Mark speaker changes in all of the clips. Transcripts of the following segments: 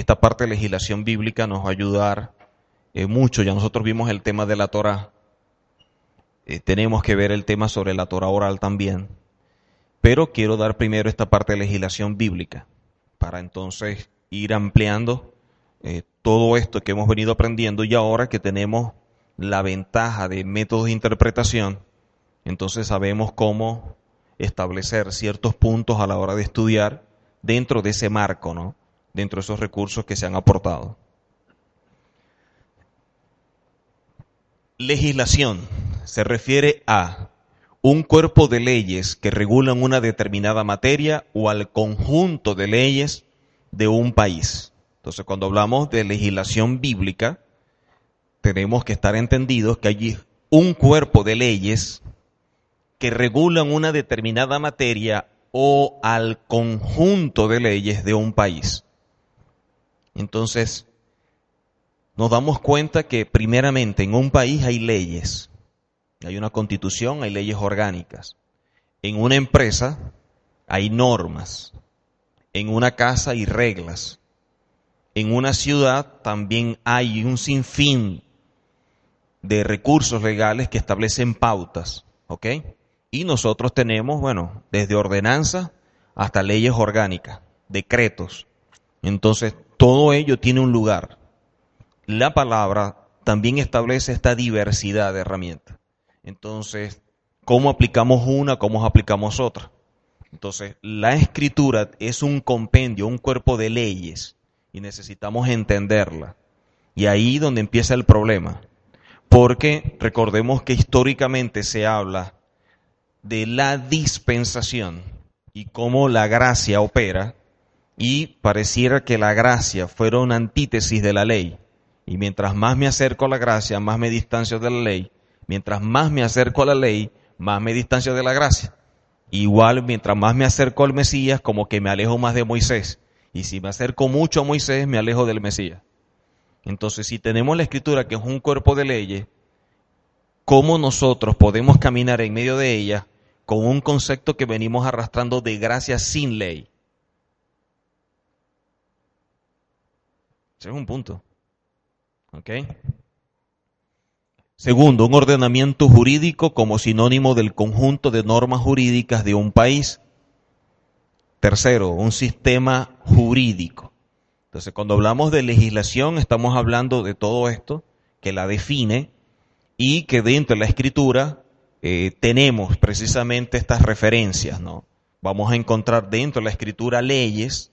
Speaker 1: esta parte de legislación bíblica nos va a ayudar eh, mucho. Ya nosotros vimos el tema de la Torah. Eh, tenemos que ver el tema sobre la Torah oral también. Pero quiero dar primero esta parte de legislación bíblica para entonces ir ampliando eh, todo esto que hemos venido aprendiendo y ahora que tenemos la ventaja de métodos de interpretación, entonces sabemos cómo establecer ciertos puntos a la hora de estudiar dentro de ese marco, ¿no? Dentro de esos recursos que se han aportado. Legislación se refiere a un cuerpo de leyes que regulan una determinada materia o al conjunto de leyes de un país. Entonces, cuando hablamos de legislación bíblica, tenemos que estar entendidos que hay un cuerpo de leyes que regulan una determinada materia o al conjunto de leyes de un país. Entonces, nos damos cuenta que primeramente en un país hay leyes, hay una constitución, hay leyes orgánicas. En una empresa hay normas, en una casa hay reglas, en una ciudad también hay un sinfín de recursos legales que establecen pautas, ¿ok? Y nosotros tenemos, bueno, desde ordenanza hasta leyes orgánicas, decretos. Entonces, todo ello tiene un lugar. La palabra también establece esta diversidad de herramientas. Entonces, ¿cómo aplicamos una, cómo aplicamos otra? Entonces, la escritura es un compendio, un cuerpo de leyes, y necesitamos entenderla. Y ahí donde empieza el problema. Porque recordemos que históricamente se habla de la dispensación y cómo la gracia opera, y pareciera que la gracia fuera una antítesis de la ley. Y mientras más me acerco a la gracia, más me distancio de la ley. Mientras más me acerco a la ley, más me distancio de la gracia. Igual, mientras más me acerco al Mesías, como que me alejo más de Moisés. Y si me acerco mucho a Moisés, me alejo del Mesías. Entonces, si tenemos la escritura que es un cuerpo de leyes, ¿cómo nosotros podemos caminar en medio de ella con un concepto que venimos arrastrando de gracia sin ley. Ese es un punto. ¿Ok? Segundo, un ordenamiento jurídico como sinónimo del conjunto de normas jurídicas de un país. Tercero, un sistema jurídico. Entonces, cuando hablamos de legislación, estamos hablando de todo esto que la define y que dentro de la escritura eh, tenemos precisamente estas referencias, ¿no? Vamos a encontrar dentro de la escritura leyes,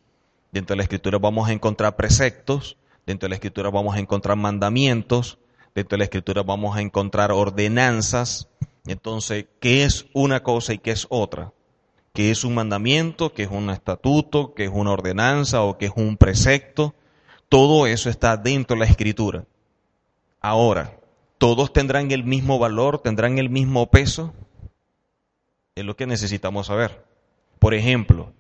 Speaker 1: dentro de la escritura vamos a encontrar preceptos, dentro de la escritura vamos a encontrar mandamientos, dentro de la escritura vamos a encontrar ordenanzas. Entonces, ¿qué es una cosa y qué es otra? ¿Qué es un mandamiento? ¿Qué es un estatuto? ¿Qué es una ordenanza? ¿O qué es un precepto? Todo eso está dentro de la escritura. Ahora, ¿Todos tendrán el mismo valor? ¿Tendrán el mismo peso? Es lo que necesitamos saber. Por ejemplo,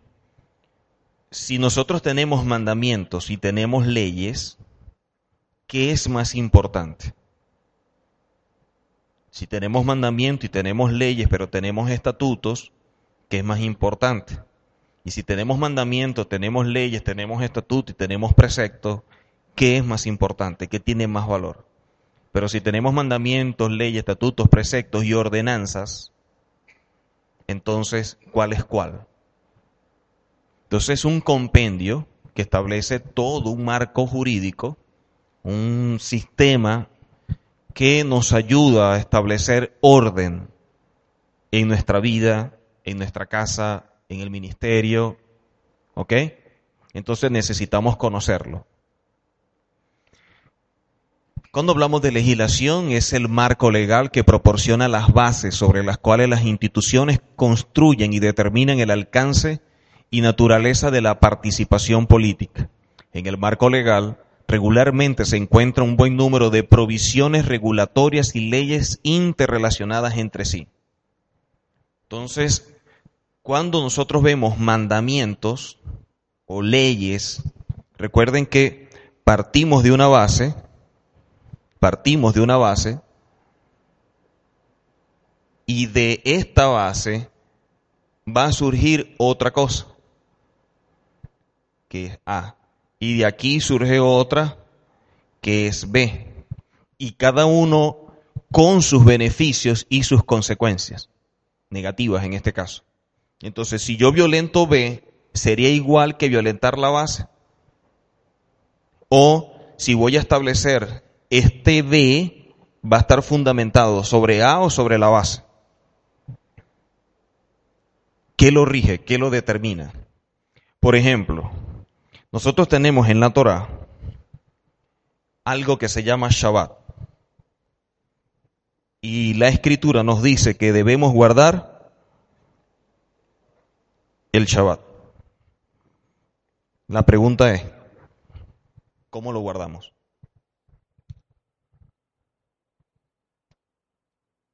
Speaker 1: si nosotros tenemos mandamientos y tenemos leyes, ¿qué es más importante? Si tenemos mandamientos y tenemos leyes, pero tenemos estatutos, ¿qué es más importante? Y si tenemos mandamientos, tenemos leyes, tenemos estatutos y tenemos preceptos, ¿qué es más importante? ¿Qué tiene más valor? Pero si tenemos mandamientos, leyes, estatutos, preceptos y ordenanzas, entonces, ¿cuál es cuál? Entonces es un compendio que establece todo un marco jurídico, un sistema que nos ayuda a establecer orden en nuestra vida, en nuestra casa, en el ministerio, ¿ok? Entonces necesitamos conocerlo. Cuando hablamos de legislación es el marco legal que proporciona las bases sobre las cuales las instituciones construyen y determinan el alcance y naturaleza de la participación política. En el marco legal regularmente se encuentra un buen número de provisiones regulatorias y leyes interrelacionadas entre sí. Entonces, cuando nosotros vemos mandamientos o leyes, recuerden que partimos de una base partimos de una base y de esta base va a surgir otra cosa, que es A. y de aquí surge otra que es B. Y cada uno con sus beneficios y sus consecuencias, negativas en este caso. Entonces, si yo violento B, sería igual que violentar la base. O si voy a establecer este B, va a estar fundamentado sobre A o sobre la base. ¿Qué lo rige? ¿Qué lo determina? Por ejemplo, nosotros tenemos en la Torah algo que se llama Shabbat. Y la escritura nos dice que debemos guardar el Shabbat. La pregunta es, ¿cómo lo guardamos?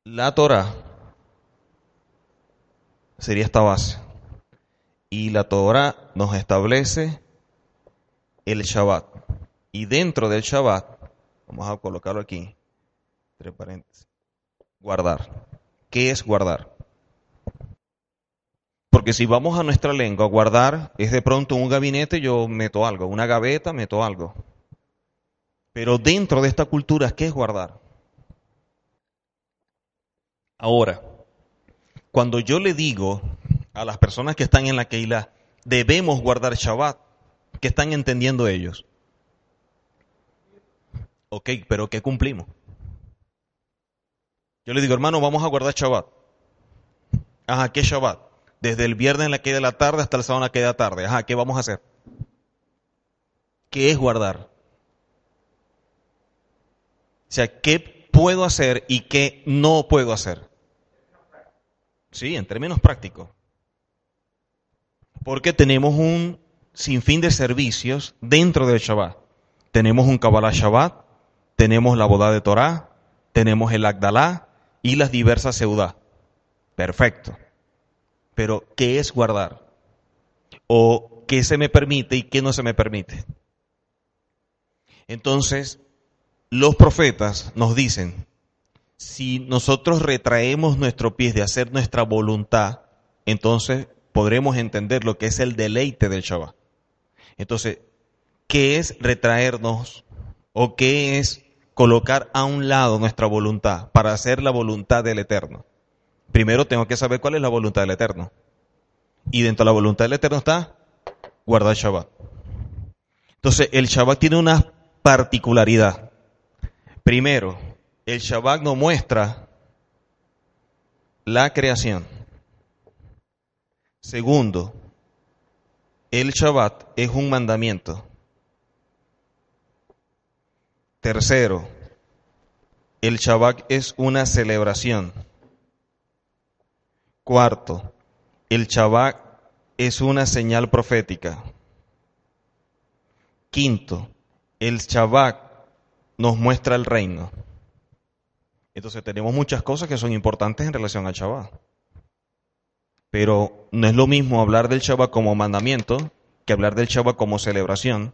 Speaker 1: La Torah sería esta base. Y la Torah nos establece el Shabbat. Y dentro del Shabbat, vamos a colocarlo aquí, entre paréntesis, guardar. ¿Qué es guardar? Porque si vamos a nuestra lengua, guardar es de pronto un gabinete, yo meto algo, una gaveta, meto algo. Pero dentro de esta cultura, ¿qué es guardar? Ahora, cuando yo le digo a las personas que están en la Keilah, debemos guardar Shabbat, ¿qué están entendiendo ellos? Ok, pero ¿qué cumplimos? Yo le digo, hermano, vamos a guardar Shabbat. Ajá, ¿qué Shabbat? Desde el viernes en la que de la tarde hasta el sábado en la que de la tarde. Ajá, ¿qué vamos a hacer? ¿Qué es guardar? O sea, ¿qué puedo hacer y qué no puedo hacer? Sí, en términos prácticos. Porque tenemos un sinfín de servicios dentro del Shabbat. Tenemos un Kabbalah Shabbat, tenemos la boda de Torah, tenemos el Agdalá y las diversas seudá. Perfecto. Pero, ¿qué es guardar? ¿O qué se me permite y qué no se me permite? Entonces, los profetas nos dicen, si nosotros retraemos nuestro pie de hacer nuestra voluntad, entonces podremos entender lo que es el deleite del Shabbat. Entonces, ¿qué es retraernos o qué es colocar a un lado nuestra voluntad para hacer la voluntad del Eterno? Primero tengo que saber cuál es la voluntad del Eterno. Y dentro de la voluntad del Eterno está guardar Shabbat. Entonces, el Shabbat tiene una particularidad. Primero, el Shabbat nos muestra la creación. Segundo, el Shabbat es un mandamiento. Tercero, el Shabbat es una celebración. Cuarto, el Shabbat es una señal profética. Quinto, el Shabbat nos muestra el reino. Entonces tenemos muchas cosas que son importantes en relación al Shabbat. Pero no es lo mismo hablar del Shabbat como mandamiento que hablar del Shabbat como celebración.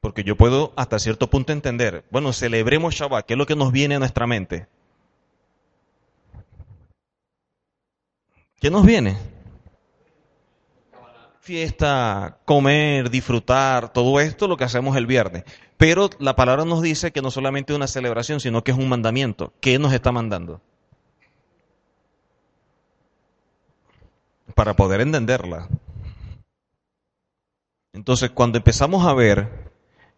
Speaker 1: Porque yo puedo hasta cierto punto entender, bueno, celebremos Shabbat, ¿qué es lo que nos viene a nuestra mente? ¿Qué nos viene? fiesta, comer, disfrutar, todo esto lo que hacemos el viernes. Pero la palabra nos dice que no solamente es una celebración, sino que es un mandamiento. ¿Qué nos está mandando? Para poder entenderla. Entonces, cuando empezamos a ver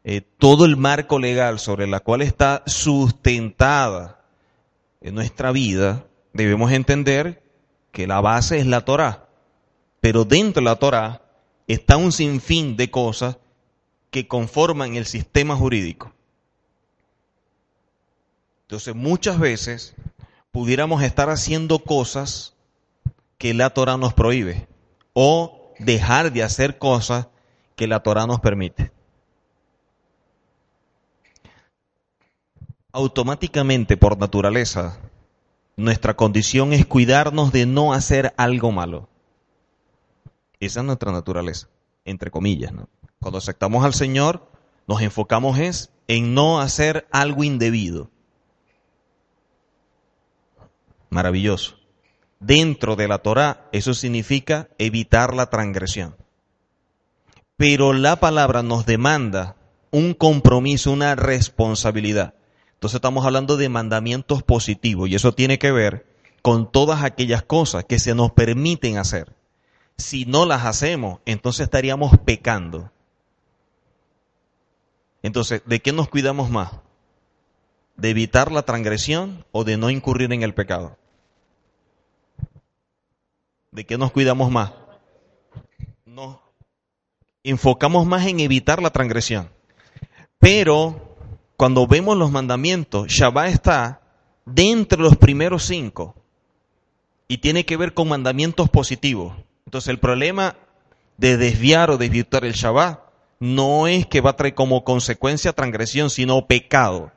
Speaker 1: eh, todo el marco legal sobre el cual está sustentada en nuestra vida, debemos entender que la base es la Torah. Pero dentro de la Torah está un sinfín de cosas que conforman el sistema jurídico. Entonces, muchas veces pudiéramos estar haciendo cosas que la Torah nos prohíbe o dejar de hacer cosas que la Torah nos permite. Automáticamente, por naturaleza, nuestra condición es cuidarnos de no hacer algo malo. Esa es nuestra naturaleza, entre comillas. Cuando aceptamos al Señor, nos enfocamos es en no hacer algo indebido. Maravilloso. dentro de la Torá, eso significa evitar la transgresión. Pero la palabra nos demanda un compromiso, una responsabilidad. Entonces estamos hablando de mandamientos positivos y eso tiene que ver con todas aquellas cosas que se nos permiten hacer. Si no las hacemos, entonces estaríamos pecando. Entonces, ¿de qué nos cuidamos más? ¿De evitar la transgresión o de no incurrir en el pecado? ¿De qué nos cuidamos más? Nos enfocamos más en evitar la transgresión. Pero cuando vemos los mandamientos, Shabbat está dentro de los primeros cinco y tiene que ver con mandamientos positivos. Entonces el problema de desviar o desvirtuar el Shabbat no es que va a traer como consecuencia transgresión, sino pecado.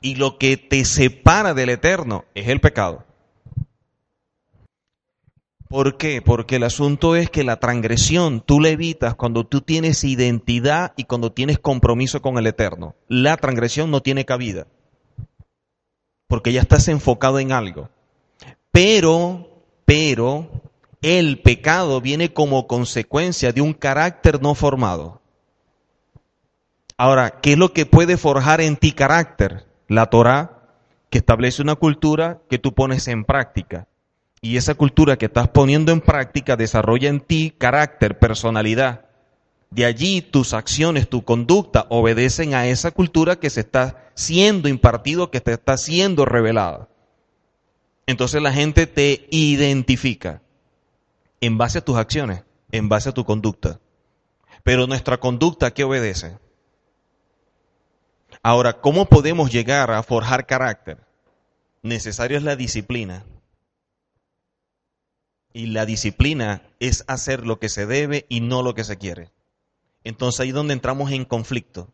Speaker 1: Y lo que te separa del eterno es el pecado. ¿Por qué? Porque el asunto es que la transgresión tú la evitas cuando tú tienes identidad y cuando tienes compromiso con el Eterno. La transgresión no tiene cabida. Porque ya estás enfocado en algo. Pero, pero, el pecado viene como consecuencia de un carácter no formado. Ahora, ¿qué es lo que puede forjar en ti carácter? La Torah, que establece una cultura que tú pones en práctica y esa cultura que estás poniendo en práctica desarrolla en ti carácter, personalidad. De allí tus acciones, tu conducta obedecen a esa cultura que se está siendo impartido, que te está siendo revelada. Entonces la gente te identifica en base a tus acciones, en base a tu conducta. Pero nuestra conducta, ¿qué obedece? Ahora, ¿cómo podemos llegar a forjar carácter? Necesario es la disciplina. Y la disciplina es hacer lo que se debe y no lo que se quiere. Entonces ahí es donde entramos en conflicto.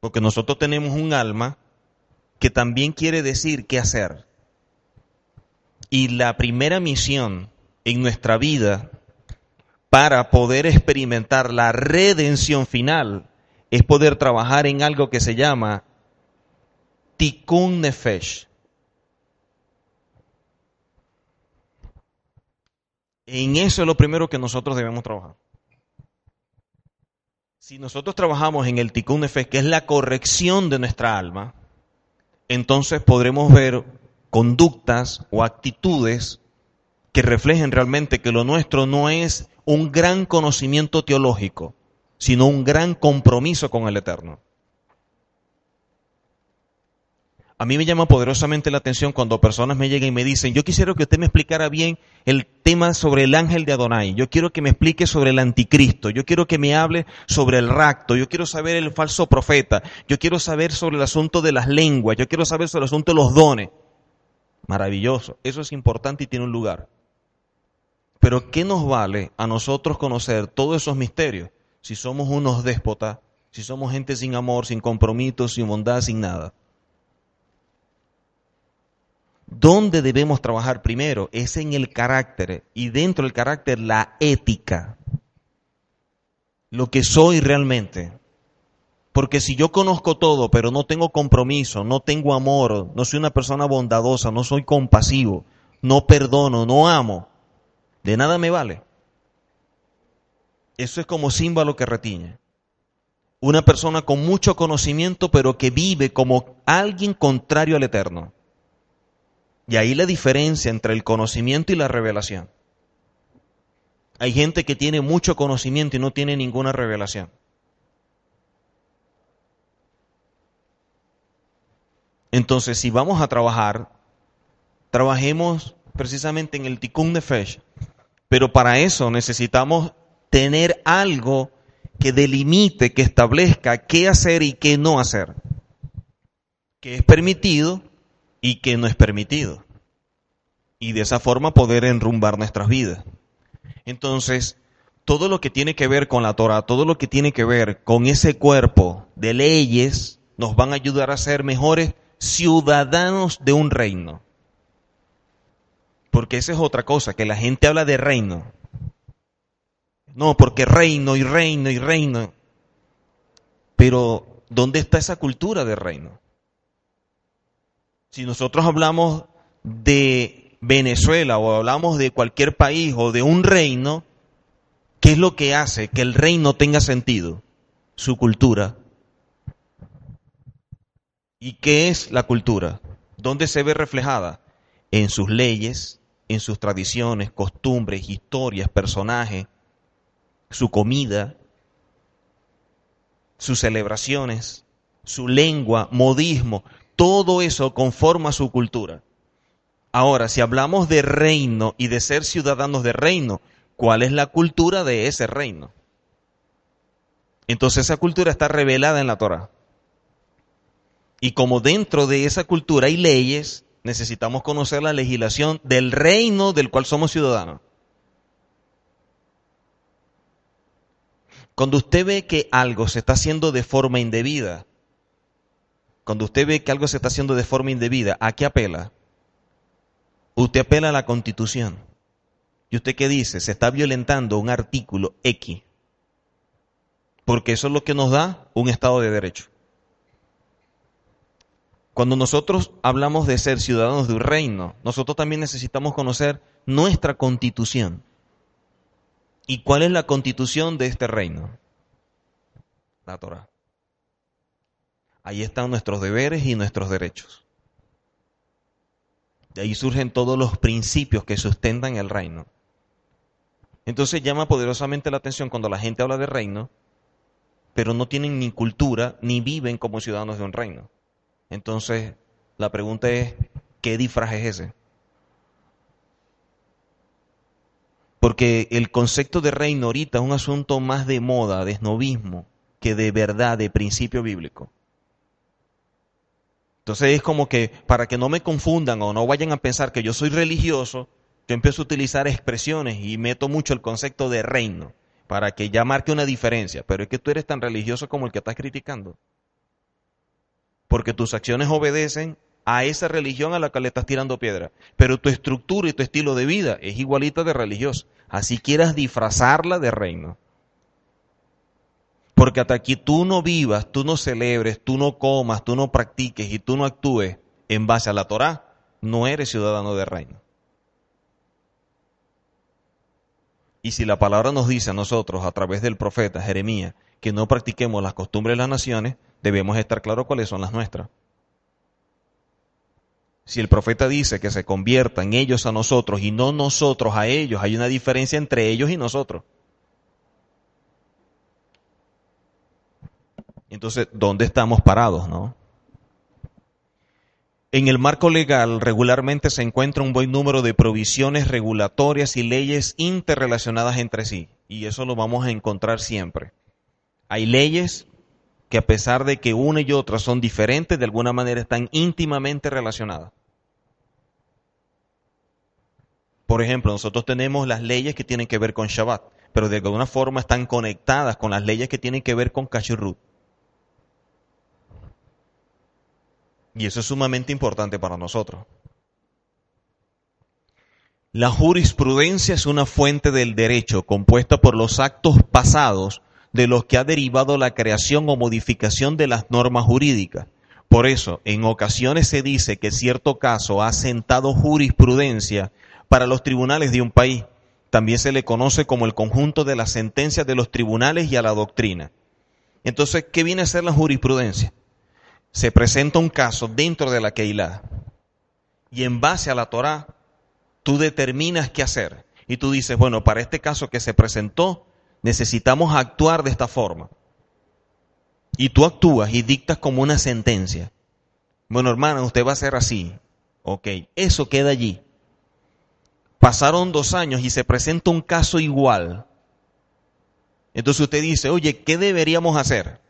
Speaker 1: Porque nosotros tenemos un alma que también quiere decir qué hacer. Y la primera misión en nuestra vida para poder experimentar la redención final es poder trabajar en algo que se llama tikkun nefesh, En eso es lo primero que nosotros debemos trabajar. Si nosotros trabajamos en el Tikkun Nefesh, que es la corrección de nuestra alma, entonces podremos ver conductas o actitudes que reflejen realmente que lo nuestro no es un gran conocimiento teológico, sino un gran compromiso con el Eterno. A mí me llama poderosamente la atención cuando personas me llegan y me dicen, yo quisiera que usted me explicara bien el tema sobre el ángel de Adonai, yo quiero que me explique sobre el anticristo, yo quiero que me hable sobre el rapto, yo quiero saber el falso profeta, yo quiero saber sobre el asunto de las lenguas, yo quiero saber sobre el asunto de los dones. Maravilloso, eso es importante y tiene un lugar. Pero ¿qué nos vale a nosotros conocer todos esos misterios si somos unos déspotas, si somos gente sin amor, sin compromiso, sin bondad, sin nada? ¿Dónde debemos trabajar primero? Es en el carácter y dentro del carácter la ética. Lo que soy realmente. Porque si yo conozco todo, pero no tengo compromiso, no tengo amor, no soy una persona bondadosa, no soy compasivo, no perdono, no amo, de nada me vale. Eso es como símbolo que retiñe. Una persona con mucho conocimiento, pero que vive como alguien contrario al eterno. Y ahí la diferencia entre el conocimiento y la revelación. Hay gente que tiene mucho conocimiento y no tiene ninguna revelación. Entonces, si vamos a trabajar, trabajemos precisamente en el Tikkun Nefesh. Pero para eso necesitamos tener algo que delimite, que establezca qué hacer y qué no hacer. Qué es permitido y que no es permitido. Y de esa forma poder enrumbar nuestras vidas. Entonces, todo lo que tiene que ver con la Torah, todo lo que tiene que ver con ese cuerpo de leyes, nos van a ayudar a ser mejores ciudadanos de un reino. Porque esa es otra cosa, que la gente habla de reino. No, porque reino y reino y reino. Pero, ¿dónde está esa cultura de reino? Si nosotros hablamos de Venezuela o hablamos de cualquier país o de un reino, ¿qué es lo que hace que el reino tenga sentido? Su cultura. ¿Y qué es la cultura? ¿Dónde se ve reflejada? En sus leyes, en sus tradiciones, costumbres, historias, personajes, su comida, sus celebraciones, su lengua, modismo, todo eso conforma su cultura. Ahora, si hablamos de reino y de ser ciudadanos de reino, ¿cuál es la cultura de ese reino? Entonces esa cultura está revelada en la Torah. Y como dentro de esa cultura hay leyes, necesitamos conocer la legislación del reino del cual somos ciudadanos. Cuando usted ve que algo se está haciendo de forma indebida, cuando usted ve que algo se está haciendo de forma indebida, ¿a qué apela? Usted apela a la constitución. ¿Y usted qué dice? Se está violentando un artículo X. Porque eso es lo que nos da un Estado de Derecho. Cuando nosotros hablamos de ser ciudadanos de un reino, nosotros también necesitamos conocer nuestra constitución. ¿Y cuál es la constitución de este reino? La Torah. Ahí están nuestros deberes y nuestros derechos. De ahí surgen todos los principios que sustentan el reino. Entonces llama poderosamente la atención cuando la gente habla de reino, pero no tienen ni cultura ni viven como ciudadanos de un reino. Entonces, la pregunta es, ¿qué disfraz es ese? Porque el concepto de reino ahorita es un asunto más de moda, de esnovismo, que de verdad, de principio bíblico. Entonces es como que para que no me confundan o no vayan a pensar que yo soy religioso, yo empiezo a utilizar expresiones y meto mucho el concepto de reino para que ya marque una diferencia. Pero es que tú eres tan religioso como el que estás criticando porque tus acciones obedecen a esa religión a la que le estás tirando piedra. Pero tu estructura y tu estilo de vida es igualita de religioso. Así quieras disfrazarla de reino. Porque hasta aquí tú no vivas, tú no celebres, tú no comas, tú no practiques y tú no actúes en base a la Torá, no eres ciudadano de reino. Y si la palabra nos dice a nosotros a través del profeta Jeremías que no practiquemos las costumbres de las naciones, debemos estar claros cuáles son las nuestras. Si el profeta dice que se conviertan ellos a nosotros y no nosotros a ellos, hay una diferencia entre ellos y nosotros. Entonces, ¿dónde estamos parados, no? En el marco legal regularmente se encuentra un buen número de provisiones regulatorias y leyes interrelacionadas entre sí, y eso lo vamos a encontrar siempre. Hay leyes que a pesar de que una y otra son diferentes, de alguna manera están íntimamente relacionadas. Por ejemplo, nosotros tenemos las leyes que tienen que ver con Shabbat, pero de alguna forma están conectadas con las leyes que tienen que ver con Kashrut. Y eso es sumamente importante para nosotros. La jurisprudencia es una fuente del derecho compuesta por los actos pasados de los que ha derivado la creación o modificación de las normas jurídicas. Por eso, en ocasiones se dice que cierto caso ha sentado jurisprudencia para los tribunales de un país. También se le conoce como el conjunto de las sentencias de los tribunales y a la doctrina. Entonces, ¿qué viene a ser la jurisprudencia? Se presenta un caso dentro de la Keilah y en base a la Torah tú determinas qué hacer. Y tú dices, bueno, para este caso que se presentó, necesitamos actuar de esta forma. Y tú actúas y dictas como una sentencia. Bueno, hermana, usted va a ser así. Ok, eso queda allí. Pasaron dos años y se presenta un caso igual. Entonces usted dice, oye, ¿qué deberíamos hacer?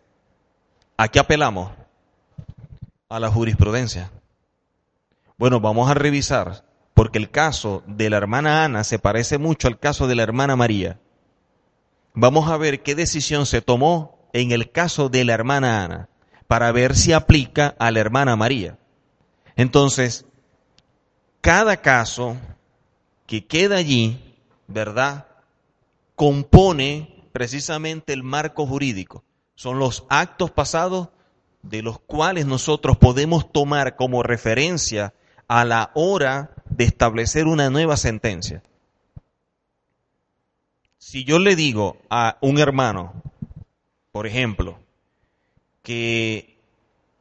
Speaker 1: ¿A qué apelamos? A la jurisprudencia. Bueno, vamos a revisar, porque el caso de la hermana Ana se parece mucho al caso de la hermana María vamos a ver qué decisión se tomó en el caso de la hermana Ana, para ver si aplica a la hermana María. Entonces, cada caso que queda allí, ¿verdad? Compone precisamente el marco jurídico. Son los actos pasados de los cuales nosotros podemos tomar como referencia a la hora de establecer una nueva sentencia. Si yo le digo a un hermano, por ejemplo, que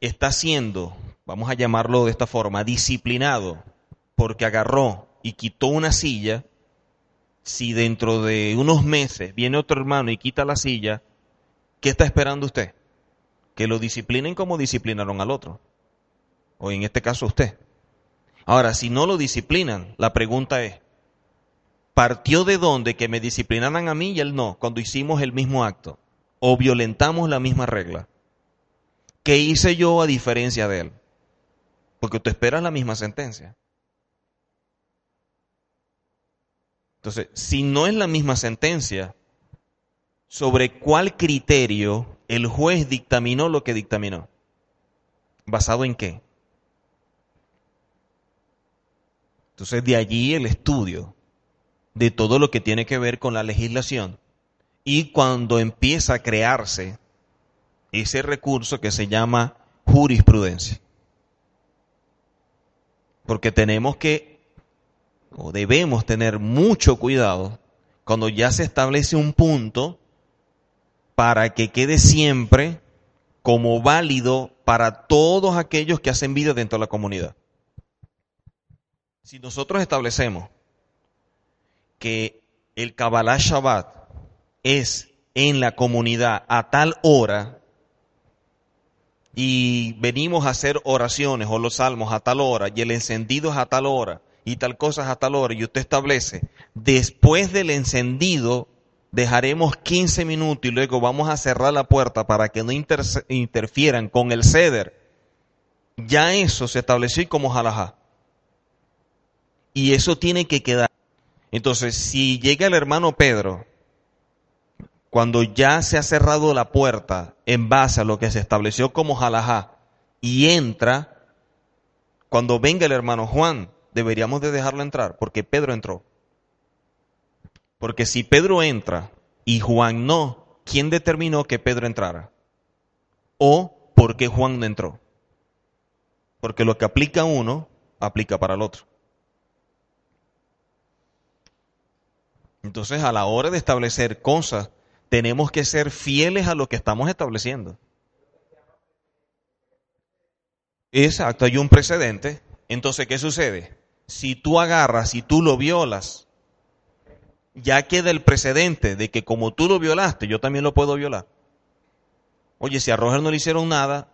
Speaker 1: está siendo, vamos a llamarlo de esta forma, disciplinado porque agarró y quitó una silla, si dentro de unos meses viene otro hermano y quita la silla, ¿qué está esperando usted? Que lo disciplinen como disciplinaron al otro. O en este caso usted. Ahora, si no lo disciplinan, la pregunta es, ¿partió de dónde que me disciplinaran a mí y él no, cuando hicimos el mismo acto? ¿O violentamos la misma regla? ¿Qué hice yo a diferencia de él? Porque tú esperas la misma sentencia. Entonces, si no es la misma sentencia, ¿sobre cuál criterio el juez dictaminó lo que dictaminó? ¿Basado en qué? Entonces, de allí el estudio de todo lo que tiene que ver con la legislación. Y cuando empieza a crearse ese recurso que se llama jurisprudencia. Porque tenemos que, o debemos tener mucho cuidado cuando ya se establece un punto para que quede siempre como válido para todos aquellos que hacen vida dentro de la comunidad. Si nosotros establecemos que el Kabbalah Shabbat es en la comunidad a tal hora y venimos a hacer oraciones o los salmos a tal hora y el encendido es a tal hora y tal cosa es a tal hora y usted establece, después del encendido dejaremos 15 minutos y luego vamos a cerrar la puerta para que no interfieran con el ceder. Ya eso se estableció como jalajá. Y eso tiene que quedar. Entonces, si llega el hermano Pedro, cuando ya se ha cerrado la puerta en base a lo que se estableció como jalajá, y entra, cuando venga el hermano Juan, deberíamos de dejarlo entrar, porque Pedro entró. Porque si Pedro entra y Juan no, ¿quién determinó que Pedro entrara? ¿O por qué Juan no entró? Porque lo que aplica uno, aplica para el otro. Entonces, a la hora de establecer cosas, tenemos que ser fieles a lo que estamos estableciendo. Exacto, hay un precedente. Entonces, ¿qué sucede? Si tú agarras, si tú lo violas, ya queda el precedente de que como tú lo violaste, yo también lo puedo violar. Oye, si a Roger no le hicieron nada,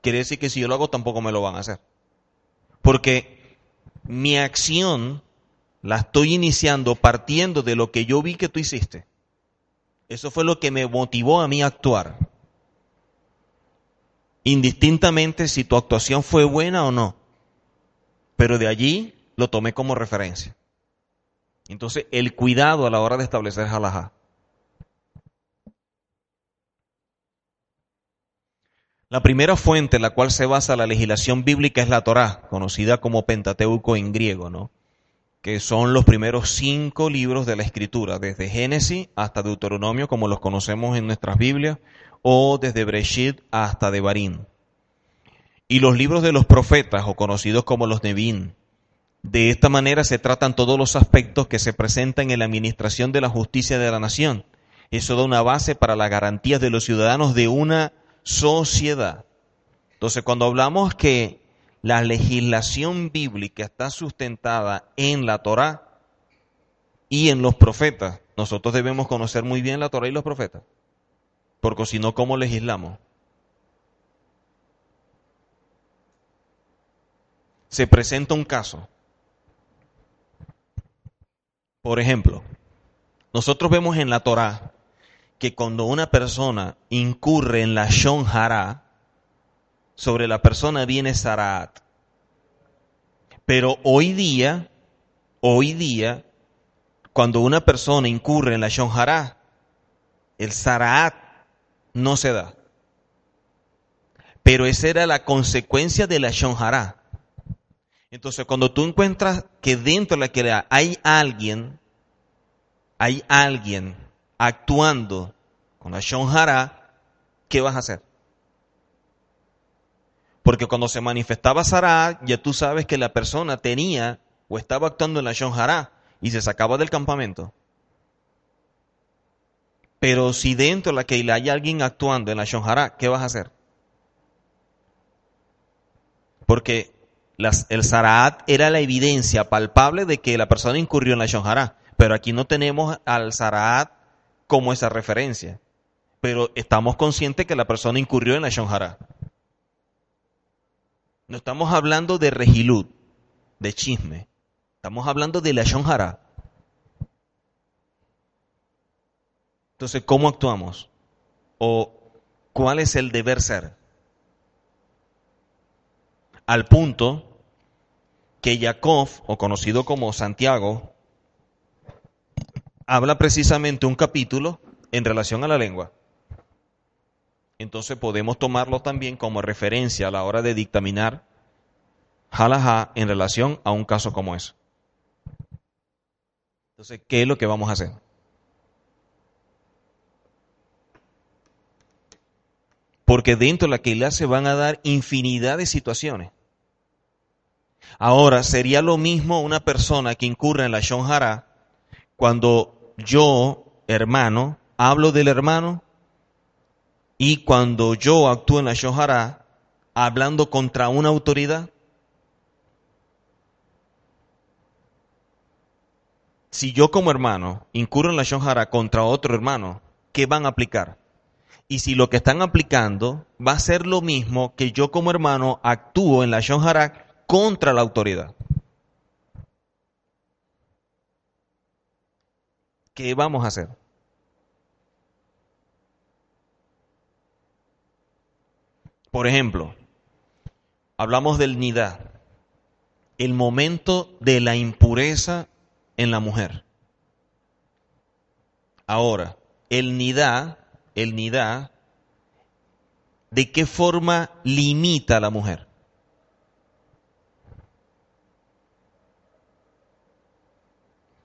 Speaker 1: quiere decir que si yo lo hago tampoco me lo van a hacer. Porque mi acción la estoy iniciando partiendo de lo que yo vi que tú hiciste. Eso fue lo que me motivó a mí a actuar. Indistintamente si tu actuación fue buena o no. Pero de allí lo tomé como referencia. Entonces, el cuidado a la hora de establecer halajá. La primera fuente en la cual se basa la legislación bíblica es la Torá, conocida como Pentateuco en griego, ¿no? que son los primeros cinco libros de la Escritura, desde Génesis hasta Deuteronomio, como los conocemos en nuestras Biblias, o desde Breshit hasta Devarim. Y los libros de los profetas, o conocidos como los Nevin. De esta manera se tratan todos los aspectos que se presentan en la administración de la justicia de la nación. Eso da una base para las garantías de los ciudadanos de una sociedad. Entonces, cuando hablamos que la legislación bíblica está sustentada en la Torá y en los profetas. Nosotros debemos conocer muy bien la Torá y los profetas, porque si no, ¿cómo legislamos? Se presenta un caso. Por ejemplo, nosotros vemos en la Torá que cuando una persona incurre en la Shonjara, sobre la persona viene Saraat. Pero hoy día, hoy día, cuando una persona incurre en la Shonjara, el Saraat no se da. Pero esa era la consecuencia de la Shonjara. Entonces, cuando tú encuentras que dentro de la que hay alguien, hay alguien actuando con la Shonjara, ¿qué vas a hacer? Porque cuando se manifestaba Sara, ya tú sabes que la persona tenía o estaba actuando en la Shonjara y se sacaba del campamento. Pero si dentro de la Keilah hay alguien actuando en la Shonjara, ¿qué vas a hacer? Porque el Saraat era la evidencia palpable de que la persona incurrió en la Shonjara. Pero aquí no tenemos al Saraat como esa referencia. Pero estamos conscientes que la persona incurrió en la Shonjara. No estamos hablando de regilut, de chisme. Estamos hablando de la Shonjara. Entonces, ¿cómo actuamos? ¿O cuál es el deber ser? Al punto que Jacob, o conocido como Santiago, habla precisamente un capítulo en relación a la lengua. Entonces podemos tomarlo también como referencia a la hora de dictaminar halajá en relación a un caso como ese. Entonces, ¿qué es lo que vamos a hacer? Porque dentro de la Keilah se van a dar infinidad de situaciones. Ahora, sería lo mismo una persona que incurra en la Shonjara cuando yo, hermano, hablo del hermano y cuando yo actúo en la Shonjara hablando contra una autoridad. Si yo como hermano incurro en la Shonjara contra otro hermano, ¿qué van a aplicar? Y si lo que están aplicando va a ser lo mismo que yo como hermano actúo en la Shonjara contra la autoridad. ¿Qué vamos a hacer? Por ejemplo, hablamos del nidá, el momento de la impureza en la mujer. Ahora, el nidá, el nidá, ¿de qué forma limita a la mujer?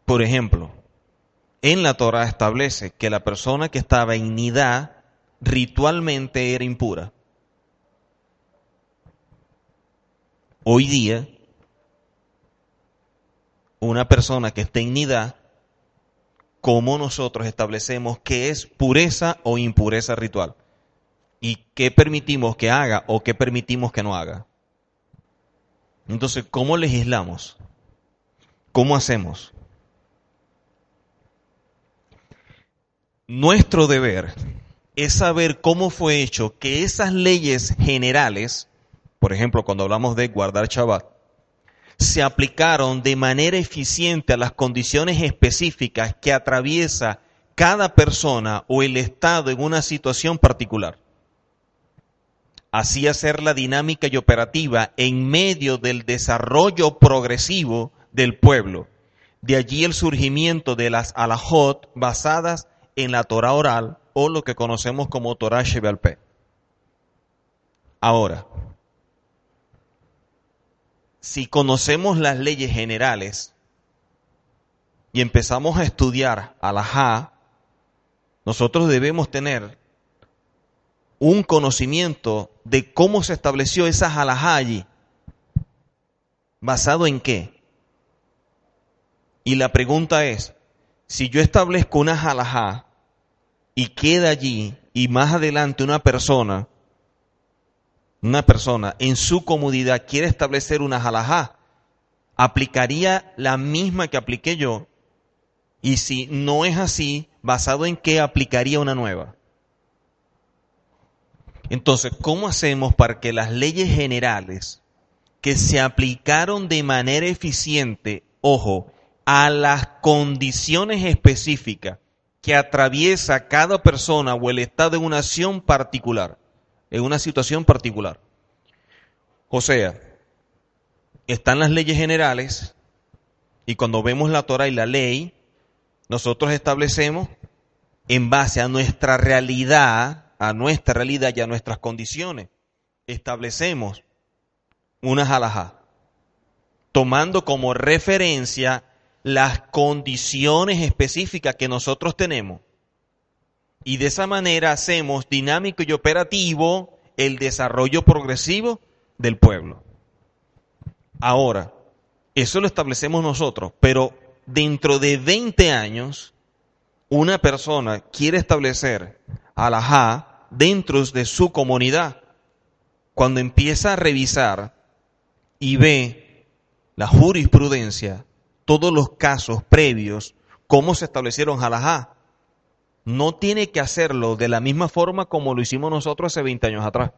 Speaker 1: Por ejemplo, en la Torah establece que la persona que estaba en nidá ritualmente era impura. Hoy día, una persona que esté en nidá, ¿cómo nosotros establecemos qué es pureza o impureza ritual? ¿Y qué permitimos que haga o qué permitimos que no haga? Entonces, ¿cómo legislamos? ¿Cómo hacemos? Nuestro deber es saber cómo fue hecho que esas leyes generales, por ejemplo, cuando hablamos de guardar Shabbat, se aplicaron de manera eficiente a las condiciones específicas que atraviesa cada persona o el Estado en una situación particular. Así hacer la dinámica y operativa en medio del desarrollo progresivo del pueblo. De allí el surgimiento de las alajot basadas en la Torah oral o lo que conocemos como Torah Shebalpé. Ahora, si conocemos las leyes generales y empezamos a estudiar alajá, nosotros debemos tener un conocimiento de cómo se estableció esa alajá allí. ¿Basado en qué? Y la pregunta es, si yo establezco una halajá y queda allí y más adelante una persona, una persona en su comodidad quiere establecer una halajá, aplicaría la misma que apliqué yo y si no es así, basado en qué aplicaría una nueva. Entonces, ¿cómo hacemos para que las leyes generales que se aplicaron de manera eficiente, ojo, a las condiciones específicas que atraviesa cada persona o el Estado en una acción particular, en una situación particular. O sea, están las leyes generales y cuando vemos la Torah y la ley, nosotros establecemos en base a nuestra realidad, a nuestra realidad y a nuestras condiciones, establecemos una halajá, tomando como referencia las condiciones específicas que nosotros tenemos. Y de esa manera hacemos dinámico y operativo el desarrollo progresivo del pueblo. Ahora, Eso lo establecemos nosotros, pero dentro de 20 años, una persona quiere establecer alajá dentro de su comunidad. Cuando empieza a revisar y ve la jurisprudencia, todos los casos previos, cómo se establecieron alajá, no tiene que hacerlo de la misma forma como lo hicimos nosotros hace 20 años atrás.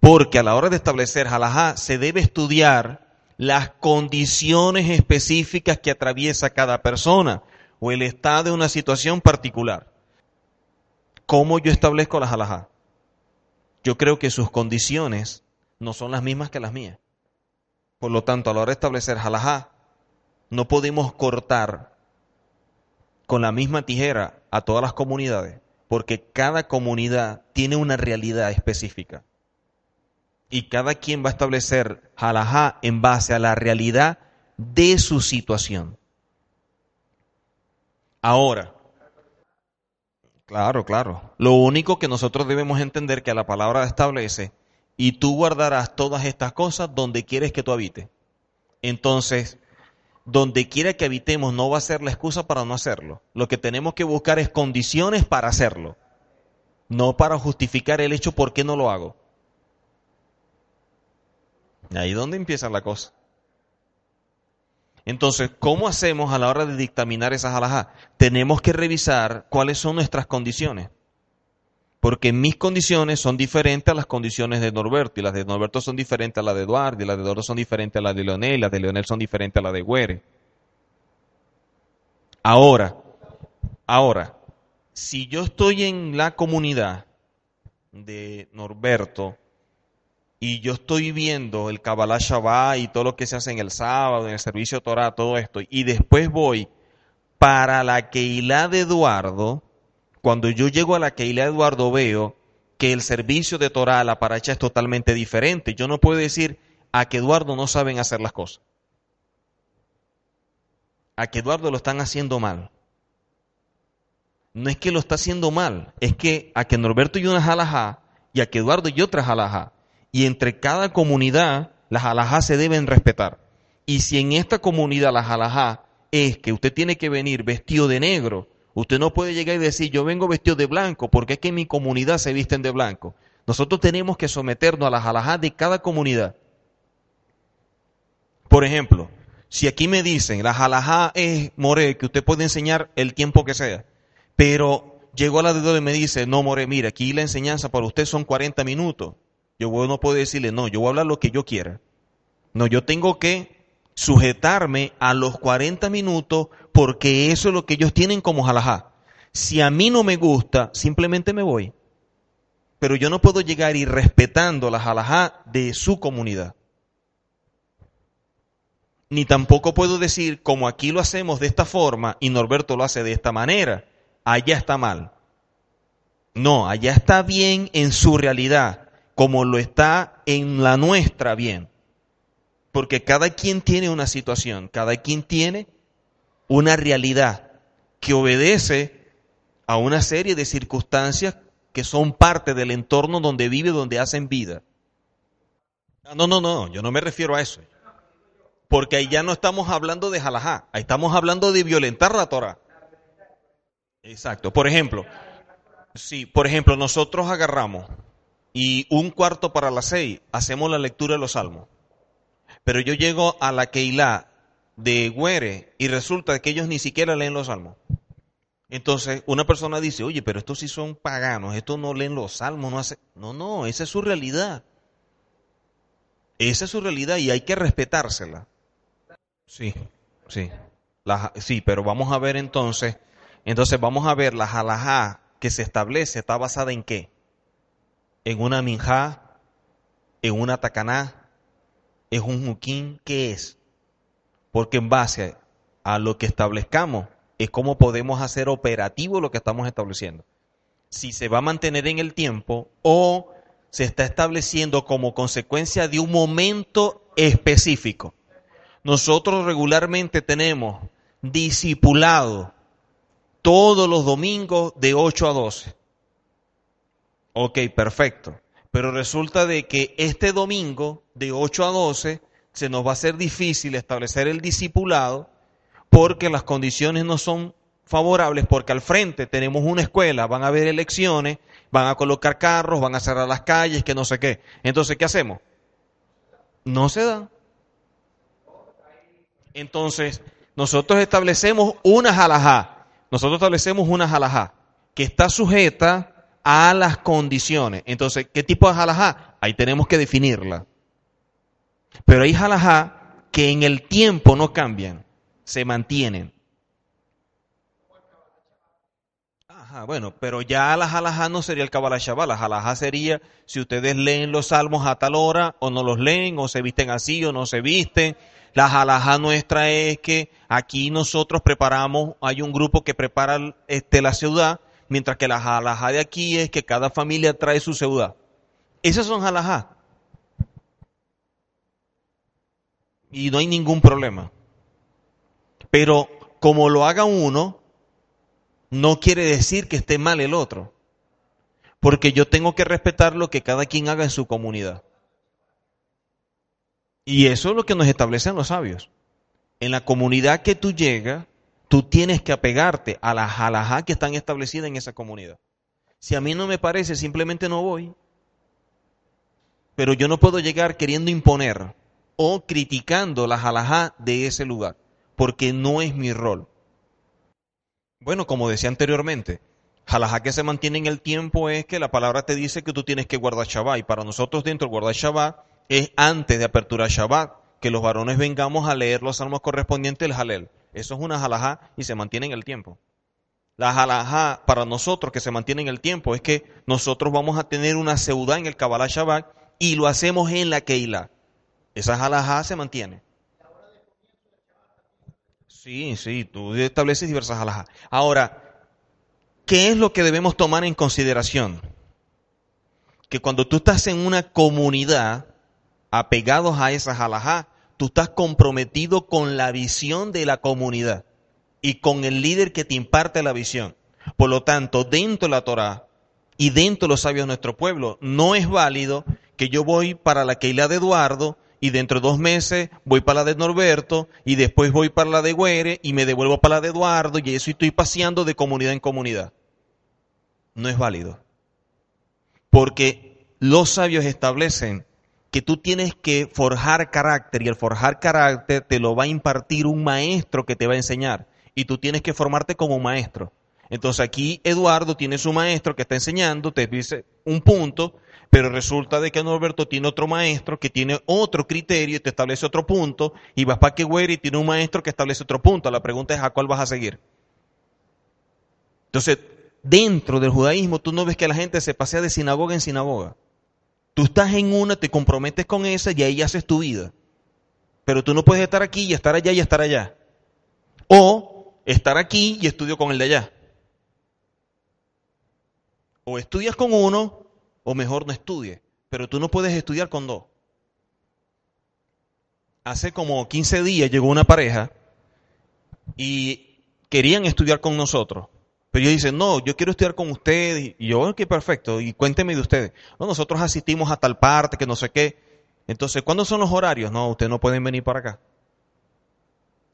Speaker 1: Porque a la hora de establecer halajá se debe estudiar las condiciones específicas que atraviesa cada persona o el estado de una situación particular. ¿Cómo yo establezco las halajá? Yo creo que sus condiciones no son las mismas que las mías. Por lo tanto, a la hora de establecer halajá, no podemos cortar con la misma tijera a todas las comunidades, porque cada comunidad tiene una realidad específica. Y cada quien va a establecer halajá en base a la realidad de su situación. Ahora, claro, claro. Lo único que nosotros debemos entender que la palabra establece, y tú guardarás todas estas cosas donde quieres que tú habites. Entonces, donde quiera que habitemos no va a ser la excusa para no hacerlo. Lo que tenemos que buscar es condiciones para hacerlo, no para justificar el hecho por qué no lo hago. Ahí es donde empieza la cosa. Entonces, ¿cómo hacemos a la hora de dictaminar esas alhajas? Tenemos que revisar cuáles son nuestras condiciones. Porque mis condiciones son diferentes a las condiciones de Norberto, y las de Norberto son diferentes a las de Eduardo, y las de Eduardo son diferentes a las de Leonel, y las de Leonel son diferentes a las de Güere. Ahora, ahora, si yo estoy en la comunidad de Norberto y yo estoy viendo el Kabbalah Shabbat y todo lo que se hace en el sábado, en el servicio Torah, todo esto, y después voy para la Keilah de Eduardo, cuando yo llego a la Keilah de Eduardo veo que el servicio de Torah, la paracha es totalmente diferente. Yo no puedo decir a que Eduardo no saben hacer las cosas. A que Eduardo lo están haciendo mal. No es que lo está haciendo mal, es que a que Norberto y una jalajá y a que Eduardo y otra jalajá y entre cada comunidad las alajás se deben respetar. Y si en esta comunidad la alajá es que usted tiene que venir vestido de negro, usted no puede llegar y decir yo vengo vestido de blanco porque es que en mi comunidad se visten de blanco. Nosotros tenemos que someternos a las alajás de cada comunidad. Por ejemplo, si aquí me dicen la alajá es more, que usted puede enseñar el tiempo que sea, pero llegó a la de y me dice, no more, mire, aquí la enseñanza para usted son 40 minutos. Yo no puedo decirle, no, yo voy a hablar lo que yo quiera. No, yo tengo que sujetarme a los 40 minutos porque eso es lo que ellos tienen como jalajá. Si a mí no me gusta, simplemente me voy. Pero yo no puedo llegar y respetando la jalajá de su comunidad. Ni tampoco puedo decir, como aquí lo hacemos de esta forma y Norberto lo hace de esta manera, allá está mal. No, allá está bien en su realidad como lo está en la nuestra bien. Porque cada quien tiene una situación, cada quien tiene una realidad que obedece a una serie de circunstancias que son parte del entorno donde vive, donde hacen vida. No, no, no, yo no me refiero a eso. Porque ahí ya no estamos hablando de jalajá, ahí estamos hablando de violentar la Torah. Exacto. Por ejemplo, si, por ejemplo, nosotros agarramos y un cuarto para las seis hacemos la lectura de los salmos. Pero yo llego a la Keilah de Güere y resulta que ellos ni siquiera leen los salmos. Entonces una persona dice, oye, pero estos sí son paganos, estos no leen los salmos, no hace... No, no, esa es su realidad. Esa es su realidad y hay que respetársela. Sí, sí. sí, pero vamos a ver entonces, entonces vamos a ver la halajá que se establece, está basada en qué? en una minjá, en una tacaná, es un juquín, ¿qué es? Porque en base a lo que establezcamos es cómo podemos hacer operativo lo que estamos estableciendo. Si se va a mantener en el tiempo o se está estableciendo como consecuencia de un momento específico. Nosotros regularmente tenemos discipulado todos los domingos de 8 a 12. Ok, perfecto. Pero resulta de que este domingo, de 8 a 12, se nos va a ser difícil establecer el discipulado porque las condiciones no son favorables, porque al frente tenemos una escuela, van a haber elecciones, van a colocar carros, van a cerrar las calles, que no sé qué. Entonces, ¿qué hacemos? No se da. Entonces, nosotros establecemos una jalajá. Nosotros establecemos una jalajá que está sujeta a las condiciones. Entonces, ¿qué tipo de jalajá? Ahí tenemos que definirla. Pero hay jalajá que en el tiempo no cambian, se mantienen. Ajá, bueno, pero ya la jalajá no sería el Kabbalah Shabbat, la jalajá sería si ustedes leen los salmos a tal hora o no los leen, o se visten así o no se visten. La jalajá nuestra es que aquí nosotros preparamos, hay un grupo que prepara este, la ciudad, mientras que la jalajá de aquí es que cada familia trae su ciudad. Esas son jalajá. y no hay ningún problema. Pero como lo haga uno, no quiere decir que esté mal el otro. Porque yo tengo que respetar lo que cada quien haga en su comunidad. Y eso es lo que nos establecen los sabios. En la comunidad que tú llegas, tú tienes que apegarte a las halajá que están establecidas en esa comunidad. Si a mí no me parece, simplemente no voy. Pero yo no puedo llegar queriendo imponer o criticando la halajá de ese lugar, porque no es mi rol. Bueno, como decía anteriormente, halajá que se mantiene en el tiempo es que la palabra te dice que tú tienes que guardar Shabbat, y para nosotros dentro de guardar Shabbat es antes de apertura Shabbat, que los varones vengamos a leer los salmos correspondientes del Halel. Eso es una halajá y se mantiene en el tiempo. La halajá para nosotros que se mantiene en el tiempo es que nosotros vamos a tener una seudá en el Kabbalah Shabbat y lo hacemos en la Keilah. Esa halajá se mantiene. Sí, sí, tú estableces diversas halajá. Ahora, ¿qué es lo que debemos tomar en consideración? Que cuando tú estás en una comunidad apegados a esa halajá, tú estás comprometido con la visión de la comunidad y con el líder que te imparte la visión. Por lo tanto, dentro de la Torah y dentro de los sabios de nuestro pueblo, no es válido que yo voy para la Keilah de Eduardo y dentro de dos meses voy para la de Norberto y después voy para la de Güere y me devuelvo para la de Eduardo y eso estoy paseando de comunidad en comunidad. No es válido. Porque los sabios establecen que tú tienes que forjar carácter y el forjar carácter te lo va a impartir un maestro que te va a enseñar y tú tienes que formarte como maestro. Entonces aquí Eduardo tiene su maestro que está enseñando, te dice un punto pero resulta de que Norberto tiene otro maestro que tiene otro criterio y te establece otro punto, y vas para que y tiene un maestro que establece otro punto. La pregunta es a cuál vas a seguir. Entonces, dentro del judaísmo tú no ves que la gente se pasea de sinagoga en sinagoga. Estás en una, te comprometes con esa y ahí haces tu vida. Pero tú no puedes estar aquí y estar allá y estar allá. O estar aquí y estudio con el de allá. O estudias con uno o mejor no estudie. Pero tú no puedes estudiar con dos. Hace como 15 días llegó una pareja y querían estudiar con nosotros. Pero ellos dicen, no, yo quiero estudiar con ustedes. Y yo, ok, perfecto. Y cuénteme de ustedes. No, nosotros asistimos a tal parte, que no sé qué. Entonces, ¿cuándo son los horarios? No, ustedes no pueden venir para acá.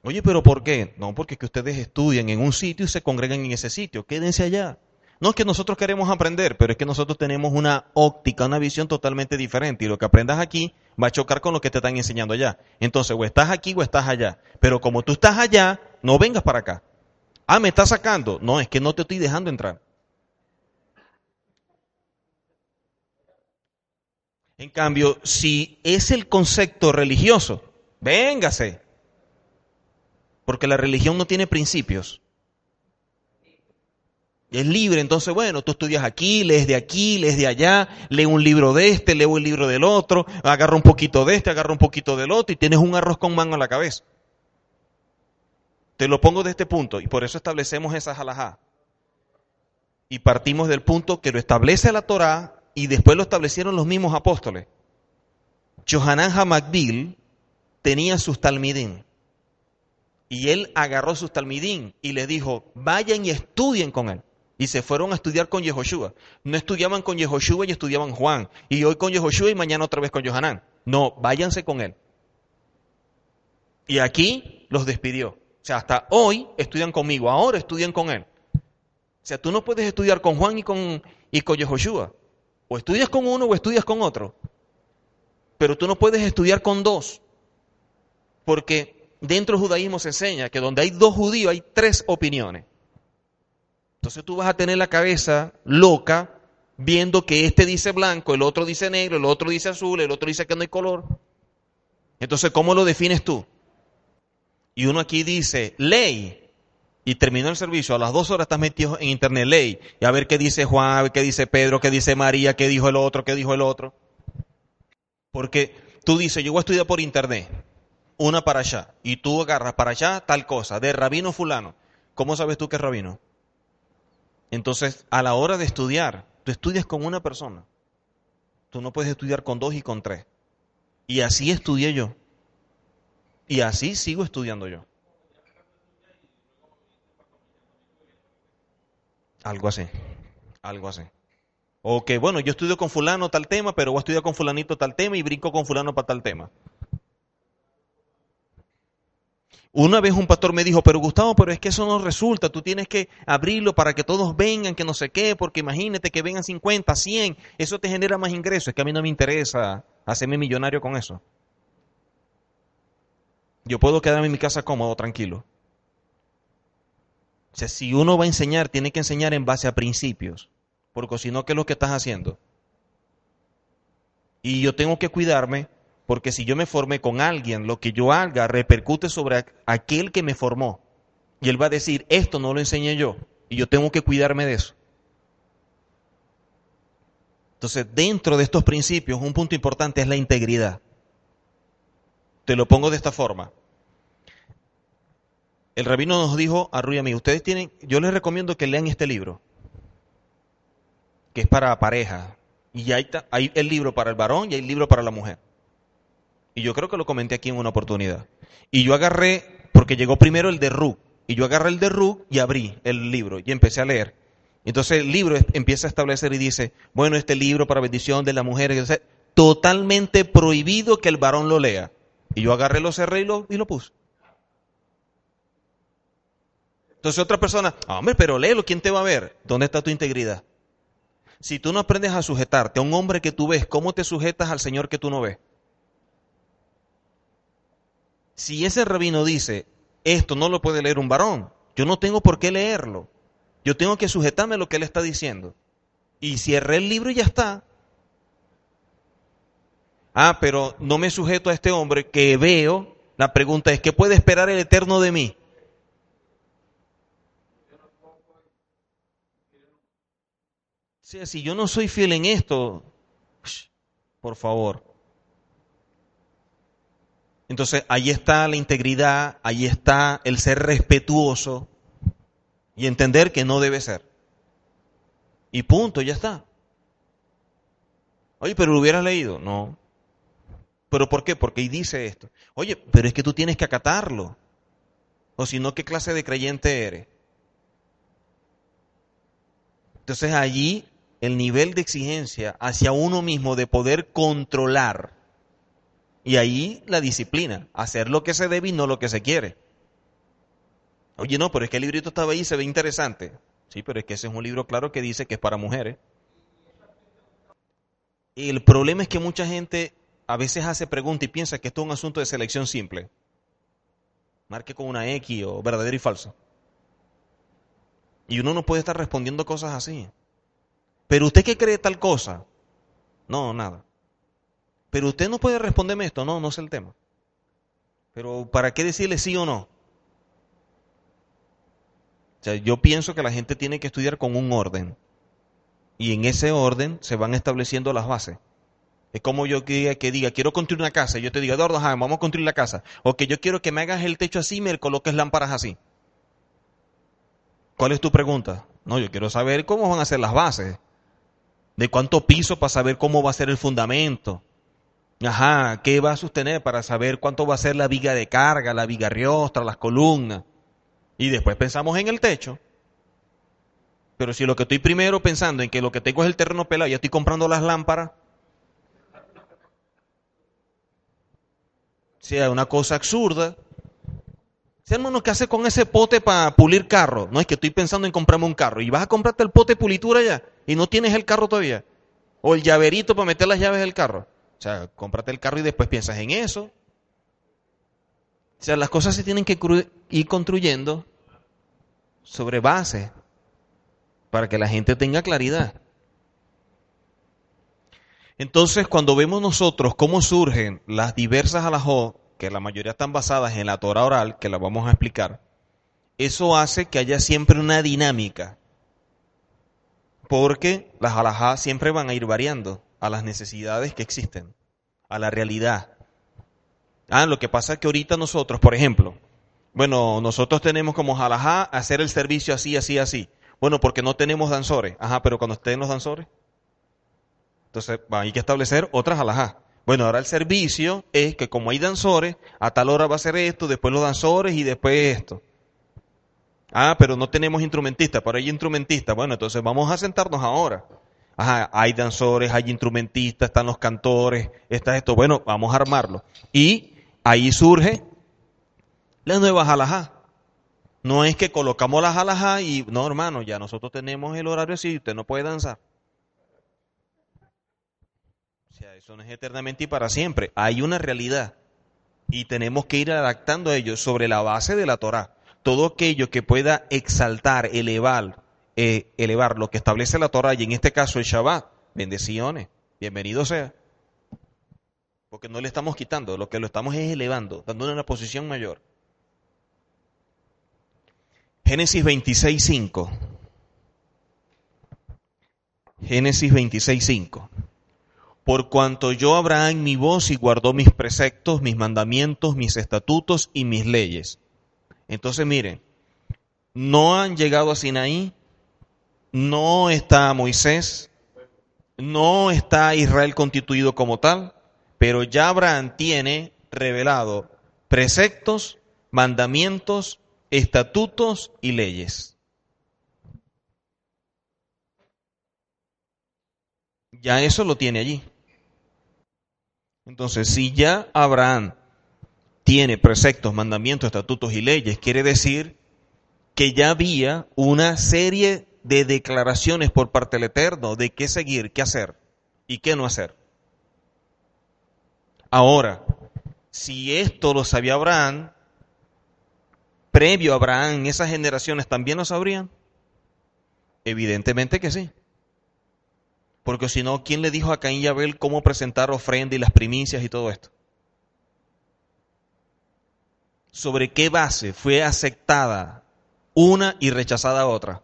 Speaker 1: Oye, pero ¿por qué? No, porque que ustedes estudian en un sitio y se congregan en ese sitio. Quédense allá. No es que nosotros queremos aprender, pero es que nosotros tenemos una óptica, una visión totalmente diferente. Y lo que aprendas aquí va a chocar con lo que te están enseñando allá. Entonces, o estás aquí o estás allá. Pero como tú estás allá, no vengas para acá. Ah, me estás sacando. No, es que no te estoy dejando entrar. En cambio, si es el concepto religioso, véngase. Porque la religión no tiene principios. Es libre, entonces bueno, tú estudias aquí, lees de aquí, lees de allá, lee un libro de este, leo un libro del otro, agarra un poquito de este, agarra un poquito del otro y tienes un arroz con mango en la cabeza. Te lo pongo de este punto y por eso establecemos esa halajá. Y partimos del punto que lo establece la Torá y después lo establecieron los mismos apóstoles. Johanan Hamakbil tenía sus talmidín. Y él agarró sus talmidín y les dijo, vayan y estudien con él y se fueron a estudiar con Yehoshua. No estudiaban con Yehoshua y estudiaban Juan. Y hoy con Yehoshua y mañana otra vez con Johanán. No, váyanse con él. Y aquí los despidió. O sea, hasta hoy estudian conmigo, ahora estudian con él. O sea, tú no puedes estudiar con Juan y con, y con Yehoshua. O estudias con uno o estudias con otro. Pero tú no puedes estudiar con dos. Porque dentro del judaísmo se enseña que donde hay dos judíos hay tres opiniones. Entonces tú vas a tener la cabeza loca viendo que este dice blanco, el otro dice negro, el otro dice azul, el otro dice que no hay color. Entonces, ¿cómo lo defines tú? Y uno aquí dice ley. Y terminó el servicio, a las dos horas estás metido en internet, ley. Y a ver qué dice Juan, qué dice Pedro, qué dice María, qué dijo el otro, qué dijo el otro. Porque tú dices, yo voy a estudiar por internet, una para allá, y tú agarras para allá tal cosa, de rabino fulano. ¿Cómo sabes tú que es rabino? Entonces, a la hora de estudiar, tú estudias con una persona. Tú no puedes estudiar con dos y con tres. Y así estudié yo. Y así sigo estudiando yo. Algo así, algo así. O que, bueno, yo estudio con fulano tal tema, pero voy a estudiar con fulanito tal tema y brinco con fulano para tal tema. Una vez un pastor me dijo, pero Gustavo, pero es que eso no resulta, tú tienes que abrirlo para que todos vengan, que no sé qué, porque imagínate que vengan 50, 100, eso te genera más ingresos, es que a mí no me interesa hacerme millonario con eso. Yo puedo quedarme en mi casa cómodo, tranquilo. O sea, si uno va a enseñar, tiene que enseñar en base a principios porque si no, ¿qué es lo que estás haciendo? Y yo tengo que cuidarme porque si yo me formé con alguien, lo que yo haga repercute sobre aquel que me formó. Y él va a decir, esto no lo enseñé yo. Y yo tengo que cuidarme de eso. Entonces, dentro de estos principios, un punto importante es la integridad. Te lo pongo de esta forma. El rabino nos dijo, a mí, ustedes tienen, yo les recomiendo que lean este libro que es para pareja. Y hay, hay el libro para el varón y hay el libro para la mujer. Y yo creo que lo comenté aquí en una oportunidad. Y yo agarré, porque llegó primero el de Ru, y yo agarré el de Ru y abrí el libro y empecé a leer. Entonces el libro empieza a establecer y dice, bueno, este libro para bendición de la mujer, totalmente prohibido que el varón lo lea. Y yo agarré, lo cerré y lo, y lo puse. Entonces otra persona, ah, hombre, pero léelo, ¿quién te va a ver? ¿Dónde está tu integridad? Si tú no aprendes a sujetarte a un hombre que tú ves, ¿cómo te sujetas al Señor que tú no ves? Si ese rabino dice, esto no lo puede leer un varón, yo no tengo por qué leerlo. Yo tengo que sujetarme a lo que él está diciendo. Y cierré el libro y ya está. Ah, pero no me sujeto a este hombre que veo. La pregunta es, ¿qué puede esperar el Eterno de mí? si yo no soy fiel en esto, por favor. Entonces, ahí está la integridad, ahí está el ser respetuoso y entender que no debe ser. Y punto, ya está. Oye, pero lo hubieras leído. No. ¿Pero por qué? Porque ahí dice esto. Oye, pero es que tú tienes que acatarlo. O si no, ¿qué clase de creyente eres? Entonces allí el nivel de exigencia hacia uno mismo de poder controlar. Y ahí la disciplina, hacer lo que se debe y no lo que se quiere. Oye, no, pero es que el librito estaba ahí se ve interesante. Sí, pero es que ese es un libro claro que dice que es para mujeres. El problema es que mucha gente a veces hace preguntas y piensa que esto es un asunto de selección simple. Marque con una X o verdadero y falso. Y uno no puede estar respondiendo cosas así. Pero usted qué cree tal cosa? No, nada. Pero usted no puede responderme esto, no, no es el tema. Pero ¿para qué decirle sí o no? O sea, yo pienso que la gente tiene que estudiar con un orden. Y en ese orden se van estableciendo las bases. Es como yo que, que diga, quiero construir una casa. Yo te digo, Eduardo, vamos a construir la casa. O que yo quiero que me hagas el techo así y me coloques lámparas así. ¿Cuál es tu pregunta? No, yo quiero saber cómo van a ser las bases de cuánto piso para saber cómo va a ser el fundamento. Ajá, ¿qué va a sostener para saber cuánto va a ser la viga de carga, la viga riostra, las columnas? Y después pensamos en el techo. Pero si lo que estoy primero pensando en que lo que tengo es el terreno pelado, ya estoy comprando las lámparas. Sea, una cosa absurda. Ese hermano, ¿qué hace con ese pote para pulir carro? No es que estoy pensando en comprarme un carro y vas a comprarte el pote de pulitura ya y no tienes el carro todavía. O el llaverito para meter las llaves del carro. O sea, cómprate el carro y después piensas en eso. O sea, las cosas se tienen que ir construyendo sobre base para que la gente tenga claridad. Entonces, cuando vemos nosotros cómo surgen las diversas alajó que la mayoría están basadas en la Torah oral, que la vamos a explicar, eso hace que haya siempre una dinámica, porque las alajás siempre van a ir variando a las necesidades que existen, a la realidad. Ah, lo que pasa es que ahorita nosotros, por ejemplo, bueno, nosotros tenemos como alajá hacer el servicio así, así, así. Bueno, porque no tenemos danzores. Ajá, pero cuando estén los danzores. Entonces, hay que establecer otras alajás. Bueno, ahora el servicio es que como hay danzores, a tal hora va a ser esto, después los danzores y después esto. Ah, pero no tenemos instrumentistas, pero hay instrumentistas. Bueno, entonces vamos a sentarnos ahora. Ajá, hay danzores, hay instrumentistas, están los cantores, está esto. Bueno, vamos a armarlo. Y ahí surge la nueva jalajá. No es que colocamos la jalajá y, no hermano, ya nosotros tenemos el horario así, usted no puede danzar. Eso eternamente y para siempre. Hay una realidad y tenemos que ir adaptando a sobre la base de la Torah. Todo aquello que pueda exaltar, elevar, eh, elevar lo que establece la Torah y en este caso el Shabbat, bendiciones, bienvenido sea. Porque no le estamos quitando, lo que lo estamos es elevando, dándole una posición mayor. Génesis 26.5. Génesis 26.5 por cuanto yo Abraham mi voz y guardó mis preceptos, mis mandamientos, mis estatutos y mis leyes. Entonces miren, no han llegado a Sinaí, no está Moisés, no está Israel constituido como tal, pero ya Abraham tiene revelado preceptos, mandamientos, estatutos y leyes. Ya eso lo tiene allí. Entonces, si ya Abraham tiene preceptos, mandamientos, estatutos y leyes, quiere decir que ya había una serie de declaraciones por parte del Eterno de qué seguir, qué hacer y qué no hacer. Ahora, si esto lo sabía Abraham, previo a Abraham, esas generaciones también lo sabrían. Evidentemente que sí. Porque si no, ¿quién le dijo a Caín y Abel cómo presentar ofrenda y las primicias y todo esto? ¿Sobre qué base fue aceptada una y rechazada otra?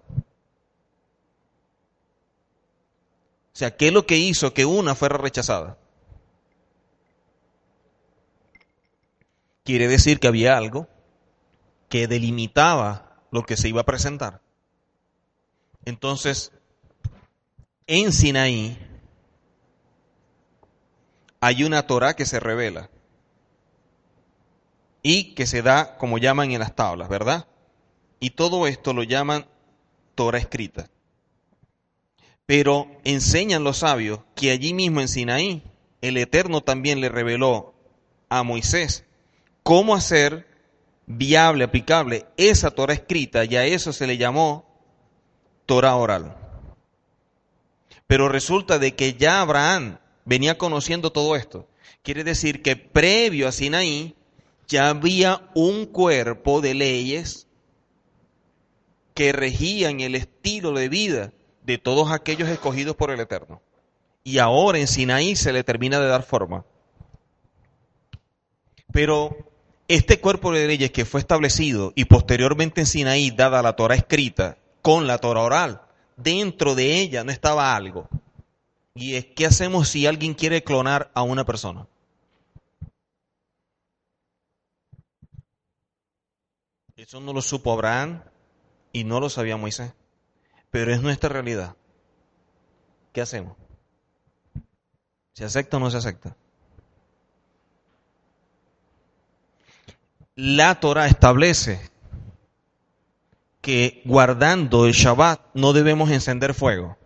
Speaker 1: O sea, ¿qué es lo que hizo que una fuera rechazada? Quiere decir que había algo que delimitaba lo que se iba a presentar. Entonces, en Sinaí hay una Torah que se revela y que se da como llaman en las tablas, ¿verdad? Y todo esto lo llaman Torah escrita. Pero enseñan los sabios que allí mismo en Sinaí el Eterno también le reveló a Moisés cómo hacer viable, aplicable esa Torah escrita y a eso se le llamó Torah oral. Pero resulta de que ya Abraham venía conociendo todo esto. Quiere decir que previo a Sinaí ya había un cuerpo de leyes que regían el estilo de vida de todos aquellos escogidos por el Eterno. Y ahora en Sinaí se le termina de dar forma. Pero este cuerpo de leyes que fue establecido y posteriormente en Sinaí dada la Torah escrita con la Torah oral, dentro de ella no estaba algo. Y es, ¿qué hacemos si alguien quiere clonar a una persona? Eso no lo supo Abraham y no lo sabía Moisés. Pero es nuestra realidad. ¿Qué hacemos? ¿Se acepta o no se acepta? La Torah establece que guardando el Shabbat no debemos encender fuego.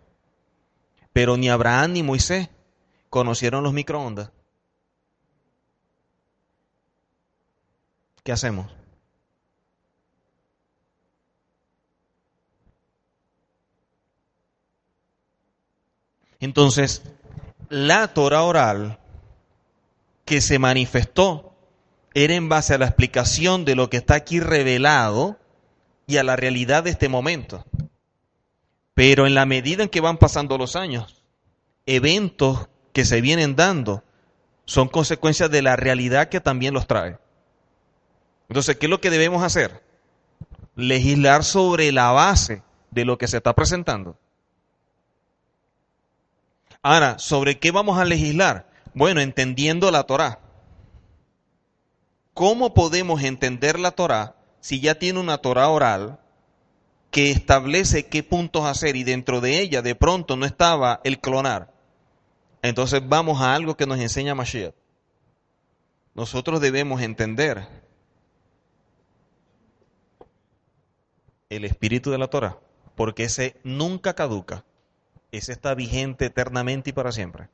Speaker 1: Pero ni Abraham ni Moisés conocieron los microondas. ¿Qué hacemos? Entonces, la Torah oral que se manifestó era en base a la explicación de lo que está aquí revelado y a la realidad de este momento. Pero en la medida en que van pasando los años, eventos que se vienen dando son consecuencias de la realidad que también los trae. Entonces, ¿qué es lo que debemos hacer? Legislar sobre la base de lo que se está presentando. Ahora, ¿sobre qué vamos a legislar? Bueno, entendiendo la Torah. ¿Cómo podemos entender la Torah si ya tiene una Torah oral que establece qué puntos hacer y dentro de ella de pronto no estaba el clonar? Entonces vamos a algo que nos enseña Mashiach. Nosotros debemos entender el espíritu de la Torah, porque ese nunca caduca, ese está vigente eternamente y para siempre.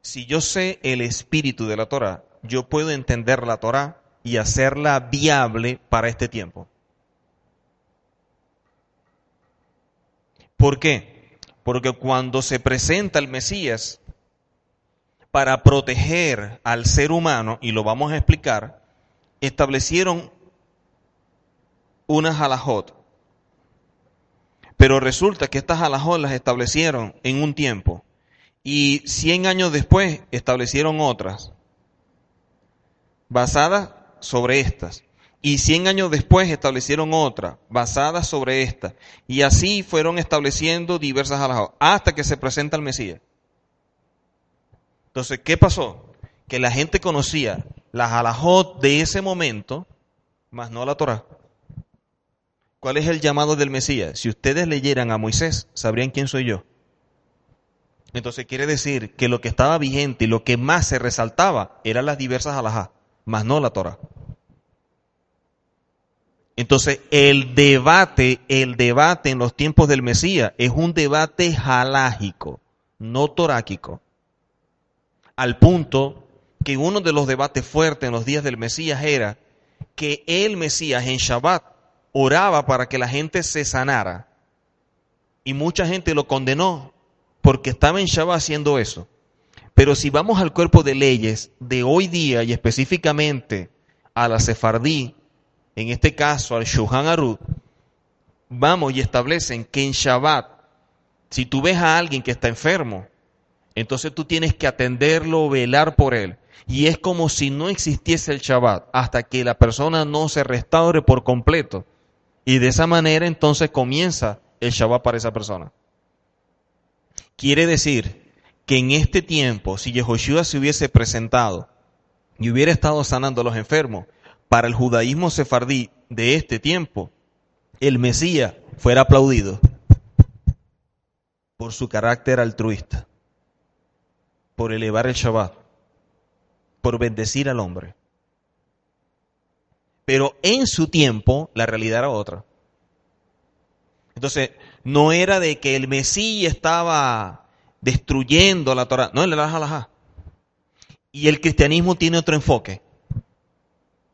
Speaker 1: Si yo sé el espíritu de la Torah, yo puedo entender la Torah y hacerla viable para este tiempo. ¿Por qué? Porque cuando se presenta el Mesías para proteger al ser humano, y lo vamos a explicar, establecieron unas halajot. Pero resulta que estas halajot las establecieron en un tiempo y 100 años después establecieron otras basadas sobre estas. Y 100 años después establecieron otra basada sobre esta. Y así fueron estableciendo diversas halajot hasta que se presenta el Mesías. Entonces, ¿qué pasó? Que la gente conocía las halajot de ese momento, más no la Torah. ¿Cuál es el llamado del Mesías? Si ustedes leyeran a Moisés, sabrían quién soy yo. Entonces quiere decir que lo que estaba vigente y lo que más se resaltaba eran las diversas alajás, más no la Torah. Entonces el debate, el debate en los tiempos del Mesías es un debate halágico, no toráquico. Al punto que uno de los debates fuertes en los días del Mesías era que el Mesías en Shabbat oraba para que la gente se sanara. Y mucha gente lo condenó porque estaba en Shabbat haciendo eso. Pero si vamos al cuerpo de leyes de hoy día y específicamente a la Sefardí, en este caso al Shuhan Arut, vamos y establecen que en Shabbat, si tú ves a alguien que está enfermo, entonces tú tienes que atenderlo, velar por él. Y es como si no existiese el Shabbat hasta que la persona no se restaure por completo. Y de esa manera entonces comienza el Shabbat para esa persona. Quiere decir que en este tiempo, si Yehoshua se hubiese presentado y hubiera estado sanando a los enfermos, para el judaísmo sefardí de este tiempo, el Mesías fuera aplaudido por su carácter altruista, por elevar el Shabbat, por bendecir al hombre. Pero en su tiempo la realidad era otra. Entonces, no era de que el Mesías estaba destruyendo la Torah. No, el la Y el cristianismo tiene otro enfoque.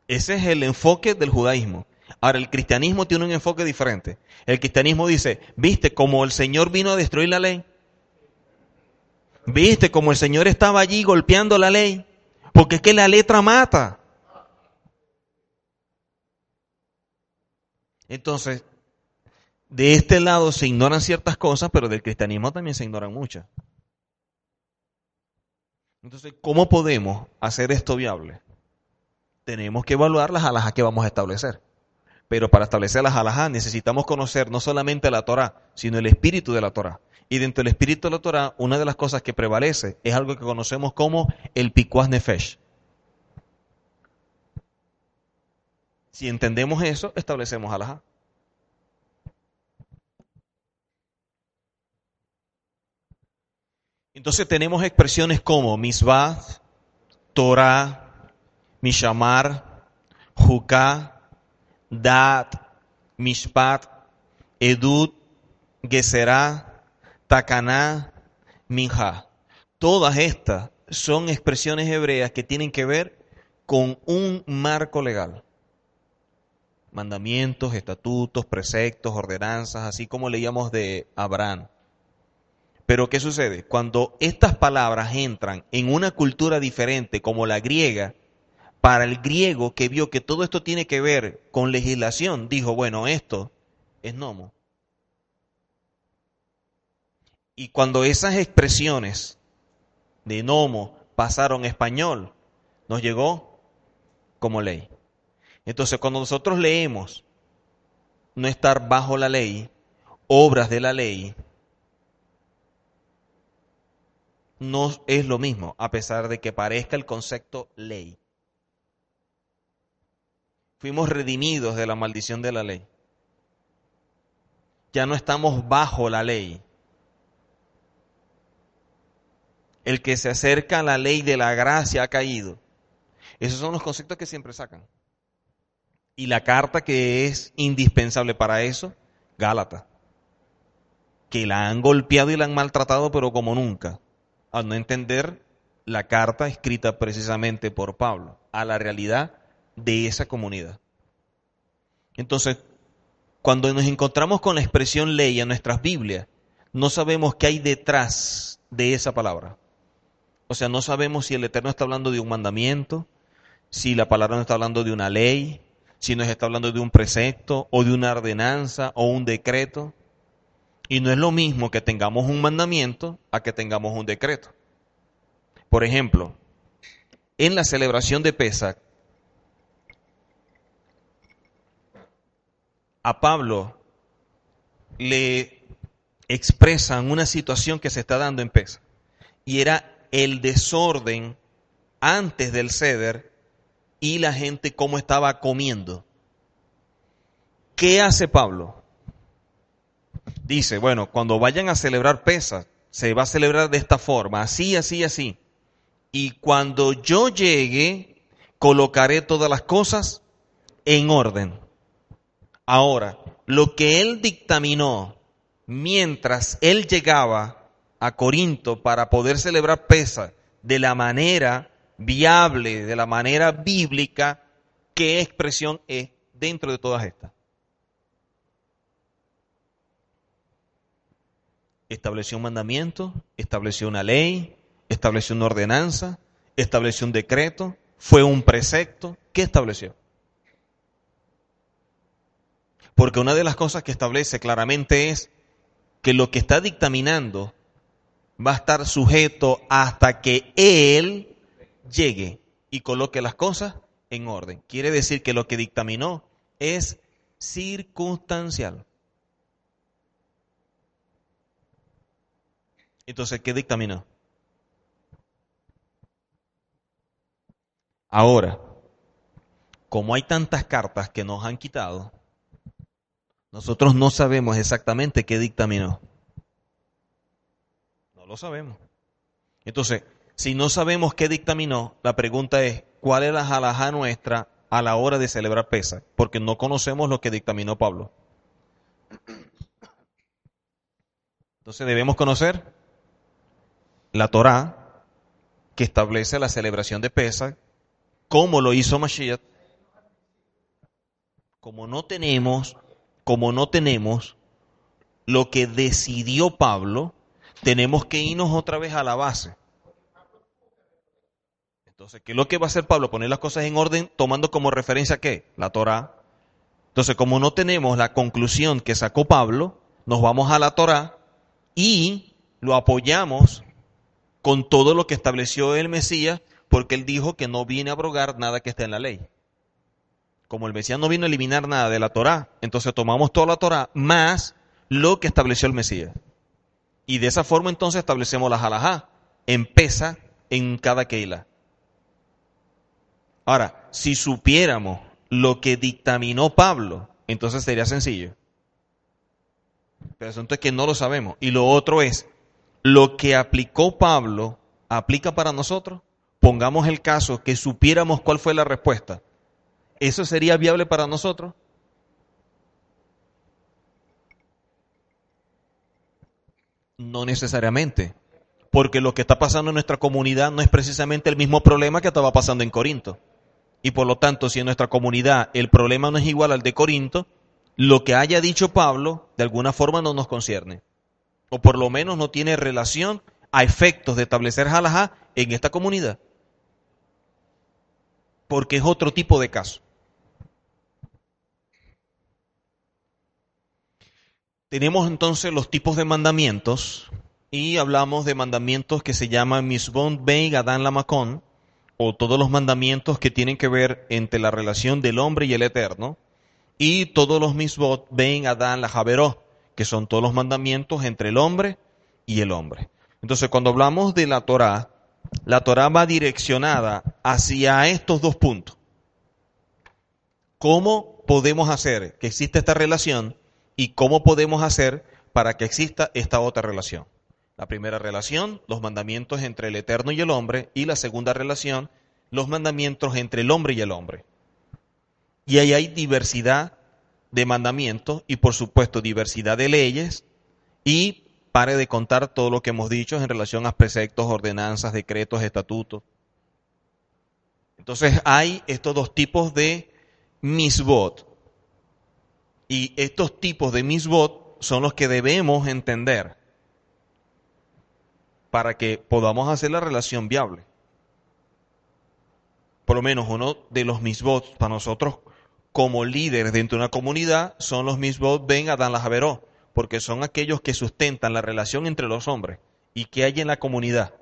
Speaker 1: Ese es el enfoque del judaísmo. Ahora, el cristianismo tiene un enfoque diferente. El cristianismo dice, viste, como el Señor vino a destruir la ley. Viste, como el Señor estaba allí golpeando la ley. Porque es que la letra mata. Entonces, de este lado se ignoran ciertas cosas, pero del cristianismo también se ignoran muchas. Entonces, ¿cómo podemos hacer esto viable? Tenemos que evaluar las alhajas que vamos a establecer. Pero para establecer las alhajas necesitamos conocer no solamente la Torah, sino el espíritu de la Torah. Y dentro del espíritu de la Torah, una de las cosas que prevalece es algo que conocemos como el pikuaz nefesh. Si entendemos eso, establecemos alhajas. Entonces tenemos expresiones como misbah, Torah, mishamar, juká, dat, mishpat, edut, geserá, takaná, minja. Todas estas son expresiones hebreas que tienen que ver con un marco legal. Mandamientos, estatutos, preceptos, ordenanzas, así como leíamos de Abraham. Pero ¿qué sucede? Cuando estas palabras entran en una cultura diferente como la griega, para el griego que vio que todo esto tiene que ver con legislación, dijo, bueno, esto es nomo. Y cuando esas expresiones de nomo pasaron a español, nos llegó como ley. Entonces, cuando nosotros leemos no estar bajo la ley, obras de la ley, no es lo mismo, a pesar de que parezca el concepto ley. Fuimos redimidos de la maldición de la ley. Ya no estamos bajo la ley. El que se acerca a la ley de la gracia ha caído. Esos son los conceptos que siempre sacan. Y la carta que es indispensable para eso, Gálata. Que la han golpeado y la han maltratado, pero como nunca al no entender la carta escrita precisamente por Pablo a la realidad de esa comunidad. Entonces, cuando nos encontramos con la expresión ley en nuestras Biblias, no sabemos qué hay detrás de esa palabra. O sea, no sabemos si el Eterno está hablando de un mandamiento, si la palabra nos está hablando de una ley, si nos está hablando de un precepto o de una ordenanza o un decreto. Y no es lo mismo que tengamos un mandamiento a que tengamos un decreto. Por ejemplo, en la celebración de Pesach, a Pablo le expresan una situación que se está dando en Pesach. Y era el desorden antes del ceder y la gente cómo estaba comiendo. ¿Qué hace Pablo? Dice, bueno, cuando vayan a celebrar Pesas, se va a celebrar de esta forma, así, así, así. Y cuando yo llegue, colocaré todas las cosas en orden. Ahora, lo que él dictaminó mientras él llegaba a Corinto para poder celebrar Pesas de la manera viable, de la manera bíblica, ¿qué expresión es dentro de todas estas? Estableció un mandamiento, estableció una ley, estableció una ordenanza, estableció un decreto, fue un precepto. ¿Qué estableció? Porque una de las cosas que establece claramente es que lo que está dictaminando va a estar sujeto hasta que Él llegue y coloque las cosas en orden. Quiere decir que lo que dictaminó es circunstancial. Entonces, ¿qué dictaminó? Ahora, como hay tantas cartas que nos han quitado, nosotros no sabemos exactamente qué dictaminó. No lo sabemos. Entonces, si no sabemos qué dictaminó, la pregunta es, ¿cuál es la jalajá nuestra a la hora de celebrar Pesa? Porque no conocemos lo que dictaminó Pablo. Entonces debemos conocer la Torá, que establece la celebración de Pesach, como lo hizo Mashiach. Como no tenemos, como no tenemos lo que decidió Pablo, tenemos que irnos otra vez a la base. Entonces, ¿qué es lo que va a hacer Pablo? Poner las cosas en orden tomando como referencia qué? La Torá. Entonces, como no tenemos la conclusión que sacó Pablo, nos vamos a la Torá y lo apoyamos con todo lo que estableció el Mesías, porque él dijo que no viene a abrogar nada que esté en la ley. Como el Mesías no vino a eliminar nada de la Torá, entonces tomamos toda la Torá más lo que estableció el Mesías. Y de esa forma entonces establecemos la halajá, en pesa en cada keila. Ahora, si supiéramos lo que dictaminó Pablo, entonces sería sencillo. Pero el asunto es que no lo sabemos. Y lo otro es, lo que aplicó Pablo aplica para nosotros? Pongamos el caso que supiéramos cuál fue la respuesta. ¿Eso sería viable para nosotros? No necesariamente, porque lo que está pasando en nuestra comunidad no es precisamente el mismo problema que estaba pasando en Corinto. Y por lo tanto, si en nuestra comunidad el problema no es igual al de Corinto, lo que haya dicho Pablo de alguna forma no nos concierne o por lo menos no tiene relación a efectos de establecer halajá en esta comunidad. Porque es otro tipo de caso. Tenemos entonces los tipos de mandamientos y hablamos de mandamientos que se llaman Misbon Bey Adán Lamakon, o todos los mandamientos que tienen que ver entre la relación del hombre y el eterno, y todos los Misbot Ben Adán la Javeró, que son todos los mandamientos entre el hombre y el hombre. Entonces, cuando hablamos de la Torá, la Torá va direccionada hacia estos dos puntos. ¿Cómo podemos hacer que exista esta relación y cómo podemos hacer para que exista esta otra relación. La primera relación, los mandamientos entre el Eterno y el hombre, y la segunda relación, los mandamientos entre el hombre y el hombre. Y ahí hay diversidad de mandamientos y por supuesto diversidad de leyes y pare de contar todo lo que hemos dicho en relación a preceptos, ordenanzas, decretos, estatutos. Entonces hay estos dos tipos de misbot, y estos tipos de misbot son los que debemos entender para que podamos hacer la relación viable. Por lo menos uno de los misbot para nosotros como líderes dentro de una comunidad son los misbot Ben Adán Lajaveró, porque son aquellos que sustentan la relación entre los hombres y que hay en la comunidad.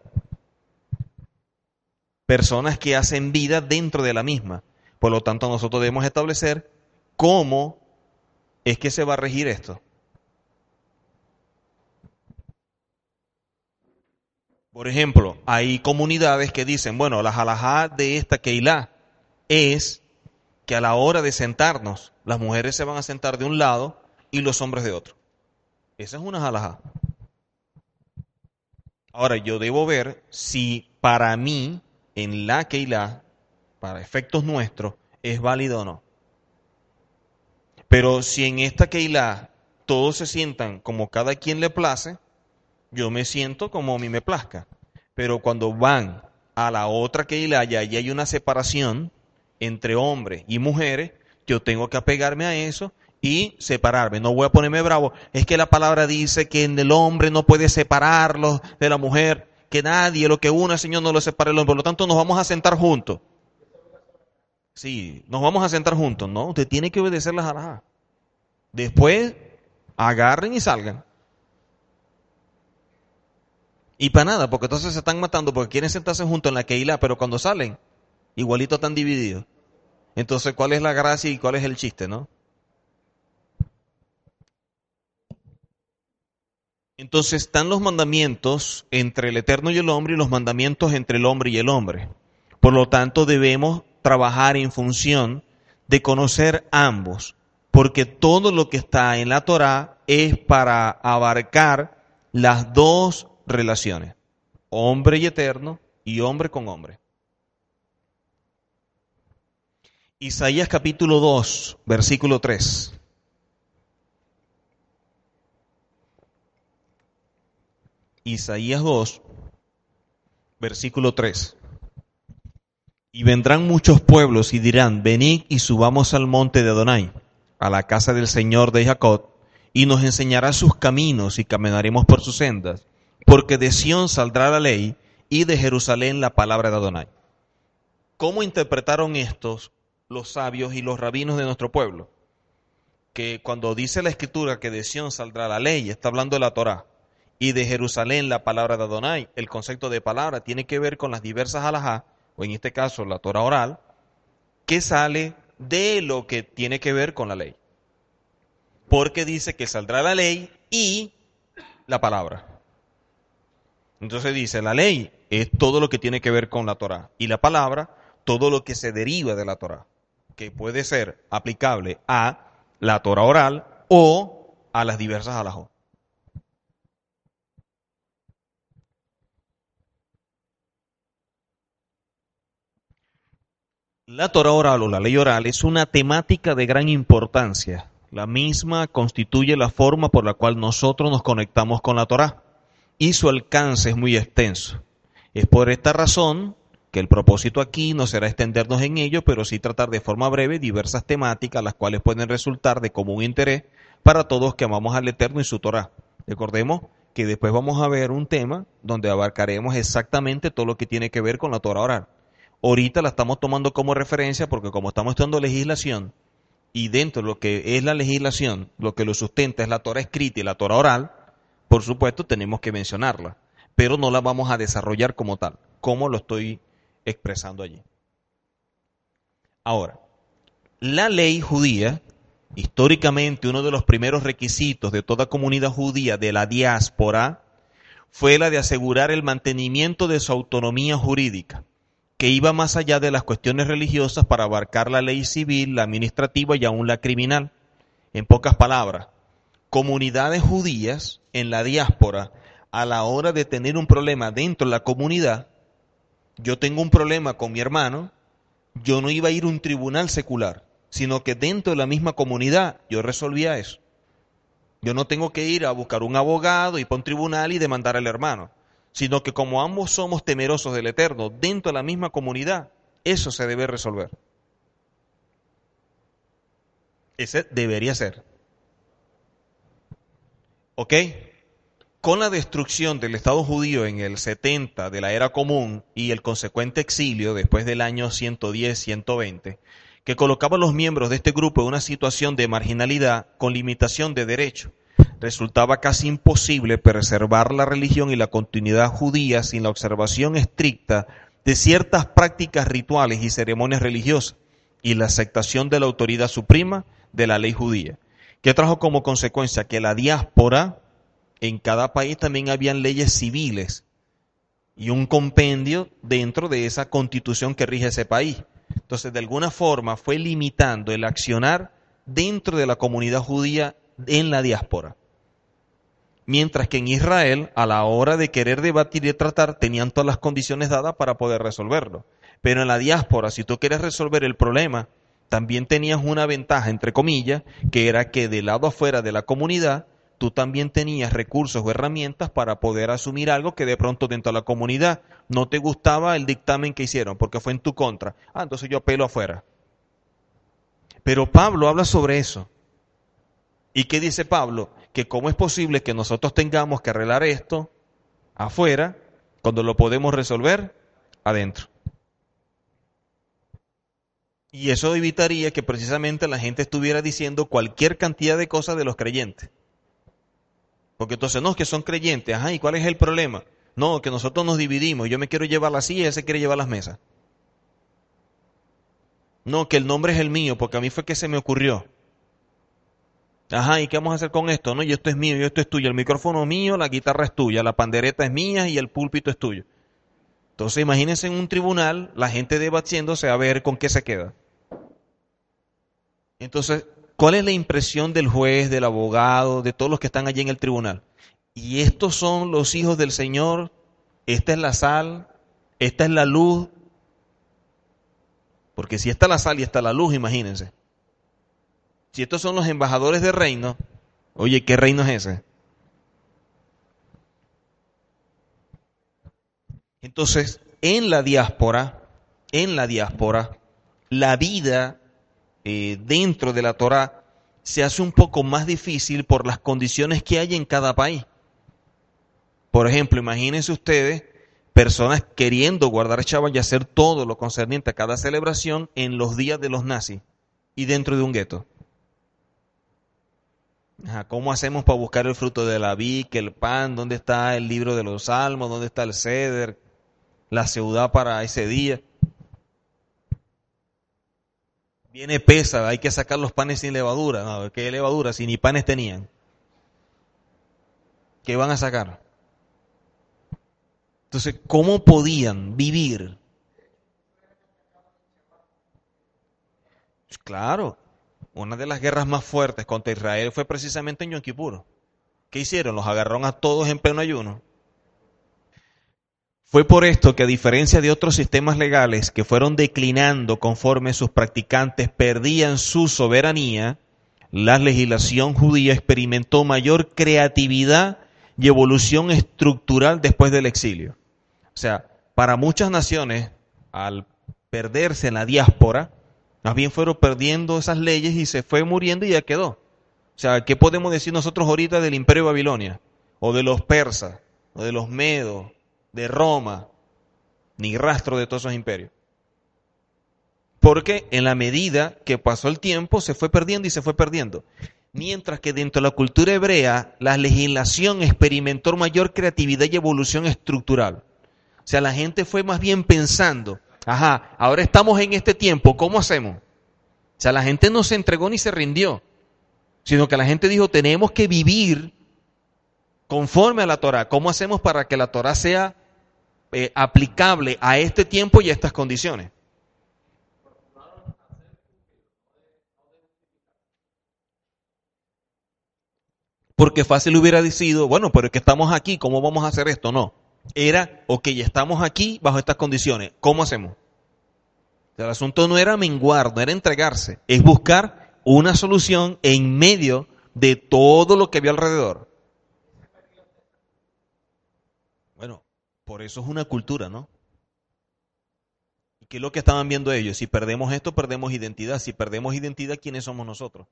Speaker 1: Personas que hacen vida dentro de la misma. Por lo tanto, nosotros debemos establecer cómo es que se va a regir esto. Por ejemplo, hay comunidades que dicen, bueno, la jalajá de esta Keilah es que a la hora de sentarnos, las mujeres se van a sentar de un lado y los hombres de otro. Esa es una jalajá. Ahora, yo debo ver si para mí, en la Keilah, para efectos nuestros, es válido o no. Pero si en esta Keilah todos se sientan como cada quien le place, yo me siento como a mí me plazca. Pero cuando van a la otra Keilah y allí hay una separación entre hombres y mujeres, yo tengo que apegarme a eso y separarme. No voy a ponerme bravo. Es que la palabra dice que en el hombre no puede separarlo de la mujer, que nadie, lo que una, Señor, no lo separe el hombre. Por lo tanto, nos vamos a sentar juntos. Sí, nos vamos a sentar juntos, ¿no? Usted tiene que obedecer las alhajas. Después, agarren y salgan. Y para nada, porque entonces se están matando porque quieren sentarse juntos en la Keilah, pero cuando salen, igualito están divididos. Entonces, ¿cuál es la gracia y cuál es el chiste, no? Entonces están los mandamientos entre el Eterno y el hombre y los mandamientos entre el hombre y el hombre. Por lo tanto, debemos trabajar en función de conocer ambos, porque todo lo que está en la Torá es para abarcar las dos relaciones, hombre y eterno y hombre con hombre. Isaías capítulo 2, versículo 3. Isaías 2, versículo 3. Y vendrán muchos pueblos y dirán, venid y subamos al monte de Adonai, a la casa del Señor de Jacob, y nos enseñará sus caminos y caminaremos por sus sendas, porque de Sión saldrá la ley y de Jerusalén la palabra de Adonai. ¿Cómo interpretaron estos los sabios y los rabinos de nuestro pueblo? Que cuando dice la escritura que de Sión saldrá la ley, está hablando de la Torá, y de Jerusalén la palabra de Adonai, el concepto de palabra tiene que ver con las diversas alajá o en este caso la Torah oral, que sale de lo que tiene que ver con la ley. Porque dice que saldrá la ley y la palabra. Entonces dice, la ley es todo lo que tiene que ver con la Torah y la palabra, todo lo que se deriva de la Torah, que puede ser aplicable a la Torah oral o a las diversas alajot. La Torah oral o la ley oral es una temática de gran importancia. La misma constituye la forma por la cual nosotros nos conectamos con la Torah y su alcance es muy extenso. Es por esta razón que el propósito aquí no será extendernos en ello, pero sí tratar de forma breve diversas temáticas, las cuales pueden resultar de común interés para todos que amamos al Eterno y su Torah. Recordemos que después vamos a ver un tema donde abarcaremos exactamente todo lo que tiene que ver con la Torah oral. Ahorita la estamos tomando como referencia porque como estamos estudiando legislación y dentro de lo que es la legislación, lo que lo sustenta es la Torah escrita y la Torah oral, por supuesto tenemos que mencionarla, pero no la vamos a desarrollar como tal, como lo estoy expresando allí. Ahora, la ley judía Históricamente, uno de los primeros requisitos de toda comunidad judía de la diáspora fue la de asegurar el mantenimiento de su autonomía jurídica, que iba más allá de las cuestiones religiosas para abarcar la ley civil, la administrativa y aún la criminal. En pocas palabras, comunidades judías en la diáspora, a la hora de tener un problema dentro de la comunidad, yo tengo un problema con mi hermano, yo no iba a ir a un tribunal secular sino que dentro de la misma comunidad yo resolvía eso. Yo no tengo que ir a buscar un abogado y para un tribunal y demandar al hermano, sino que como ambos somos temerosos del Eterno, dentro de la misma comunidad, eso se debe resolver. Ese debería ser. ¿Ok? Con la destrucción del Estado judío en el 70 de la era común y el consecuente exilio después del año 110-120, que colocaba a los miembros de este grupo en una situación de marginalidad con limitación de derecho. Resultaba casi imposible preservar la religión y la continuidad judía sin la observación estricta de ciertas prácticas rituales y ceremonias religiosas y la aceptación de la autoridad suprema de la ley judía, que trajo como consecuencia que la diáspora, en cada país también habían leyes civiles y un compendio dentro de esa constitución que rige ese país. Entonces, de alguna forma fue limitando el accionar dentro de la comunidad judía en la diáspora. Mientras que en Israel, a la hora de querer debatir y tratar, tenían todas las condiciones dadas para poder resolverlo. Pero en la diáspora, si tú quieres resolver el problema, también tenías una ventaja, entre comillas, que era que del lado afuera de la comunidad tú también tenías recursos o herramientas para poder asumir algo que de pronto dentro de la comunidad no te gustaba el dictamen que hicieron porque fue en tu contra. Ah, entonces yo apelo afuera. Pero Pablo habla sobre eso. ¿Y qué dice Pablo? Que cómo es posible que nosotros tengamos que arreglar esto afuera cuando lo podemos resolver adentro. Y eso evitaría que precisamente la gente estuviera diciendo cualquier cantidad de cosas de los creyentes. Porque entonces, no, que son creyentes. Ajá, ¿y cuál es el problema? No, que nosotros nos dividimos. Yo me quiero llevar la silla y ella se quiere llevar las mesas. No, que el nombre es el mío, porque a mí fue que se me ocurrió. Ajá, ¿y qué vamos a hacer con esto? No, y esto es mío, y esto es tuyo. El micrófono es mío, la guitarra es tuya, la pandereta es mía y el púlpito es tuyo. Entonces, imagínense en un tribunal, la gente debatiéndose a ver con qué se queda. Entonces, ¿Cuál es la impresión del juez, del abogado, de todos los que están allí en el tribunal? Y estos son los hijos del Señor, esta es la sal, esta es la luz. Porque si está la sal y está la luz, imagínense. Si estos son los embajadores del reino, oye, ¿qué reino es ese? Entonces, en la diáspora, en la diáspora, la vida eh, dentro de la Torah se hace un poco más difícil por las condiciones que hay en cada país. Por ejemplo, imagínense ustedes personas queriendo guardar Shabbat y hacer todo lo concerniente a cada celebración en los días de los nazis y dentro de un gueto. ¿Cómo hacemos para buscar el fruto de la vid, el pan? ¿Dónde está el libro de los salmos? ¿Dónde está el ceder? La ciudad para ese día. Viene pesa, hay que sacar los panes sin levadura. No, ¿qué levadura? Si ni panes tenían. ¿Qué van a sacar? Entonces, ¿cómo podían vivir? Pues claro, una de las guerras más fuertes contra Israel fue precisamente en Yom. ¿Qué hicieron? Los agarraron a todos en pleno ayuno. Fue por esto que a diferencia de otros sistemas legales que fueron declinando conforme sus practicantes perdían su soberanía, la legislación judía experimentó mayor creatividad y evolución estructural después del exilio. O sea, para muchas naciones, al perderse en la diáspora, más bien fueron perdiendo esas leyes y se fue muriendo y ya quedó. O sea, ¿qué podemos decir nosotros ahorita del imperio de Babilonia? o de los persas, o de los medos, de Roma, ni rastro de todos esos imperios. Porque en la medida que pasó el tiempo se fue perdiendo y se fue perdiendo. Mientras que dentro de la cultura hebrea la legislación experimentó mayor creatividad y evolución estructural. O sea, la gente fue más bien pensando, ajá, ahora estamos en este tiempo, ¿cómo hacemos? O sea, la gente no se entregó ni se rindió, sino que la gente dijo, tenemos que vivir conforme a la Torah. ¿Cómo hacemos para que la Torah sea eh, aplicable a este tiempo y a estas condiciones? Porque fácil hubiera sido, bueno, pero es que estamos aquí, ¿cómo vamos a hacer esto? No. Era, ok, estamos aquí bajo estas condiciones, ¿cómo hacemos? El asunto no era menguar, no era entregarse, es buscar una solución en medio de todo lo que había alrededor. Bueno, por eso es una cultura, ¿no? ¿Y qué es lo que estaban viendo ellos? Si perdemos esto, perdemos identidad. Si perdemos identidad, ¿quiénes somos nosotros?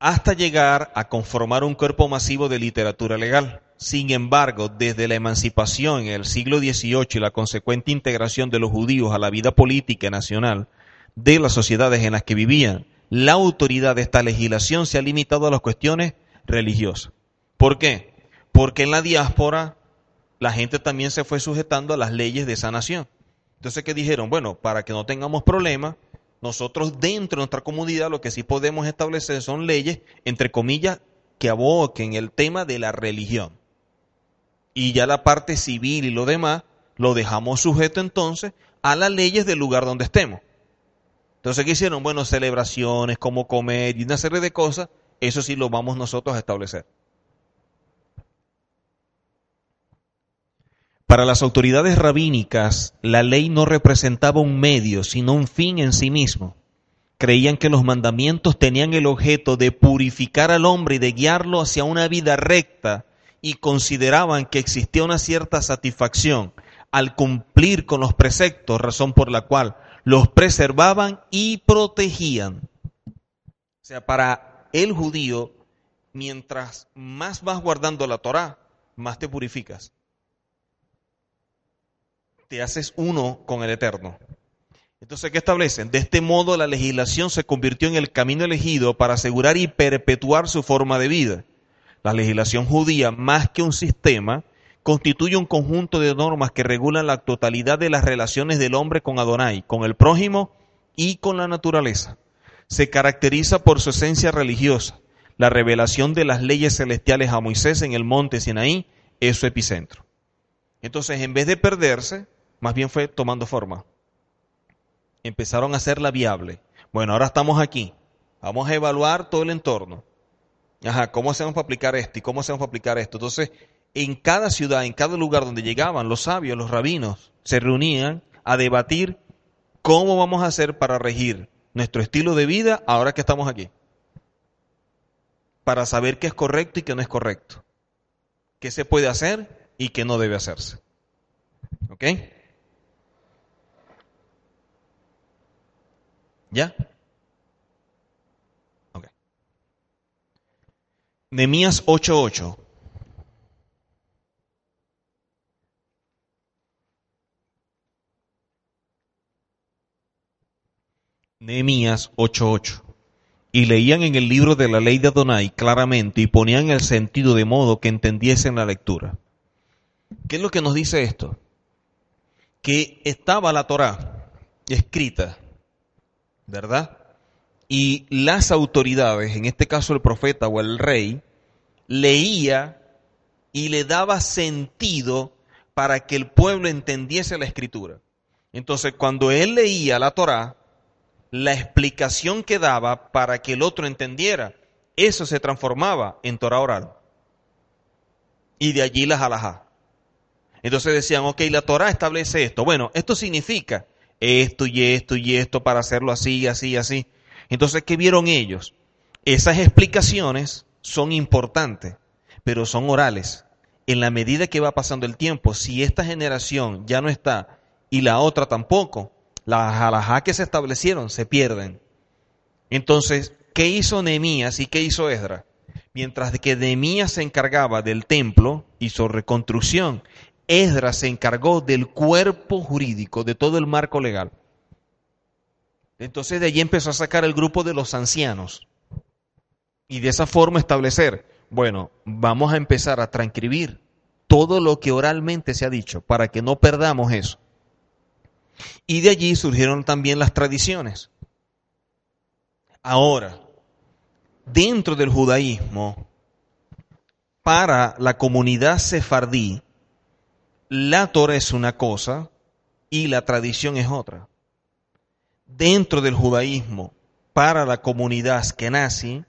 Speaker 1: hasta llegar a conformar un cuerpo masivo de literatura legal. Sin embargo, desde la emancipación en el siglo XVIII y la consecuente integración de los judíos a la vida política nacional de las sociedades en las que vivían, la autoridad de esta legislación se ha limitado a las cuestiones religiosas. ¿Por qué? Porque en la diáspora la gente también se fue sujetando a las leyes de esa nación. Entonces, ¿qué dijeron? Bueno, para que no tengamos problemas, nosotros dentro de nuestra comunidad lo que sí podemos establecer son leyes, entre comillas, que aboquen el tema de la religión. Y ya la parte civil y lo demás lo dejamos sujeto entonces a las leyes del lugar donde estemos. Entonces, ¿qué hicieron? Bueno, celebraciones, cómo comer y una serie de cosas, eso sí lo vamos nosotros a establecer. Para las autoridades rabínicas, la ley no representaba un medio, sino un fin en sí mismo. Creían que los mandamientos tenían el objeto de purificar al hombre y de guiarlo hacia una vida recta y consideraban que existía una cierta satisfacción al cumplir con los preceptos, razón por la cual los preservaban y protegían. O sea, para el judío, mientras más vas guardando la Torah, más te purificas te haces uno con el Eterno. Entonces, ¿qué establecen? De este modo, la legislación se convirtió en el camino elegido para asegurar y perpetuar su forma de vida. La legislación judía, más que un sistema, constituye un conjunto de normas que regulan la totalidad de las relaciones del hombre con Adonai, con el prójimo y con la naturaleza. Se caracteriza por su esencia religiosa. La revelación de las leyes celestiales a Moisés en el monte Sinaí es su epicentro. Entonces, en vez de perderse, más bien fue tomando forma. Empezaron a hacerla viable. Bueno, ahora estamos aquí. Vamos a evaluar todo el entorno. Ajá, ¿cómo hacemos para aplicar esto? ¿Y cómo hacemos para aplicar esto? Entonces, en cada ciudad, en cada lugar donde llegaban los sabios, los rabinos, se reunían a debatir cómo vamos a hacer para regir nuestro estilo de vida ahora que estamos aquí. Para saber qué es correcto y qué no es correcto. Qué se puede hacer y qué no debe hacerse. ¿Ok? ¿Ya? Ok. Nemías 8:8. Nehemías 8:8. Y leían en el libro de la ley de Adonai claramente y ponían el sentido de modo que entendiesen la lectura. ¿Qué es lo que nos dice esto? Que estaba la Torah escrita ¿verdad? Y las autoridades, en este caso el profeta o el rey, leía y le daba sentido para que el pueblo entendiese la escritura. Entonces, cuando él leía la Torá, la explicación que daba para que el otro entendiera, eso se transformaba en Torah oral. Y de allí las alajá. Entonces decían, ok, la Torah establece esto. Bueno, esto significa esto y esto y esto para hacerlo así, así, así. Entonces, ¿qué vieron ellos? Esas explicaciones son importantes, pero son orales. En la medida que va pasando el tiempo, si esta generación ya no está y la otra tampoco, las alajá que se establecieron se pierden. Entonces, ¿qué hizo Nehemías y qué hizo Esdra? Mientras que Nehemías se encargaba del templo y su reconstrucción, Esdras se encargó del cuerpo jurídico, de todo el marco legal. Entonces de allí empezó a sacar el grupo de los ancianos y de esa forma establecer, bueno, vamos a empezar a transcribir todo lo que oralmente se ha dicho para que no perdamos eso. Y de allí surgieron también las tradiciones. Ahora, dentro del judaísmo, para la comunidad sefardí, la Torah es una cosa y la tradición es otra. Dentro del judaísmo, para la comunidad nazi,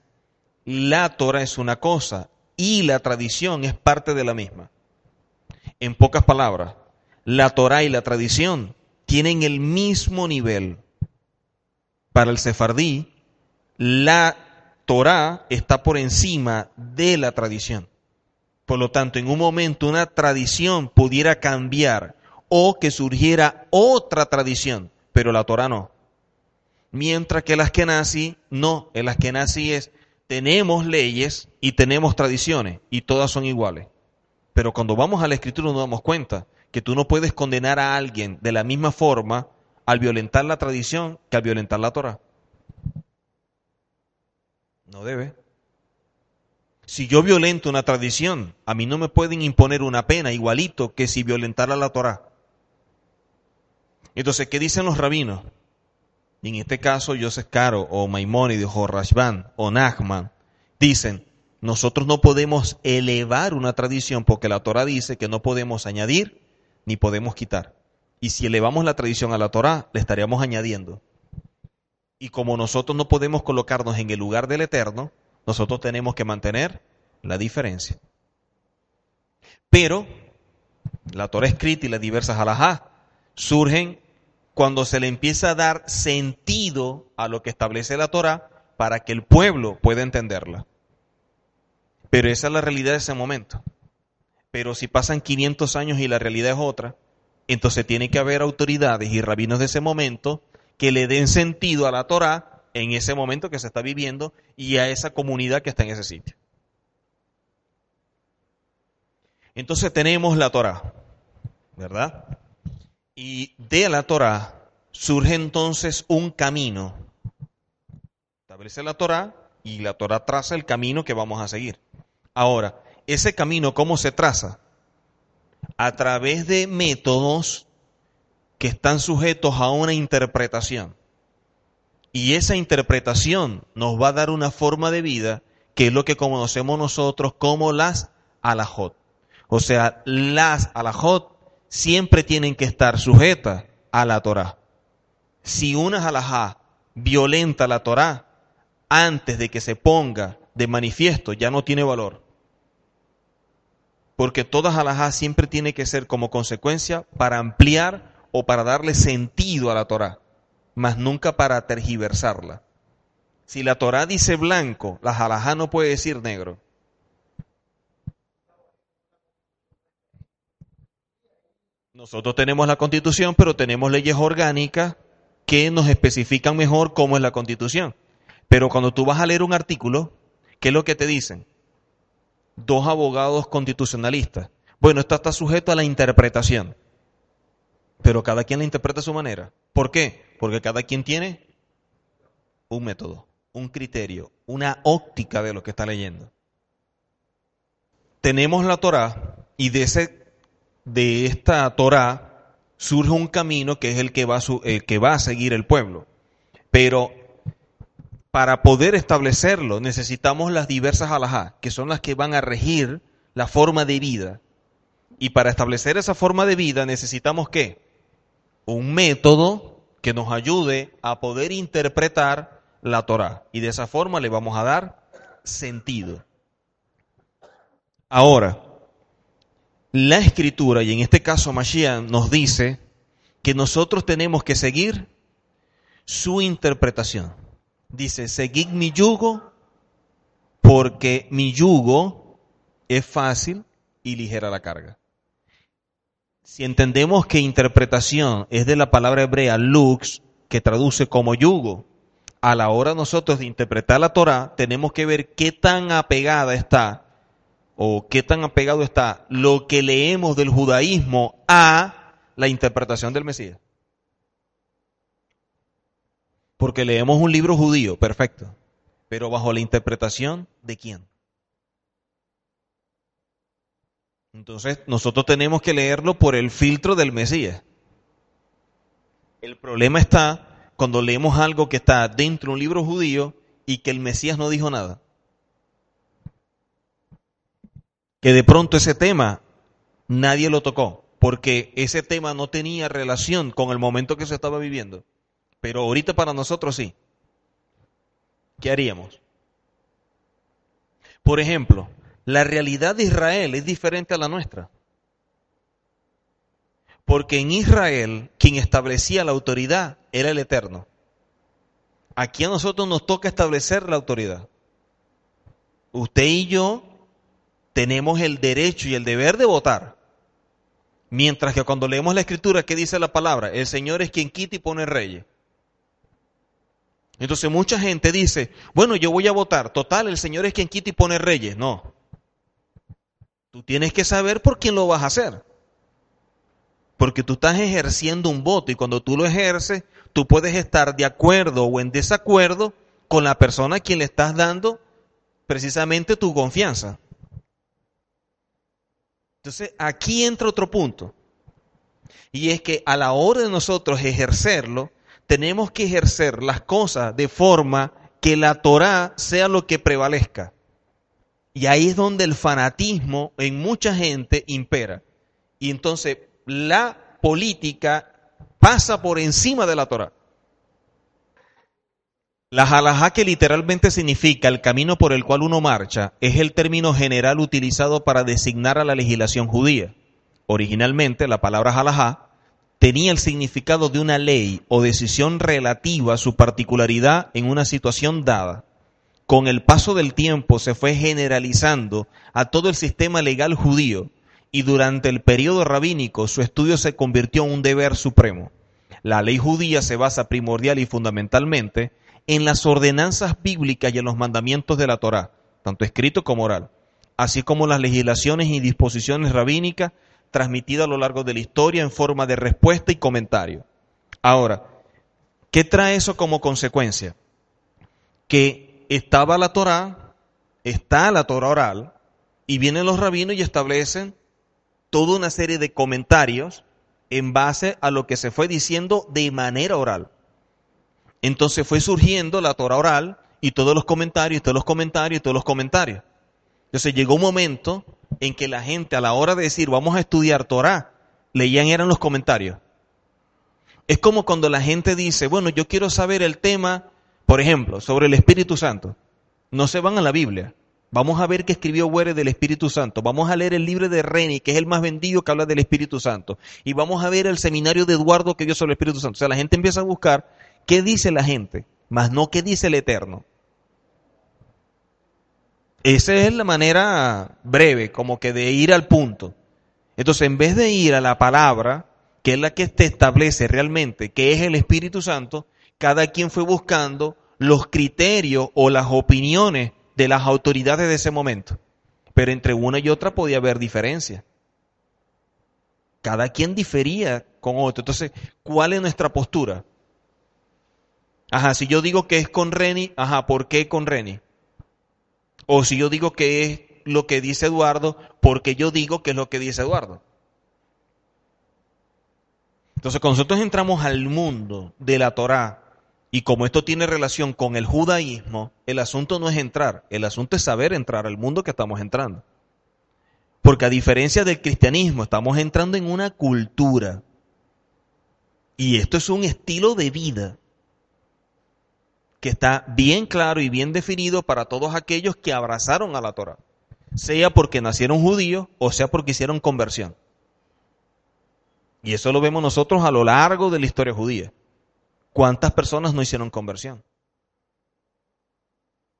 Speaker 1: la Torah es una cosa y la tradición es parte de la misma. En pocas palabras, la Torah y la tradición tienen el mismo nivel. Para el sefardí, la Torah está por encima de la tradición. Por lo tanto, en un momento una tradición pudiera cambiar o que surgiera otra tradición, pero la Torah no. Mientras que el Askenazi no, el Askenazi es tenemos leyes y tenemos tradiciones y todas son iguales. Pero cuando vamos a la escritura nos damos cuenta que tú no puedes condenar a alguien de la misma forma al violentar la tradición que al violentar la Torah. No debe. Si yo violento una tradición, a mí no me pueden imponer una pena igualito que si violentara la Torah. Entonces, ¿qué dicen los rabinos? en este caso Joseph Caro o Maimónides o Rashban o Nachman dicen, nosotros no podemos elevar una tradición porque la Torah dice que no podemos añadir ni podemos quitar. Y si elevamos la tradición a la Torah, le estaríamos añadiendo. Y como nosotros no podemos colocarnos en el lugar del Eterno, nosotros tenemos que mantener la diferencia. Pero la Torah escrita y las diversas alajá surgen cuando se le empieza a dar sentido a lo que establece la Torah para que el pueblo pueda entenderla. Pero esa es la realidad de ese momento. Pero si pasan 500 años y la realidad es otra, entonces tiene que haber autoridades y rabinos de ese momento que le den sentido a la Torah en ese momento que se está viviendo y a esa comunidad que está en ese sitio. Entonces tenemos la Torah, ¿verdad? Y de la Torah surge entonces un camino. Establece la Torah y la Torah traza el camino que vamos a seguir. Ahora, ese camino, ¿cómo se traza? A través de métodos que están sujetos a una interpretación. Y esa interpretación nos va a dar una forma de vida que es lo que conocemos nosotros como las alajot. O sea, las alajot siempre tienen que estar sujetas a la Torah. Si una alajá violenta la Torah antes de que se ponga de manifiesto, ya no tiene valor. Porque todas alajás siempre tiene que ser como consecuencia para ampliar o para darle sentido a la Torah mas nunca para tergiversarla. Si la Torah dice blanco, la halajá no puede decir negro. Nosotros tenemos la constitución, pero tenemos leyes orgánicas que nos especifican mejor cómo es la constitución. Pero cuando tú vas a leer un artículo, ¿qué es lo que te dicen? Dos abogados constitucionalistas. Bueno, esto está sujeto a la interpretación. Pero cada quien la interpreta a su manera. ¿Por qué? Porque cada quien tiene un método, un criterio, una óptica de lo que está leyendo. Tenemos la Torá y de, ese, de esta Torá surge un camino que es el que, va a el que va a seguir el pueblo. Pero para poder establecerlo necesitamos las diversas alajá, que son las que van a regir la forma de vida. Y para establecer esa forma de vida necesitamos qué? Un método que nos ayude a poder interpretar la Torah. Y de esa forma le vamos a dar sentido. Ahora, la escritura, y en este caso Mashiach, nos dice que nosotros tenemos que seguir su interpretación. Dice, seguid mi yugo porque mi yugo es fácil y ligera la carga. Si entendemos que interpretación es de la palabra hebrea lux, que traduce como yugo, a la hora nosotros de interpretar la Torah, tenemos que ver qué tan apegada está o qué tan apegado está lo que leemos del judaísmo a la interpretación del Mesías. Porque leemos un libro judío, perfecto, pero bajo la interpretación de quién. Entonces nosotros tenemos que leerlo por el filtro del Mesías. El problema está cuando leemos algo que está dentro de un libro judío y que el Mesías no dijo nada. Que de pronto ese tema nadie lo tocó, porque ese tema no tenía relación con el momento que se estaba viviendo. Pero ahorita para nosotros sí. ¿Qué haríamos? Por ejemplo, la realidad de Israel es diferente a la nuestra. Porque en Israel quien establecía la autoridad era el Eterno. Aquí a nosotros nos toca establecer la autoridad. Usted y yo tenemos el derecho y el deber de votar. Mientras que cuando leemos la escritura, ¿qué dice la palabra? El Señor es quien quita y pone reyes. Entonces mucha gente dice, bueno, yo voy a votar. Total, el Señor es quien quita y pone reyes. No. Tú tienes que saber por quién lo vas a hacer. Porque tú estás ejerciendo un voto y cuando tú lo ejerces, tú puedes estar de acuerdo o en desacuerdo con la persona a quien le estás dando precisamente tu confianza. Entonces, aquí entra otro punto. Y es que a la hora de nosotros ejercerlo, tenemos que ejercer las cosas de forma que la Torah sea lo que prevalezca. Y ahí es donde el fanatismo en mucha gente impera. Y entonces la política pasa por encima de la Torah. La halajá, que literalmente significa el camino por el cual uno marcha, es el término general utilizado para designar a la legislación judía. Originalmente, la palabra halajá tenía el significado de una ley o decisión relativa a su particularidad en una situación dada con el paso del tiempo se fue generalizando a todo el sistema legal judío y durante el periodo rabínico su estudio se convirtió en un deber supremo. La ley judía se basa primordial y fundamentalmente en las ordenanzas bíblicas y en los mandamientos de la Torá, tanto escrito como oral, así como las legislaciones y disposiciones rabínicas transmitidas a lo largo de la historia en forma de respuesta y comentario. Ahora, ¿qué trae eso como consecuencia? Que estaba la Torá, está la Torá oral, y vienen los rabinos y establecen toda una serie de comentarios en base a lo que se fue diciendo de manera oral. Entonces fue surgiendo la Torah oral y todos los comentarios, todos los comentarios, todos los comentarios. Entonces llegó un momento en que la gente a la hora de decir vamos a estudiar Torah, leían eran los comentarios. Es como cuando la gente dice, bueno, yo quiero saber el tema por ejemplo, sobre el Espíritu Santo. No se van a la Biblia. Vamos a ver qué escribió Were del Espíritu Santo. Vamos a leer el libro de Reni, que es el más vendido que habla del Espíritu Santo. Y vamos a ver el seminario de Eduardo que dio sobre el Espíritu Santo. O sea, la gente empieza a buscar qué dice la gente, más no qué dice el Eterno. Esa es la manera breve, como que de ir al punto. Entonces, en vez de ir a la palabra, que es la que te establece realmente qué es el Espíritu Santo, cada quien fue buscando los criterios o las opiniones de las autoridades de ese momento. Pero entre una y otra podía haber diferencia. Cada quien difería con otro. Entonces, ¿cuál es nuestra postura? Ajá, si yo digo que es con Reni, ajá, ¿por qué con Reni? O si yo digo que es lo que dice Eduardo, ¿por qué yo digo que es lo que dice Eduardo? Entonces, cuando nosotros entramos al mundo de la Torá, y como esto tiene relación con el judaísmo, el asunto no es entrar, el asunto es saber entrar al mundo que estamos entrando. Porque a diferencia del cristianismo, estamos entrando en una cultura. Y esto es un estilo de vida que está bien claro y bien definido para todos aquellos que abrazaron a la Torah, sea porque nacieron judíos o sea porque hicieron conversión. Y eso lo vemos nosotros a lo largo de la historia judía. ¿Cuántas personas no hicieron conversión?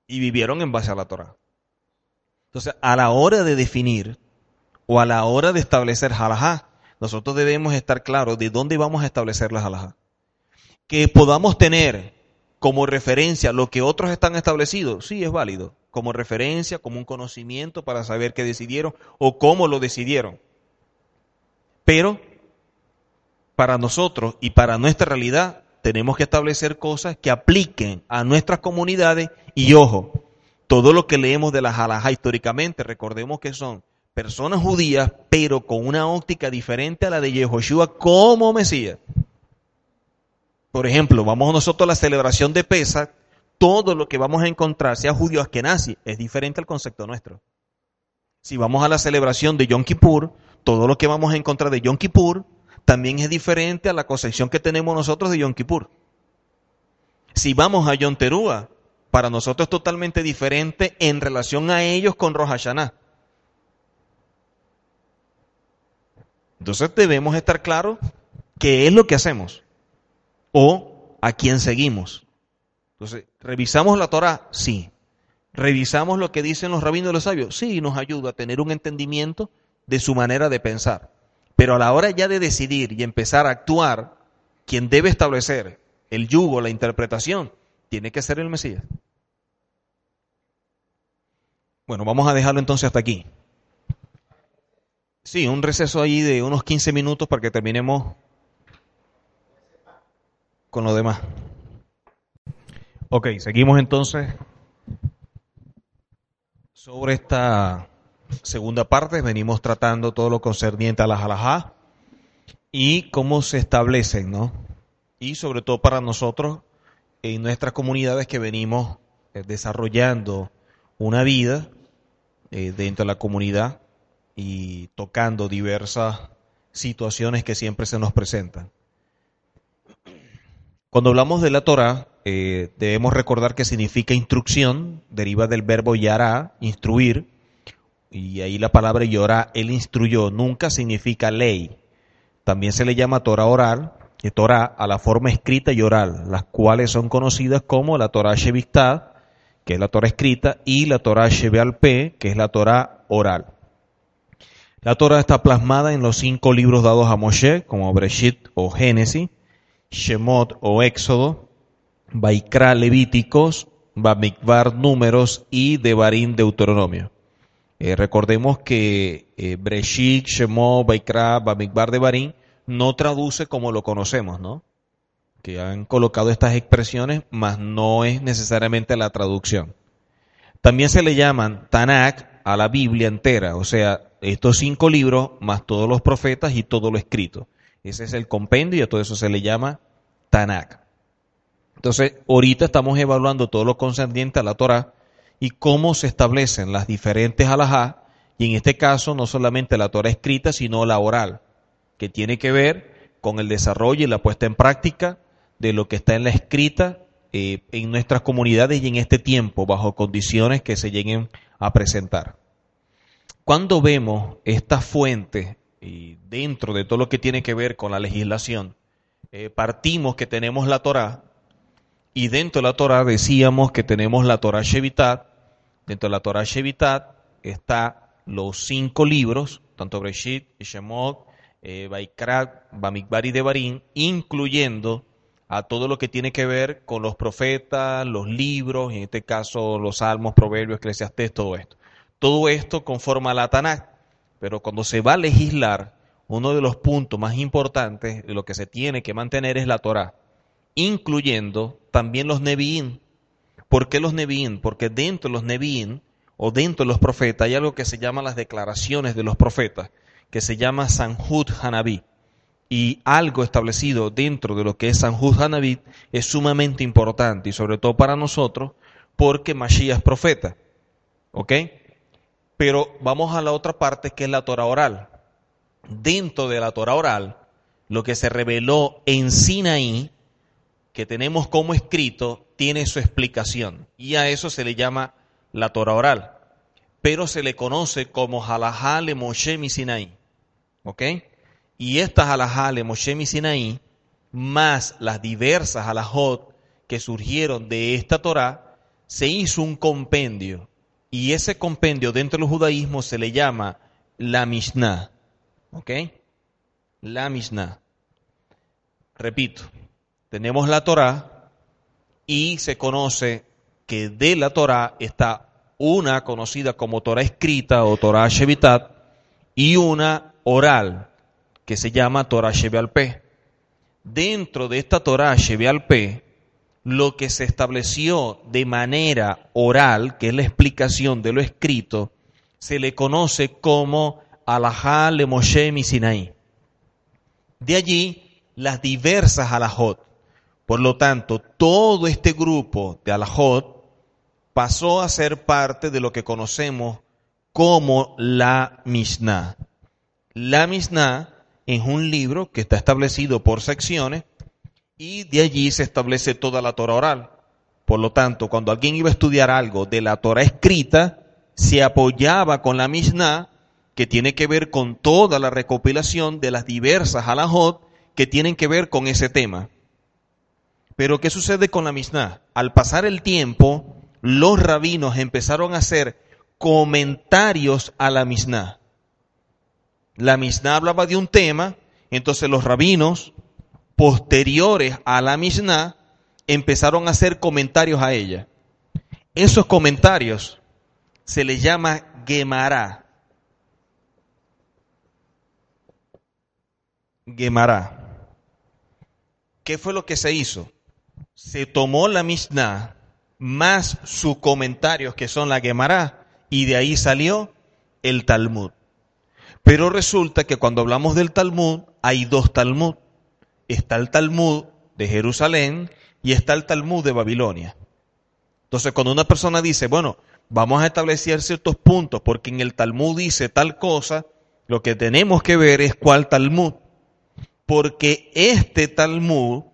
Speaker 1: Y vivieron en base a la Torah. Entonces, a la hora de definir o a la hora de establecer halajá, nosotros debemos estar claros de dónde vamos a establecer las halajá. Que podamos tener como referencia lo que otros están establecidos, sí es válido, como referencia, como un conocimiento para saber qué decidieron o cómo lo decidieron. Pero para nosotros y para nuestra realidad tenemos que establecer cosas que apliquen a nuestras comunidades y ojo, todo lo que leemos de la halajá históricamente, recordemos que son personas judías, pero con una óptica diferente a la de Yehoshua como Mesías. Por ejemplo, vamos nosotros a la celebración de Pesach, todo lo que vamos a encontrar, sea judío o nazi, es diferente al concepto nuestro. Si vamos a la celebración de Yom Kippur, todo lo que vamos a encontrar de Yom Kippur también es diferente a la concepción que tenemos nosotros de Yom Kippur. Si vamos a Yom Teruah, para nosotros es totalmente diferente en relación a ellos con Rosh Hashanah. Entonces debemos estar claros qué es lo que hacemos o a quién seguimos. Entonces, ¿revisamos la Torah? Sí. ¿Revisamos lo que dicen los rabinos de los sabios? Sí, nos ayuda a tener un entendimiento de su manera de pensar. Pero a la hora ya de decidir y empezar a actuar, quien debe establecer el yugo, la interpretación, tiene que ser el Mesías. Bueno, vamos a dejarlo entonces hasta aquí. Sí, un receso ahí de unos 15 minutos para que terminemos con lo demás. Ok, seguimos entonces sobre esta segunda parte. Venimos tratando todo lo concerniente a las alajá y cómo se establecen, ¿no? Y sobre todo para nosotros en nuestras comunidades que venimos eh, desarrollando una vida eh, dentro de la comunidad y tocando diversas situaciones que siempre se nos presentan. Cuando hablamos de la Torah, eh, debemos recordar que significa instrucción, deriva del verbo yara, instruir, y ahí la palabra yorá, él instruyó, nunca significa ley. También se le llama Torah oral, y Torah a la forma escrita y oral, las cuales son conocidas como la Torah Shevistad, que es la Torah escrita, y la Torah Shebealpe, que es la Torah oral. La Torah está plasmada en los cinco libros dados a Moshe, como Breshit o Génesis, Shemot o Éxodo, Baikra Levíticos, Bamikvar Números y Devarim Deuteronomio. Eh, recordemos que eh, Breshit, Shemot, Baikra, Bamikvar, Devarim no traduce como lo conocemos, ¿no? Que han colocado estas expresiones, mas no es necesariamente la traducción. También se le llaman Tanakh a la Biblia entera, o sea, estos cinco libros más todos los profetas y todo lo escrito. Ese es el compendio y a todo eso se le llama Tanakh. Entonces, ahorita estamos evaluando todo lo concerniente a la Torah y cómo se establecen las diferentes alajá, y en este caso no solamente la Torah escrita, sino la oral, que tiene que ver con el desarrollo y la puesta en práctica de lo que está en la escrita eh, en nuestras comunidades y en este tiempo, bajo condiciones que se lleguen a presentar. Cuando vemos estas fuentes y dentro de todo lo que tiene que ver con la legislación, eh, partimos que tenemos la Torá y dentro de la Torá decíamos que tenemos la Torá Shevitat. Dentro de la Torá Shevitat está los cinco libros, tanto Breshit, Shemot, eh, Baikrat, Bamikbar y Devarim, incluyendo a todo lo que tiene que ver con los profetas, los libros, en este caso los salmos, proverbios, eclesiastés, todo esto. Todo esto conforma la Tanakh. Pero cuando se va a legislar, uno de los puntos más importantes de lo que se tiene que mantener es la Torah, incluyendo también los Nevi'im. ¿Por qué los Nevi'im? Porque dentro de los Nevi'im o dentro de los profetas hay algo que se llama las declaraciones de los profetas, que se llama Sanhud Hanabí. Y algo establecido dentro de lo que es Sanhud Hanabí es sumamente importante y sobre todo para nosotros porque Mashiach es profeta. ¿Ok? Pero vamos a la otra parte que es la Torah oral. Dentro de la Torah oral, lo que se reveló en Sinaí, que tenemos como escrito, tiene su explicación. Y a eso se le llama la Torah oral. Pero se le conoce como Halajá le Moshe mi Sinaí. ¿Ok? Y estas Halajá le Moshe mi Sinaí, más las diversas halajot que surgieron de esta Torah, se hizo un compendio y ese compendio dentro del judaísmo se le llama la Mishnah. ¿Ok? La Mishnah. Repito, tenemos la Torah y se conoce que de la Torah está una conocida como Torah escrita o Torah Shevitat y una oral que se llama Torah Shevialpe. Dentro de esta Torah Shevialpe, lo que se estableció de manera oral, que es la explicación de lo escrito, se le conoce como Alajá le Moshe Sinai. De allí las diversas alajot. Por lo tanto, todo este grupo de alajot pasó a ser parte de lo que conocemos como la Mishnah. La Mishnah es un libro que está establecido por secciones y de allí se establece toda la Torah oral. Por lo tanto, cuando alguien iba a estudiar algo de la Torah escrita, se apoyaba con la Mishnah, que tiene que ver con toda la recopilación de las diversas halajot que tienen que ver con ese tema. Pero ¿qué sucede con la Mishnah? Al pasar el tiempo, los rabinos empezaron a hacer comentarios a la Mishnah. La Mishnah hablaba de un tema, entonces los rabinos posteriores a la Mishnah empezaron a hacer comentarios a ella. Esos comentarios se les llama Gemara. Gemara. ¿Qué fue lo que se hizo? Se tomó la Mishnah más sus comentarios que son la Gemara y de ahí salió el Talmud. Pero resulta que cuando hablamos del Talmud hay dos Talmud. Está el Talmud de Jerusalén y está el Talmud de Babilonia. Entonces cuando una persona dice, bueno, vamos a establecer ciertos puntos porque en el Talmud dice tal cosa, lo que tenemos que ver es cuál Talmud. Porque este Talmud,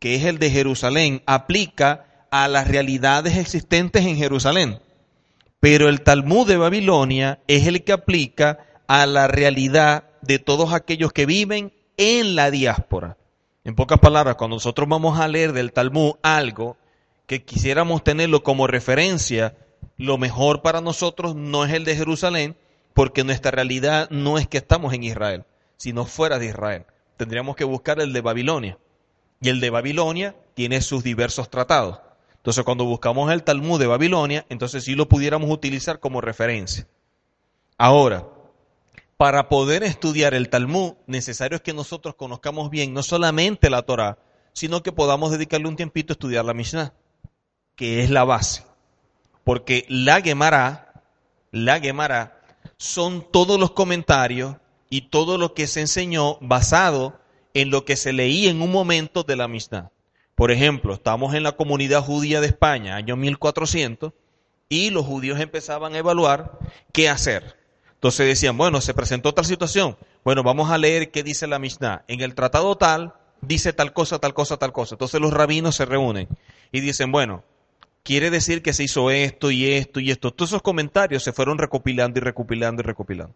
Speaker 1: que es el de Jerusalén, aplica a las realidades existentes en Jerusalén. Pero el Talmud de Babilonia es el que aplica a la realidad de todos aquellos que viven en la diáspora. En pocas palabras, cuando nosotros vamos a leer del Talmud algo que quisiéramos tenerlo como referencia, lo mejor para nosotros no es el de Jerusalén, porque nuestra realidad no es que estamos en Israel, sino fuera de Israel. Tendríamos que buscar el de Babilonia. Y el de Babilonia tiene sus diversos tratados. Entonces, cuando buscamos el Talmud de Babilonia, entonces sí lo pudiéramos utilizar como referencia. Ahora, para poder estudiar el Talmud, necesario es que nosotros conozcamos bien no solamente la Torah, sino que podamos dedicarle un tiempito a estudiar la Mishnah, que es la base. Porque la Gemara, la Gemara, son todos los comentarios y todo lo que se enseñó basado en lo que se leía en un momento de la Mishnah. Por ejemplo, estamos en la comunidad judía de España, año 1400, y los judíos empezaban a evaluar qué hacer. Entonces decían, bueno, se presentó tal situación, bueno, vamos a leer qué dice la Mishnah. En el tratado tal, dice tal cosa, tal cosa, tal cosa. Entonces los rabinos se reúnen y dicen, bueno, quiere decir que se hizo esto y esto y esto. Todos esos comentarios se fueron recopilando y recopilando y recopilando.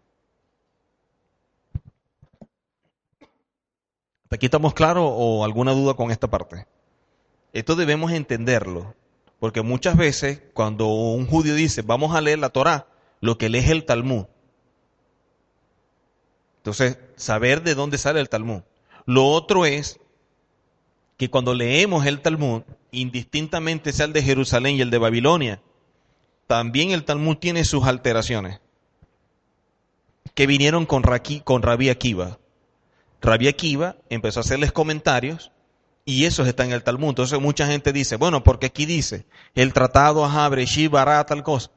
Speaker 1: ¿Hasta aquí estamos claros o alguna duda con esta parte? Esto debemos entenderlo, porque muchas veces cuando un judío dice, vamos a leer la Torah, lo que lee es el Talmud. Entonces, saber de dónde sale el Talmud. Lo otro es que cuando leemos el Talmud, indistintamente sea el de Jerusalén y el de Babilonia, también el Talmud tiene sus alteraciones que vinieron con, con Rabí Akiva. Rabí Akiva empezó a hacerles comentarios y esos están en el Talmud. Entonces mucha gente dice, bueno, porque aquí dice el tratado Ahabre, Shibara, tal cosa.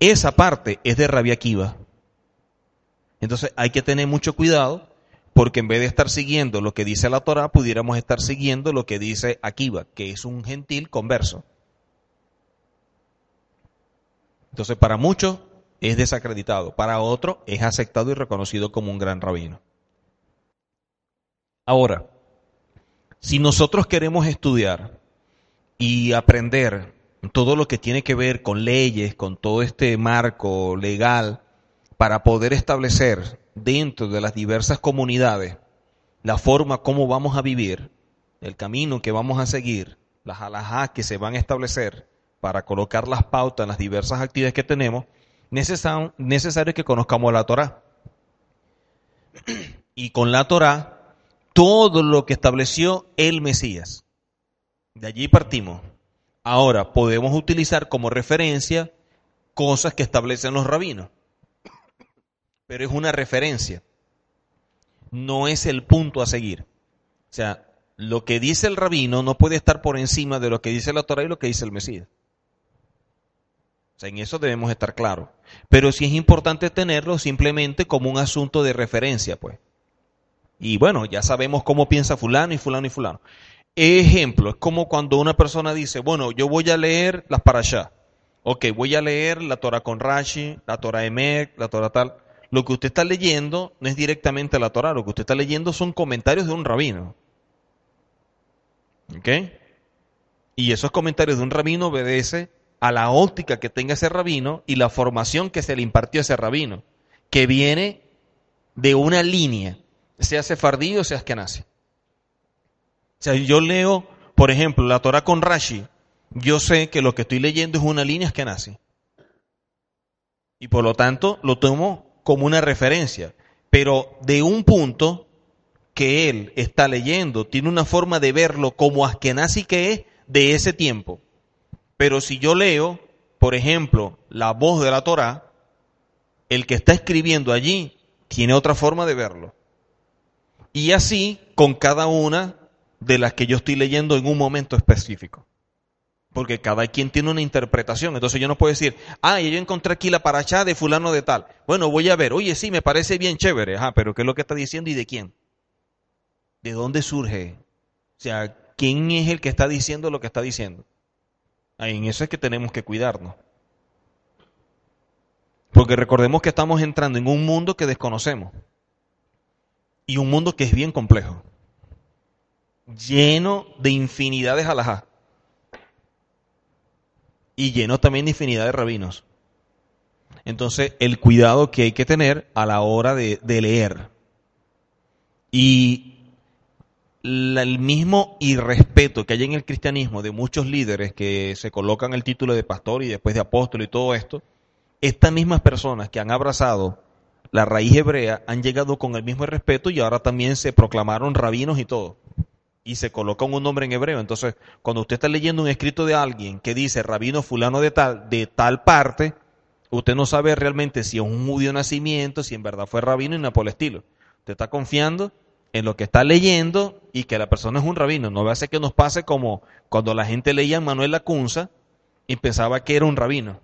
Speaker 1: Esa parte es de Rabí Akiva. Entonces hay que tener mucho cuidado porque en vez de estar siguiendo lo que dice la Torah, pudiéramos estar siguiendo lo que dice Akiva, que es un gentil converso. Entonces, para muchos es desacreditado, para otros es aceptado y reconocido como un gran rabino. Ahora, si nosotros queremos estudiar y aprender todo lo que tiene que ver con leyes, con todo este marco legal, para poder establecer dentro de las diversas comunidades la forma como vamos a vivir, el camino que vamos a seguir, las alhajas que se van a establecer para colocar las pautas en las diversas actividades que tenemos, necesario, necesario que conozcamos la Torah. Y con la Torah, todo lo que estableció el Mesías. De allí partimos. Ahora, podemos utilizar como referencia cosas que establecen los rabinos. Pero es una referencia. No es el punto a seguir. O sea, lo que dice el rabino no puede estar por encima de lo que dice la Torah y lo que dice el Mesías. O sea, en eso debemos estar claros. Pero sí es importante tenerlo simplemente como un asunto de referencia, pues. Y bueno, ya sabemos cómo piensa fulano y fulano y fulano. Ejemplo, es como cuando una persona dice, bueno, yo voy a leer las allá. Ok, voy a leer la Torah con Rashi, la Torah Emek, la Torah tal. Lo que usted está leyendo no es directamente la Torah, lo que usted está leyendo son comentarios de un rabino. ¿Ok? Y esos comentarios de un rabino obedece a la óptica que tenga ese rabino y la formación que se le impartió a ese rabino, que viene de una línea, sea sefardí o sea nace. O sea, yo leo, por ejemplo, la Torah con Rashi, yo sé que lo que estoy leyendo es una línea nace. Y por lo tanto lo tomo como una referencia. Pero de un punto que él está leyendo, tiene una forma de verlo como Askenazi que es de ese tiempo. Pero si yo leo, por ejemplo, la voz de la Torah, el que está escribiendo allí tiene otra forma de verlo. Y así con cada una de las que yo estoy leyendo en un momento específico. Porque cada quien tiene una interpretación. Entonces yo no puedo decir, ah, yo encontré aquí la paracha de fulano de tal. Bueno, voy a ver, oye, sí, me parece bien chévere. Ajá, pero ¿qué es lo que está diciendo y de quién? ¿De dónde surge? O sea, ¿quién es el que está diciendo lo que está diciendo? Ahí en eso es que tenemos que cuidarnos. Porque recordemos que estamos entrando en un mundo que desconocemos. Y un mundo que es bien complejo lleno de infinidad de jalajá y lleno también de infinidad de rabinos. Entonces, el cuidado que hay que tener a la hora de, leer. Y el mismo irrespeto que hay en el cristianismo de muchos líderes que se colocan el título de pastor y después de apóstol y todo esto, estas mismas personas que han abrazado la raíz hebrea han llegado con el mismo respeto y ahora también se proclamaron rabinos y todo y se coloca un nombre en hebreo. Entonces, cuando usted está leyendo un escrito de alguien que dice rabino fulano de tal, de tal parte, usted no sabe realmente si es un judío nacimiento, si en verdad fue rabino y nada por el estilo. Usted está confiando en lo que está leyendo y que la persona es un rabino. No ser que nos pase como cuando la gente leía a Manuel Lacunza y pensaba que era un rabino.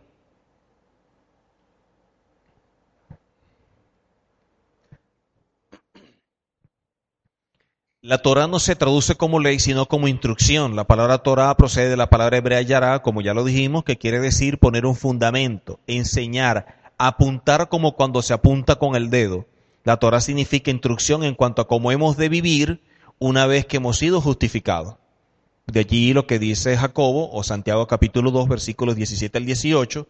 Speaker 1: La Torah no se traduce como ley, sino como instrucción. La palabra Torah procede de la palabra hebrea yará, como ya lo dijimos, que quiere decir poner un fundamento, enseñar, apuntar como cuando se apunta con el dedo. La Torah significa instrucción en cuanto a cómo hemos de vivir una vez que hemos sido justificados. De allí lo que dice Jacobo o Santiago capítulo 2 versículos 17 al 18,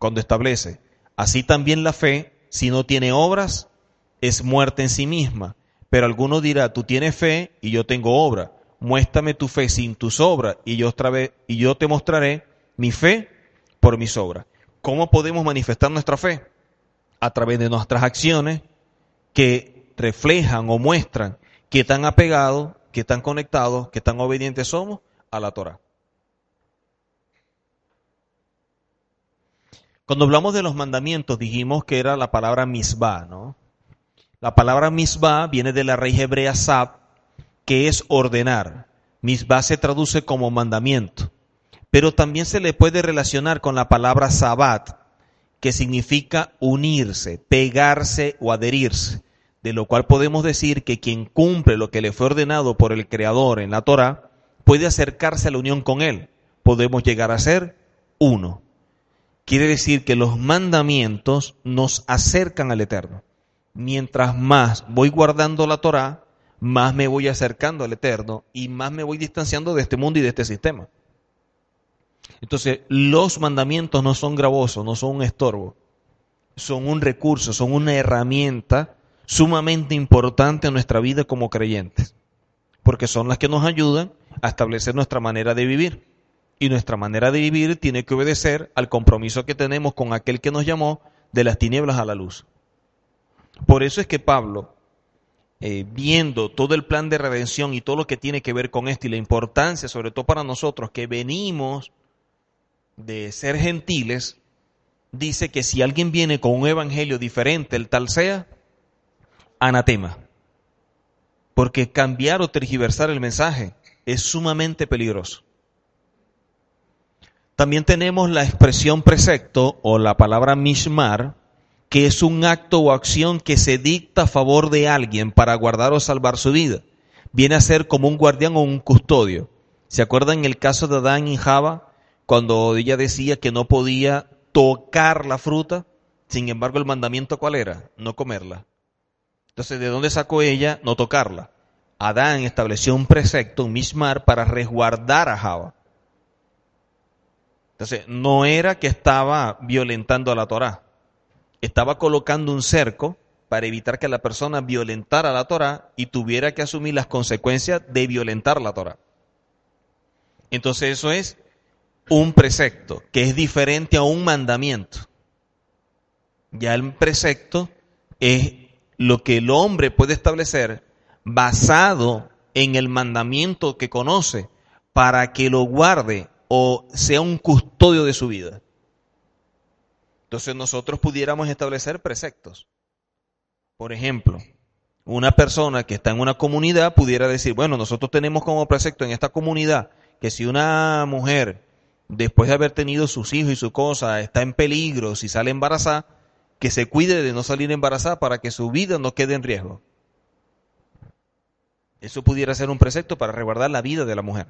Speaker 1: cuando establece, así también la fe, si no tiene obras, es muerte en sí misma. Pero alguno dirá, tú tienes fe y yo tengo obra. Muéstrame tu fe sin tus obras y yo, otra vez, y yo te mostraré mi fe por mis obras. ¿Cómo podemos manifestar nuestra fe? A través de nuestras acciones que reflejan o muestran qué tan apegados, qué tan conectados, qué tan obedientes somos a la Torah. Cuando hablamos de los mandamientos dijimos que era la palabra misbah, ¿no? La palabra misbah viene de la raíz hebrea sab, que es ordenar. Misbah se traduce como mandamiento, pero también se le puede relacionar con la palabra sabat, que significa unirse, pegarse o adherirse, de lo cual podemos decir que quien cumple lo que le fue ordenado por el Creador en la Torah puede acercarse a la unión con Él. Podemos llegar a ser uno. Quiere decir que los mandamientos nos acercan al Eterno mientras más voy guardando la Torah, más me voy acercando al Eterno y más me voy distanciando de este mundo y de este sistema. Entonces, los mandamientos no son gravosos, no son un estorbo, son un recurso, son una herramienta sumamente importante en nuestra vida como creyentes, porque son las que nos ayudan a establecer nuestra manera de vivir. Y nuestra manera de vivir tiene que obedecer al compromiso que tenemos con aquel que nos llamó de las tinieblas a la luz. Por eso es que Pablo, eh, viendo todo el plan de redención y todo lo que tiene que ver con esto y la importancia, sobre todo para nosotros que venimos de ser gentiles, dice que si alguien viene con un evangelio diferente, el tal sea, anatema. Porque cambiar o tergiversar el mensaje es sumamente peligroso. También tenemos la expresión precepto o la palabra mishmar, que es un acto o acción que se dicta a favor de alguien para guardar o salvar su vida. Viene a ser como un guardián o un custodio. ¿Se acuerdan el caso de Adán y Java? Cuando ella decía que no podía tocar la fruta, sin embargo el mandamiento cuál era? No comerla. Entonces, ¿de dónde sacó ella no tocarla? Adán estableció un precepto, un mishmar, para resguardar a Java. Entonces, no era que estaba violentando a la Torá, estaba colocando un cerco para evitar que la persona violentara la Torá y tuviera que asumir las consecuencias de violentar la Torá. Entonces, eso es un precepto, que es diferente a un mandamiento. Ya el precepto es lo que el hombre puede establecer basado en el mandamiento que conoce para que lo guarde o sea un custodio de su vida. Entonces nosotros pudiéramos establecer preceptos. Por ejemplo, una persona que está en una comunidad pudiera decir, bueno, nosotros tenemos como precepto en esta comunidad que si una mujer después de haber tenido sus hijos y su cosa, está en peligro, si sale embarazada, que se cuide de no salir embarazada para que su vida no quede en riesgo. Eso pudiera ser un precepto para resguardar la vida de la mujer.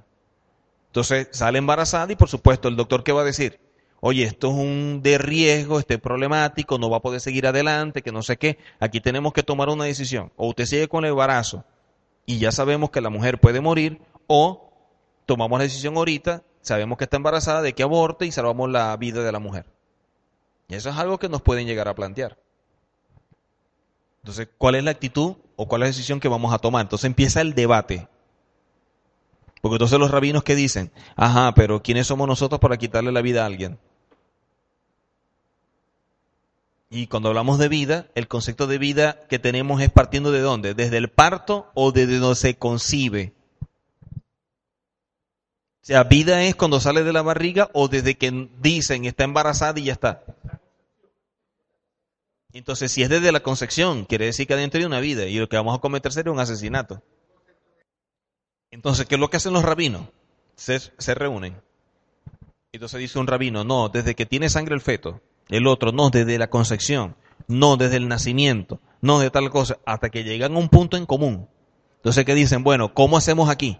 Speaker 1: Entonces sale embarazada y por supuesto el doctor qué va a decir, oye, esto es un de riesgo, este es problemático, no va a poder seguir adelante, que no sé qué, aquí tenemos que tomar una decisión. O usted sigue con el embarazo y ya sabemos que la mujer puede morir, o tomamos la decisión ahorita sabemos que está embarazada, de que aborte y salvamos la vida de la mujer. Y eso es algo que nos pueden llegar a plantear. Entonces, ¿cuál es la actitud o cuál es la decisión que vamos a tomar? Entonces empieza el debate. Porque entonces los rabinos que dicen, ajá, pero ¿quiénes somos nosotros para quitarle la vida a alguien? Y cuando hablamos de vida, el concepto de vida que tenemos es partiendo de dónde? Desde el parto o desde donde se concibe. O sea, vida es cuando sale de la barriga o desde que dicen está embarazada y ya está. Entonces, si es desde la concepción, quiere decir que adentro hay una vida y lo que vamos a cometer sería un asesinato. Entonces, ¿qué es lo que hacen los rabinos? Se, se reúnen. Entonces dice un rabino, no, desde que tiene sangre el feto. El otro, no, desde la concepción. No, desde el nacimiento. No, de tal cosa. Hasta que llegan a un punto en común. Entonces, ¿qué dicen? Bueno, ¿cómo hacemos aquí?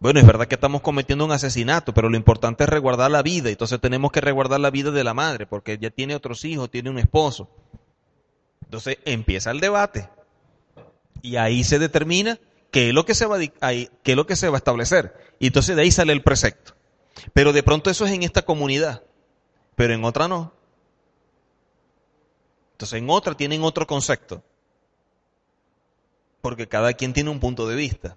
Speaker 1: Bueno, es verdad que estamos cometiendo un asesinato, pero lo importante es resguardar la vida. Entonces tenemos que resguardar la vida de la madre, porque ella tiene otros hijos, tiene un esposo. Entonces empieza el debate. Y ahí se determina qué es lo que se va a, qué es lo que se va a establecer. Y entonces de ahí sale el precepto. Pero de pronto eso es en esta comunidad, pero en otra no. Entonces en otra tienen otro concepto. Porque cada quien tiene un punto de vista.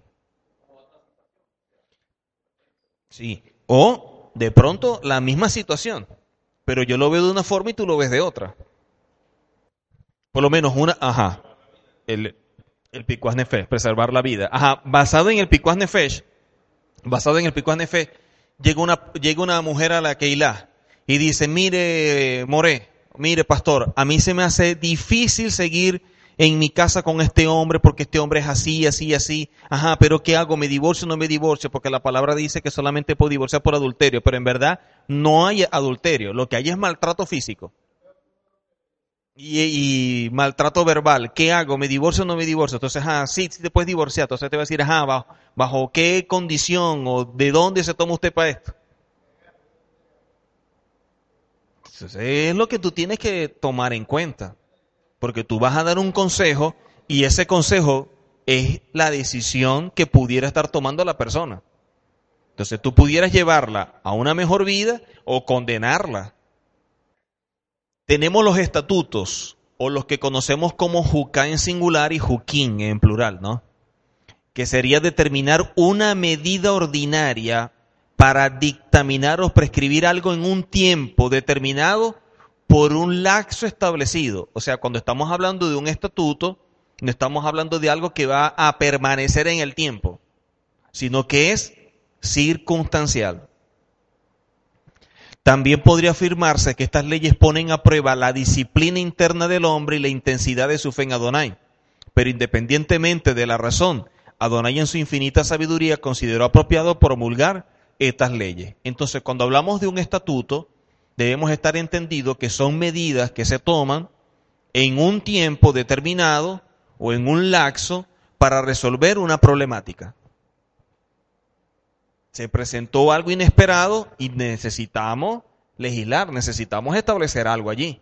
Speaker 1: Sí. O de pronto la misma situación, pero yo lo veo de una forma y tú lo ves de otra. Por lo menos una, ajá, el, el picuas preservar la vida. Ajá, basado en el picuas nefesh, basado en el picuas nefesh, llega una, llega una mujer a la Keilah y dice, mire, More, mire, pastor, a mí se me hace difícil seguir en mi casa con este hombre porque este hombre es así, así, así. Ajá, pero ¿qué hago? ¿Me divorcio o no me divorcio? Porque la palabra dice que solamente puedo divorciar por adulterio, pero en verdad no hay adulterio. Lo que hay es maltrato físico. Y, maltrato verbal. ¿Qué hago? ¿Me divorcio o no me divorcio? Entonces, ah, sí, sí te puedes divorciar. Entonces te va a decir, ajá, bajo, bajo qué condición o de dónde se toma usted para esto. Entonces, es lo que tú tienes que tomar en cuenta porque tú vas a dar un consejo y ese consejo es la decisión que pudiera estar tomando la persona. Entonces tú pudieras llevarla a una mejor vida o condenarla. Tenemos los estatutos o los que conocemos como Jucá en singular y Juquín en plural, ¿no? Que sería determinar una medida ordinaria para dictaminar o prescribir algo en un tiempo determinado por un laxo establecido. O sea, cuando estamos hablando de un estatuto, no estamos hablando de algo que va a permanecer en el tiempo, sino que es circunstancial. También podría afirmarse que estas leyes ponen a prueba la disciplina interna del hombre y la intensidad de su fe en Adonai. Pero independientemente de la razón, Adonai en su infinita sabiduría consideró apropiado promulgar estas leyes. Entonces, cuando hablamos de un estatuto, debemos estar entendido que son medidas que se toman en un tiempo determinado o en un laxo para resolver una problemática. Se presentó algo inesperado y necesitamos legislar, necesitamos establecer algo allí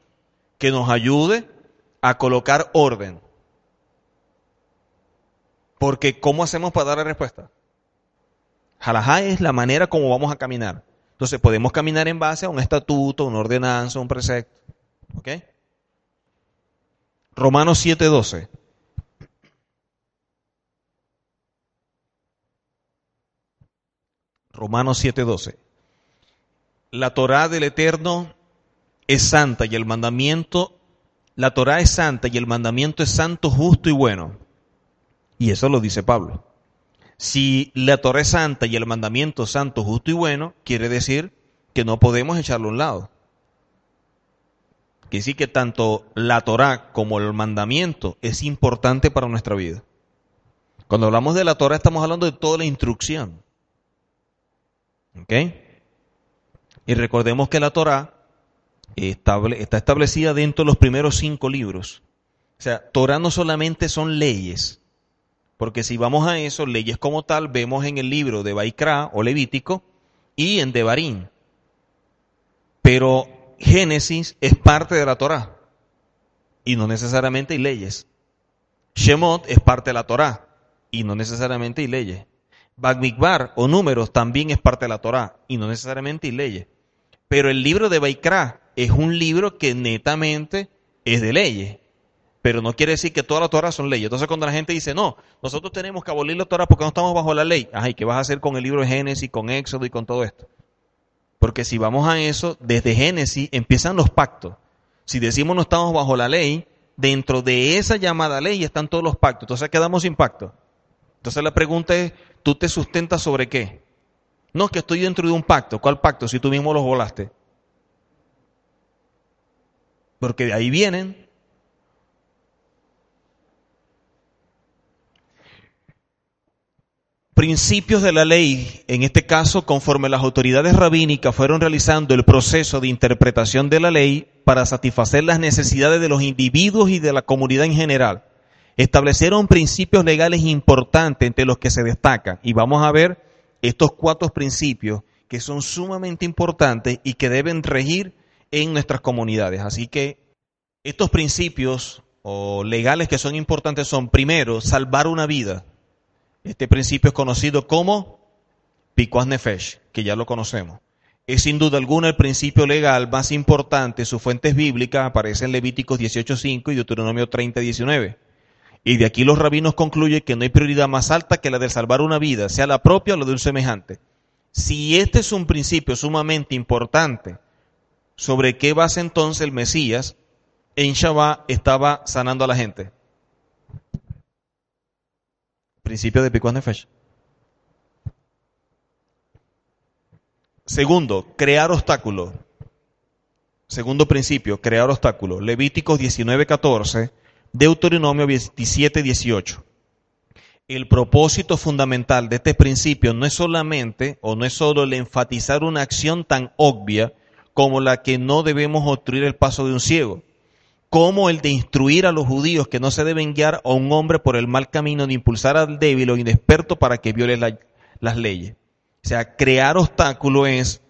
Speaker 1: que nos ayude a colocar orden. Porque ¿cómo hacemos para dar la respuesta? Jalajá es la manera como vamos a caminar. Entonces podemos caminar en base a un estatuto, una ordenanza, un precepto. ¿Ok? Romanos 7:12. Romanos 7:12. La Torá del Eterno es santa y el mandamiento, la Torá es santa y el mandamiento es santo, justo y bueno. Y eso lo dice Pablo. Si la Torah es santa y el mandamiento santo, justo y bueno, quiere decir que no podemos echarlo a un lado. Quiere decir que tanto la Torah como el mandamiento es importante para nuestra vida. Cuando hablamos de la Torah estamos hablando de toda la instrucción. ¿Ok? Y recordemos que la Torah está establecida dentro de los primeros cinco libros. O sea, Torah no solamente son leyes, porque si vamos a eso, leyes como tal, vemos en el libro de Baikra o Levítico y en Devarim. Pero Génesis es parte de la Torá y no necesariamente hay leyes. Shemot es parte de la Torá y no necesariamente hay leyes. Bagmikbar o números también es parte de la Torá y no necesariamente hay leyes. Pero el libro de Baikra es un libro que netamente es de leyes pero no quiere decir que todas las Torah son leyes. Entonces cuando la gente dice, no, nosotros tenemos que abolir la Torah porque no estamos bajo la ley, ay, ¿qué vas a hacer con el libro de Génesis, con Éxodo y con todo esto? Porque si vamos a eso, desde Génesis empiezan los pactos. Si decimos no estamos bajo la ley, dentro de esa llamada ley están todos los pactos. Entonces quedamos sin pacto. Entonces la pregunta es, ¿tú te sustentas sobre qué? No, es que estoy dentro de un pacto. ¿Cuál pacto? Si tú mismo los volaste. Porque de ahí vienen principios de la ley, en este caso conforme las autoridades rabínicas fueron realizando el proceso de interpretación de la ley para satisfacer las necesidades de los individuos y de la comunidad en general, establecieron principios legales importantes entre los que se destacan. Y vamos a ver estos cuatro principios que son sumamente importantes y que deben regir en nuestras comunidades. Así que estos principios o legales que son importantes son, primero, salvar una vida. Este principio es conocido como Pikuas Nefesh, que ya lo conocemos. Es sin duda alguna el principio legal más importante, sus fuentes bíblicas aparecen en Levíticos 18.5 y Deuteronomio 30.19. Y de aquí los rabinos concluyen que no hay prioridad más alta que la de salvar una vida, sea la propia o la de un semejante. Si este es un principio sumamente importante, ¿sobre qué base entonces el Mesías en Shabbat estaba sanando a la gente? Principio de de Nefesh. Segundo, crear obstáculos. Segundo principio, crear obstáculos. Levíticos 19:14, Deuteronomio 17:18. El propósito fundamental de este principio no es solamente o no es solo el enfatizar una acción tan obvia como la que no debemos obstruir el paso de un ciego, como el de instruir a los judíos que no se deben guiar a un hombre por el mal camino de impulsar al débil o inexperto para que viole las leyes. O sea, crear obstáculo es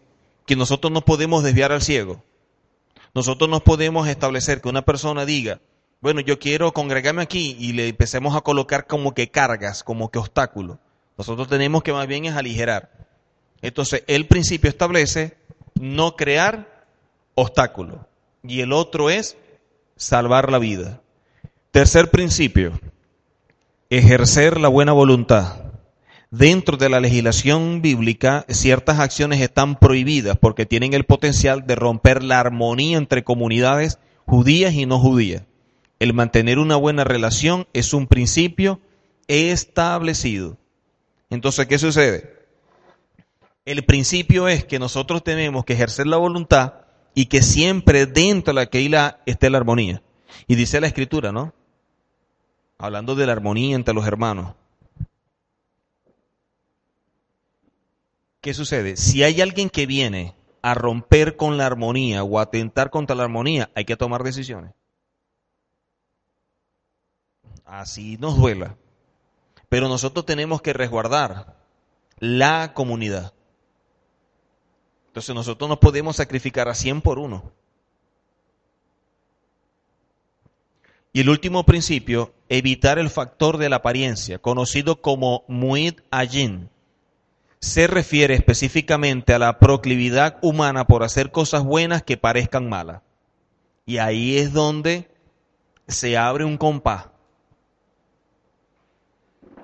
Speaker 1: que nosotros no podemos desviar al ciego. Nosotros no podemos establecer que una persona diga, bueno, yo quiero congregarme aquí y le empecemos a colocar como que cargas, como que obstáculos. Nosotros tenemos que más bien es aligerar. Entonces, el principio establece no crear obstáculos. Y el otro es salvar la vida. Tercer principio, ejercer la buena voluntad. Dentro de la legislación bíblica, ciertas acciones están prohibidas porque tienen el potencial de romper la armonía entre comunidades judías y no judías. El mantener una buena relación es un principio establecido. Entonces, ¿qué sucede? El principio es que nosotros tenemos que ejercer la voluntad y que siempre dentro de la Keilah esté la armonía. Y dice la escritura, ¿no? Hablando de la armonía entre los hermanos. ¿Qué sucede? Si hay alguien que viene a romper con la armonía o a atentar contra la armonía, hay que tomar decisiones. Así nos duela. Pero nosotros tenemos que resguardar la comunidad. Entonces nosotros no podemos sacrificar a 100 por uno. Y el último principio, evitar el factor de la apariencia, conocido como muid ayin. Se refiere específicamente a la proclividad humana por hacer cosas buenas que parezcan malas. Y ahí es donde se abre un compás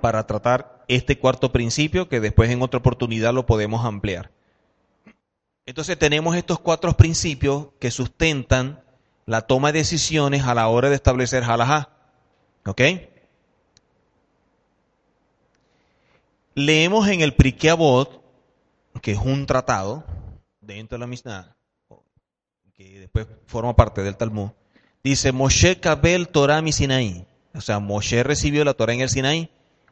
Speaker 1: para tratar este cuarto principio que después en otra oportunidad lo podemos ampliar. Entonces tenemos estos cuatro principios que sustentan la toma de decisiones a la hora de establecer halajá. ¿Ok? Leemos en el Pirkei que es un tratado dentro de la Mishnah, que después forma parte del Talmud, dice Moshe Kabel Torah mi Sinaí. O sea, Moshe recibió la Torah en el Sinaí.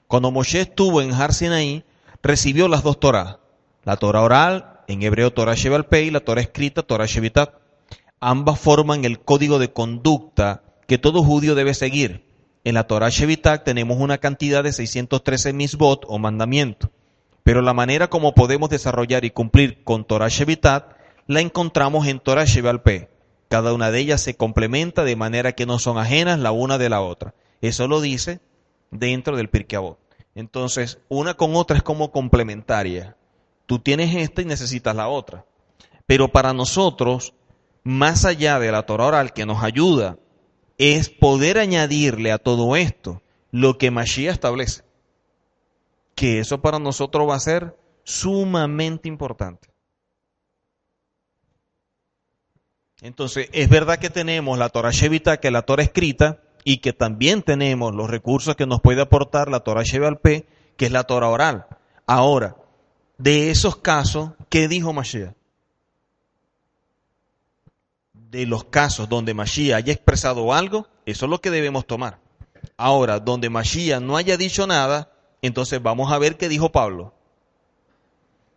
Speaker 1: Cuando Moshe estuvo en Har Sinaí, recibió las dos Torah. La Torah oral, en hebreo Torah Shevalpei, y la Torah escrita, Torah Shevitat. Ambas forman el código de conducta que todo judío debe seguir. En la Torah Shevitat tenemos una cantidad de 613 misbot o mandamientos, pero la manera como podemos desarrollar y cumplir con Torah Shevitat la encontramos en Torah Shevalpe. Cada una de ellas se complementa de manera que no son ajenas la una de la otra. Eso lo dice dentro del Pirkei Entonces, una con otra es como complementaria. Tú tienes esta y necesitas la otra. Pero para nosotros, más allá de la Torah oral que nos ayuda, es poder añadirle a todo esto lo que Mashiach establece. Que eso para nosotros va a ser sumamente importante. Entonces, es verdad que tenemos la Torah Shevita, que es la Torah escrita, y que también tenemos los recursos que nos puede aportar la Torah Shevalpe, que es la Torah oral. Ahora, de esos casos, ¿qué dijo Mashiach? de los casos donde Mashiach haya expresado algo, eso es lo que debemos tomar. Ahora, donde Mashiach no haya dicho nada, entonces vamos a ver qué dijo Pablo.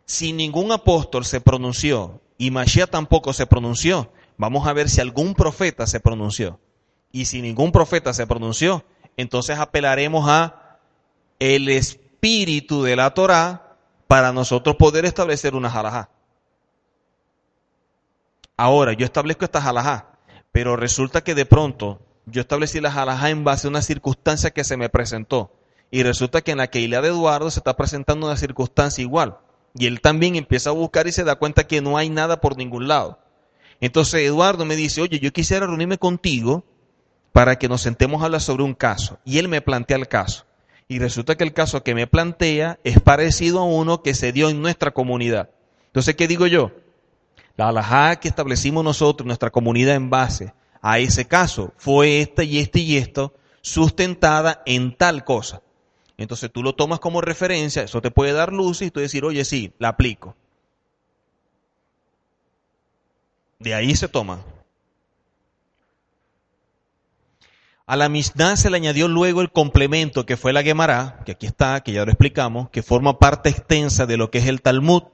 Speaker 1: Si ningún apóstol se pronunció y Mashiach tampoco se pronunció, vamos a ver si algún profeta se pronunció. Y si ningún profeta se pronunció, entonces apelaremos a el espíritu de la Torá para nosotros poder establecer una halajá. Ahora, yo establezco esta halajá, pero resulta que de pronto yo establecí la halajá en base a una circunstancia que se me presentó. Y resulta que en la Keilah de Eduardo se está presentando una circunstancia igual. Y él también empieza a buscar y se da cuenta que no hay nada por ningún lado. Entonces Eduardo me dice, oye, yo quisiera reunirme contigo para que nos sentemos a hablar sobre un caso. Y él me plantea el caso. Y resulta que el caso que me plantea es parecido a uno que se dio en nuestra comunidad. Entonces, ¿qué digo yo? La alajá que establecimos nosotros, nuestra comunidad en base a ese caso, fue esta y este y esto, sustentada en tal cosa. Entonces tú lo tomas como referencia, eso te puede dar luz y tú decir, oye, sí, la aplico. De ahí se toma. A la Mishnah se le añadió luego el complemento que fue la Gemara, que aquí está, que ya lo explicamos, que forma parte extensa de lo que es el Talmud,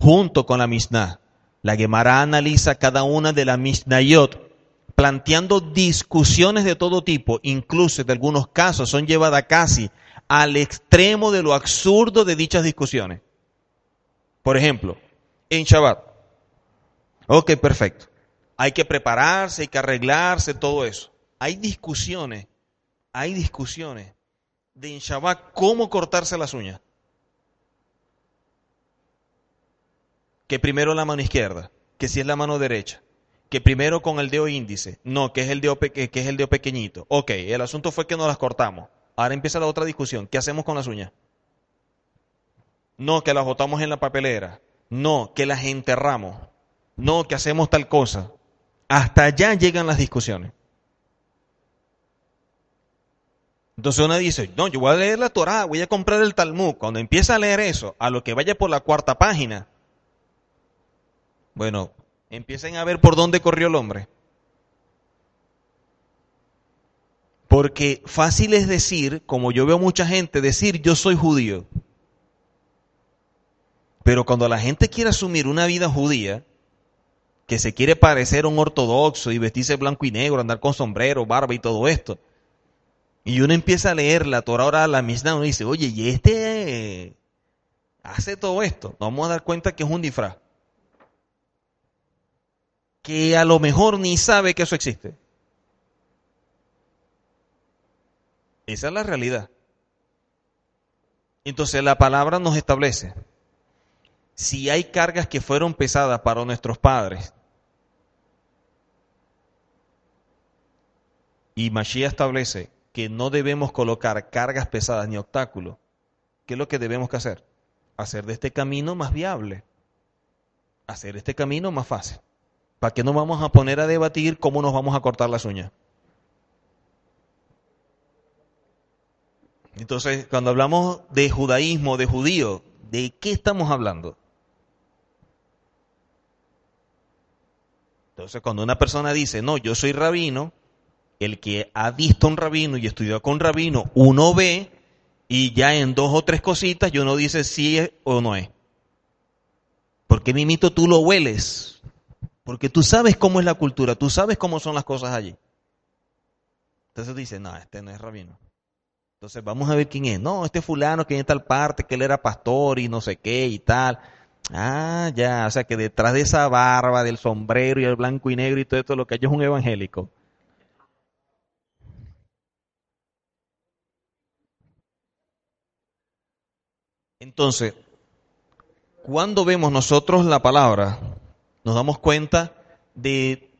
Speaker 1: junto con la Mishnah. La Gemara analiza cada una de las Mishnayot, planteando discusiones de todo tipo, incluso en algunos casos son llevadas casi al extremo de lo absurdo de dichas discusiones. Por ejemplo, en Shabbat. Ok, perfecto. Hay que prepararse, hay que arreglarse, todo eso. Hay discusiones, hay discusiones de en Shabbat cómo cortarse las uñas. que primero la mano izquierda, que si es la mano derecha, que primero con el dedo índice, no, que es el dedo, que es el dedo pequeñito. Ok, el asunto fue que no las cortamos. Ahora empieza la otra discusión. ¿Qué hacemos con las uñas? No, que las botamos en la papelera. No, que las enterramos. No, que hacemos tal cosa. Hasta allá llegan las discusiones. Entonces uno dice, no, yo voy a leer la Torah, voy a comprar el Talmud. Cuando empieza a leer eso, a lo que vaya por la cuarta página, bueno, empiecen a ver por dónde corrió el hombre. Porque fácil es decir, como yo veo mucha gente, decir yo soy judío. Pero cuando la gente quiere asumir una vida judía, que se quiere parecer un ortodoxo y vestirse blanco y negro, andar con sombrero, barba y todo esto, y uno empieza a leer la Torah ahora la misma, uno dice, oye, ¿y este hace todo esto? Nos vamos a dar cuenta que es un disfraz. Que a lo mejor ni sabe que eso existe. Esa es la realidad. Entonces la palabra nos establece, si hay cargas que fueron pesadas para nuestros padres, y Mashiach establece que no debemos colocar cargas pesadas ni obstáculos, ¿qué es lo que debemos hacer? Hacer de este camino más viable, hacer este camino más fácil. ¿Para qué nos vamos a poner a debatir cómo nos vamos a cortar las uñas? Entonces, cuando hablamos de judaísmo, de judío, ¿de qué estamos hablando? Entonces, cuando una persona dice, no, yo soy rabino, el que ha visto un rabino y estudió con rabino, uno ve y ya en dos o tres cositas yo no dice si es o no es. Porque mimito tú lo hueles. Porque tú sabes cómo es la cultura, tú sabes cómo son las cosas allí. Entonces dice, no, este no es rabino. Entonces vamos a ver quién es. No, este fulano que en tal parte, que él era pastor y no sé qué y tal. Ah, ya, o sea que detrás de esa barba, del sombrero y el blanco y negro y todo esto, lo que hay es un evangélico. Entonces, cuando vemos nosotros la palabra, nos damos cuenta de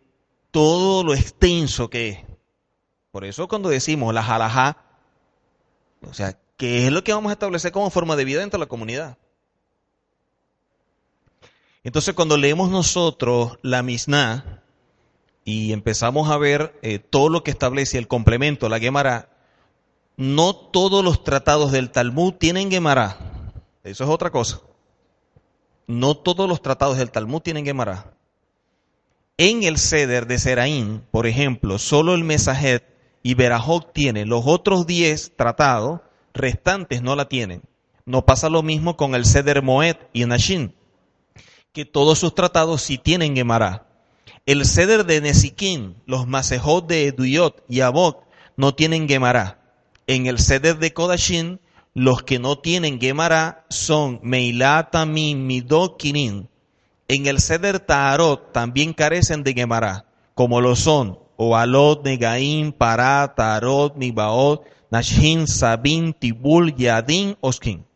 Speaker 1: todo lo extenso que es. Por eso cuando decimos la jalajá, o sea, ¿qué es lo que vamos a establecer como forma de vida dentro de la comunidad? Entonces, cuando leemos nosotros la Mishnah y empezamos a ver eh, todo lo que establece el complemento, la Gemara, no todos los tratados del Talmud tienen Gemara. Eso es otra cosa. No todos los tratados del Talmud tienen Gemara. En el Ceder de Seraín, por ejemplo, solo el Mesajet y Berajot tienen. Los otros 10 tratados restantes no la tienen. No pasa lo mismo con el Ceder Moed y Nashin, que todos sus tratados sí tienen Gemara. El Ceder de Nesikin, los Masejot de Eduyot y Abot no tienen Gemara. En el Ceder de Kodashin los que no tienen Gemara son Meilat, Tamim, Midokinin. En el Seder Taarot también carecen de Gemara, como lo son Oalot, Negaim, Pará, Taarot, Nibaot, Nashin, Sabin, Tibul, Yadin, Oskin.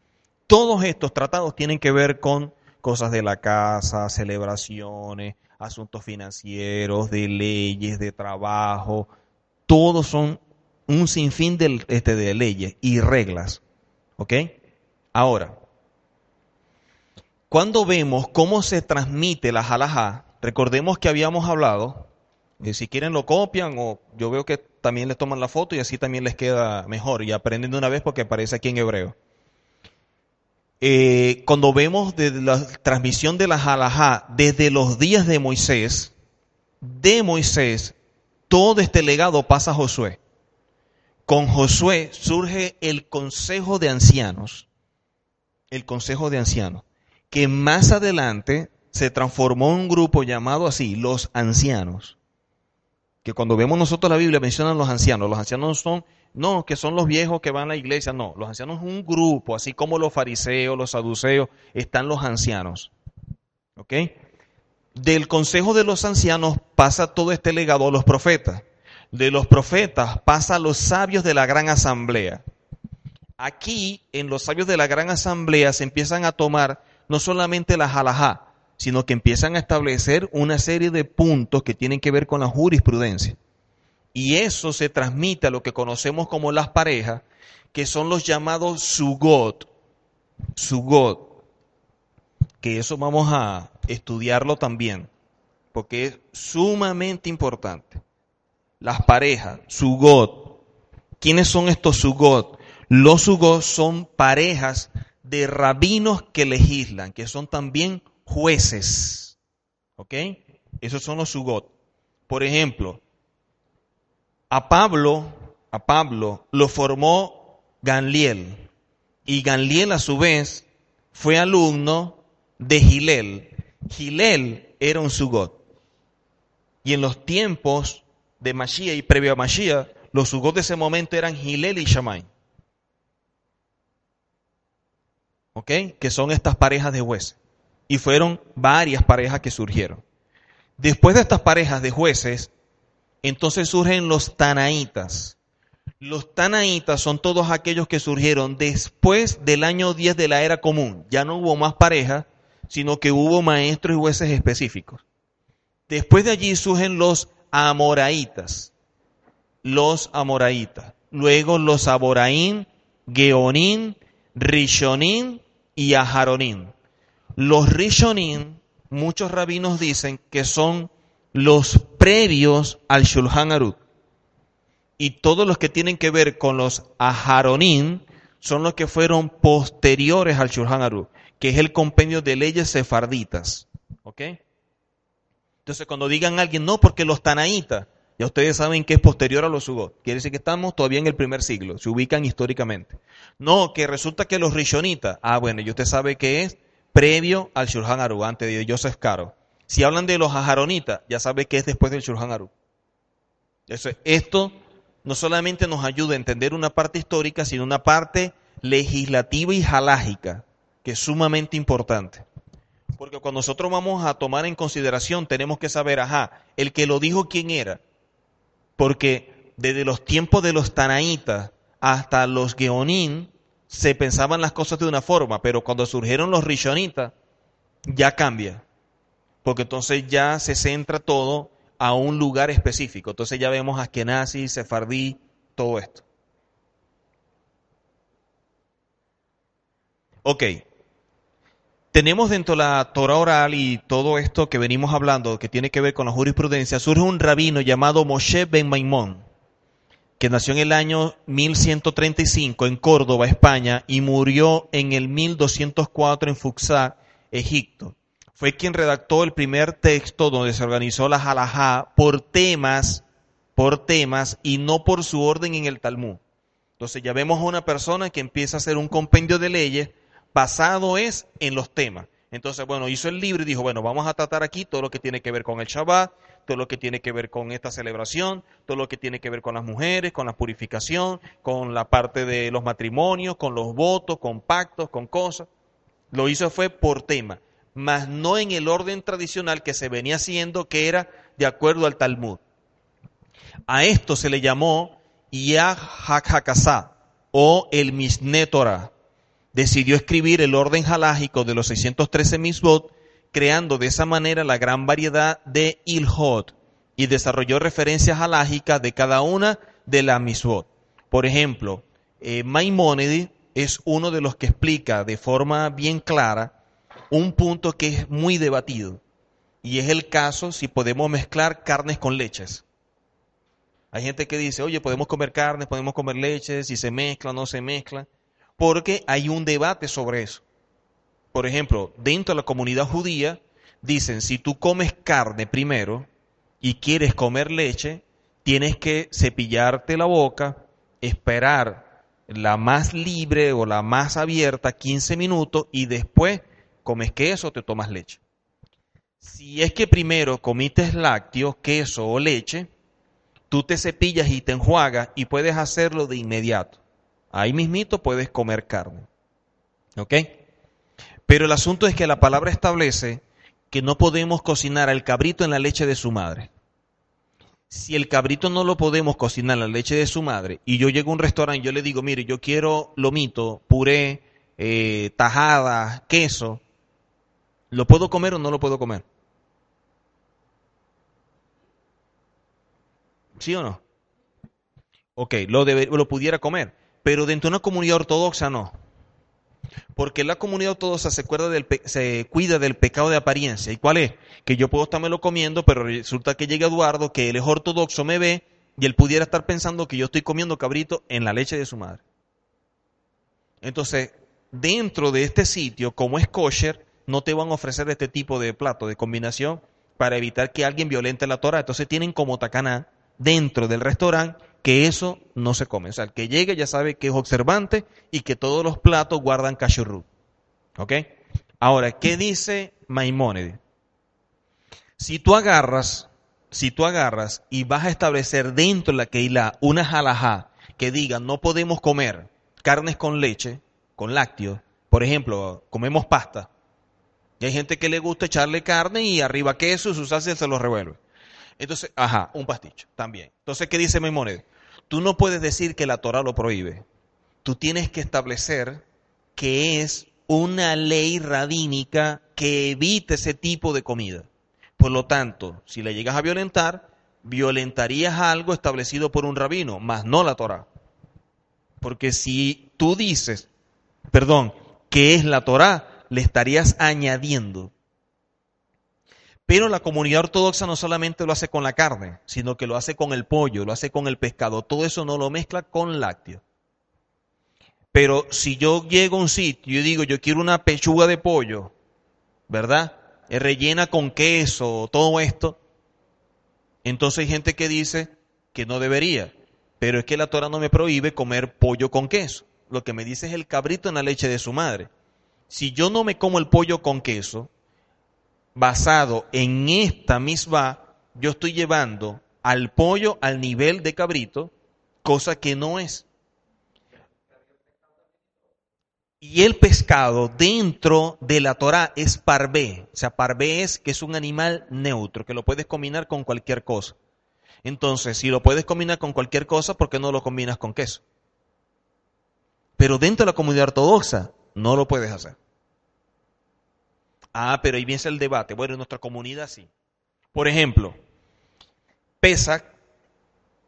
Speaker 1: Todos estos tratados tienen que ver con cosas de la casa, celebraciones, asuntos financieros, de leyes, de trabajo. Todos son un sinfín de, este, de leyes y reglas ¿Ok? Ahora, cuando vemos cómo se transmite la halajá, recordemos que habíamos hablado, y si quieren lo copian o yo veo que también les toman la foto y así también les queda mejor y aprenden de una vez porque aparece aquí en hebreo. Eh, cuando vemos de la transmisión de la halajá desde los días de Moisés, de Moisés, todo este legado pasa a Josué con Josué surge el Consejo de Ancianos, el Consejo de Ancianos, que más adelante se transformó en un grupo llamado así, los ancianos. Que cuando vemos nosotros la Biblia mencionan los ancianos. Los ancianos son, no, que son los viejos que van a la iglesia, no. Los ancianos es un grupo, así como los fariseos, los saduceos, están los ancianos. ¿Ok? Del consejo de los ancianos pasa todo este legado a los profetas de los profetas pasa a los sabios de la gran asamblea. Aquí, en los sabios de la gran asamblea, se empiezan a tomar no solamente la halajá, sino que empiezan a establecer una serie de puntos que tienen que ver con la jurisprudencia. Y eso se transmite a lo que conocemos como las parejas, que son los llamados sugot. Sugot. Que eso vamos a estudiarlo también, porque es sumamente importante las parejas, su God, ¿Quiénes son estos sugot? Los sugot son parejas de rabinos que legislan, que son también jueces. ¿Ok? Esos son los sugot. Por ejemplo, a Pablo, a Pablo lo formó Ganliel. Y Ganliel a su vez fue alumno de Gilel. Gilel era un sugot. Y en los tiempos de Mashiach y previo a Mashiach, los sugot de ese momento eran Gilel y Shammai. ¿Ok? Que son estas parejas de jueces. Y fueron varias parejas que surgieron. Después de estas parejas de jueces, entonces surgen los tanaítas. Los tanaítas son todos aquellos que surgieron después del año 10 de la era común. Ya no hubo más parejas, sino que hubo maestros y jueces específicos. Después de allí surgen los amoraitas. Los amoraitas. Luego los aboraín, geonín, rishonín y ajaronín. Los rishonín, muchos rabinos dicen que son los previos al Shulchan Aruch. Y todos los que tienen que ver con los Aharonim son los que fueron posteriores al Shulchan Aruch, que es el compendio de leyes sefarditas. ¿Ok? Entonces, cuando digan alguien, no, porque los Tanaítas, ya ustedes saben que es posterior a los Sugot. Quiere decir que estamos todavía en el primer siglo, se ubican históricamente. No, que resulta que los Rishonitas, ah, bueno, y usted sabe que es previo al Shulchan Aruch, antes de Joseph Caro. Si hablan de los ajaronitas, ya sabe que es después del Shulchan Aruch. esto no solamente nos ayuda a entender una parte histórica, sino una parte legislativa y halágica, que es sumamente importante. Porque cuando nosotros vamos a tomar en consideración, tenemos que saber, ajá, el que lo dijo quién era. Porque desde los tiempos de los Tanaítas hasta los Geonín se pensaban las cosas de una forma, pero cuando surgieron los Rishonitas, ya cambia porque entonces ya se centra todo a un lugar específico. Entonces ya vemos Askenazi, Sefardí, todo esto. Ok. Tenemos dentro de la Torah oral y todo esto que venimos hablando, que tiene que ver con la jurisprudencia, surge un rabino llamado Moshe Ben Maimón, que nació en el año 1135 en Córdoba, España, y murió en el 1204 en Fuxá, Egipto fue quien redactó el primer texto donde se organizó la halajá por temas, por temas y no por su orden en el Talmud. Entonces ya vemos a una persona que empieza a hacer un compendio de leyes basado es en los temas. Entonces, bueno, hizo el libro y dijo, bueno, vamos a tratar aquí todo lo que tiene que ver con el Shabbat, todo lo que tiene que ver con esta celebración, todo lo que tiene que ver con las mujeres, con la purificación, con la parte de los matrimonios, con los votos, con pactos, con cosas. Lo hizo fue por tema mas no en el orden tradicional que se venía haciendo, que era de acuerdo al Talmud. A esto se le llamó Yah o el Mishneh Torah. Decidió escribir el orden halágico de los 613 misbot, creando de esa manera la gran variedad de ilhot y desarrolló referencias halágicas de cada una de las misbot. Por ejemplo, eh, Maimónides es uno de los que explica de forma bien clara un punto que es muy debatido y es el caso si podemos mezclar carnes con leches. Hay gente que dice, oye, podemos comer carnes, podemos comer leches, si se mezcla o no se mezcla, porque hay un debate sobre eso. Por ejemplo, dentro de la comunidad judía, dicen, si tú comes carne primero y quieres comer leche, tienes que cepillarte la boca, esperar la más libre o la más abierta 15 minutos y después comes queso, te tomas leche. Si es que primero comites lácteos, queso o leche, tú te cepillas y te enjuagas y puedes hacerlo de inmediato. Ahí mismito puedes comer carne. ¿Ok? Pero el asunto es que la palabra establece que no podemos cocinar al cabrito en la leche de su madre. Si el cabrito no lo podemos cocinar en la leche de su madre y yo llego a un restaurante y yo le digo, mire, yo quiero lomito, puré, eh, tajada, queso, ¿Lo puedo comer o no lo puedo comer? ¿Sí o no? Ok, lo, lo pudiera comer, pero dentro de una comunidad ortodoxa no. Porque la comunidad ortodoxa se, del se cuida del pecado de apariencia. ¿Y cuál es? Que yo puedo estármelo comiendo, pero resulta que llega Eduardo, que él es ortodoxo, me ve, y él pudiera estar pensando que yo estoy comiendo cabrito en la leche de su madre. Entonces, dentro de este sitio, como es kosher, no te van a ofrecer este tipo de plato, de combinación, para evitar que alguien violente la Torah. Entonces tienen como tacaná dentro del restaurante que eso no se come. O sea, el que llegue ya sabe que es observante y que todos los platos guardan kashrut. ¿Ok? Ahora, ¿qué dice Maimónides? Si tú agarras, si tú agarras y vas a establecer dentro de la Keilah una halajá que diga no podemos comer carnes con leche, con lácteos, por ejemplo, comemos pasta, y hay gente que le gusta echarle carne y arriba queso y su salsa se lo revuelve. Entonces, ajá, un pasticho también. Entonces, ¿qué dice Maimónides? Tú no puedes decir que la Torah lo prohíbe. Tú tienes que establecer que es una ley rabínica que evite ese tipo de comida. Por lo tanto, si le llegas a violentar, violentarías algo establecido por un rabino, más no la Torah. Porque si tú dices, perdón, que es la Torah, le estarías añadiendo pero la comunidad ortodoxa no solamente lo hace con la carne, sino que lo hace con el pollo, lo hace con el pescado. Todo eso no lo mezcla con lácteos. Pero si yo llego a un sitio y digo, yo quiero una pechuga de pollo, ¿verdad? Es rellena con queso, todo esto. Entonces hay gente que dice que no debería. Pero es que la Torah no me prohíbe comer pollo con queso. Lo que me dice es el cabrito en la leche de su madre. Si yo no me como el pollo con queso, basado en esta misma, yo estoy llevando al pollo al nivel de cabrito, cosa que no es. Y el pescado dentro de la Torah es parvé. O sea, parvé es que es un animal neutro, que lo puedes combinar con cualquier cosa. Entonces, si lo puedes combinar con cualquier cosa, ¿por qué no lo combinas con queso? Pero dentro de la comunidad ortodoxa, no lo puedes hacer. Ah, pero ahí viene el debate. Bueno, en nuestra comunidad sí. Por ejemplo, Pesach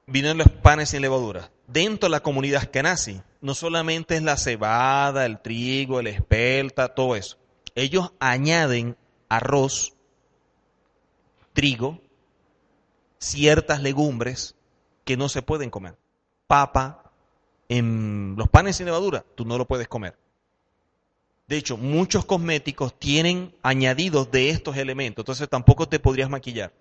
Speaker 1: vienen los panes sin levadura. Dentro de la comunidad nace, no solamente es la cebada, el trigo, el espelta, todo eso. Ellos añaden arroz, trigo, ciertas legumbres que no se pueden comer. Papa, en los panes sin levadura, tú no lo puedes comer. De hecho, muchos cosméticos tienen añadidos de estos elementos, entonces tampoco te podrías maquillar.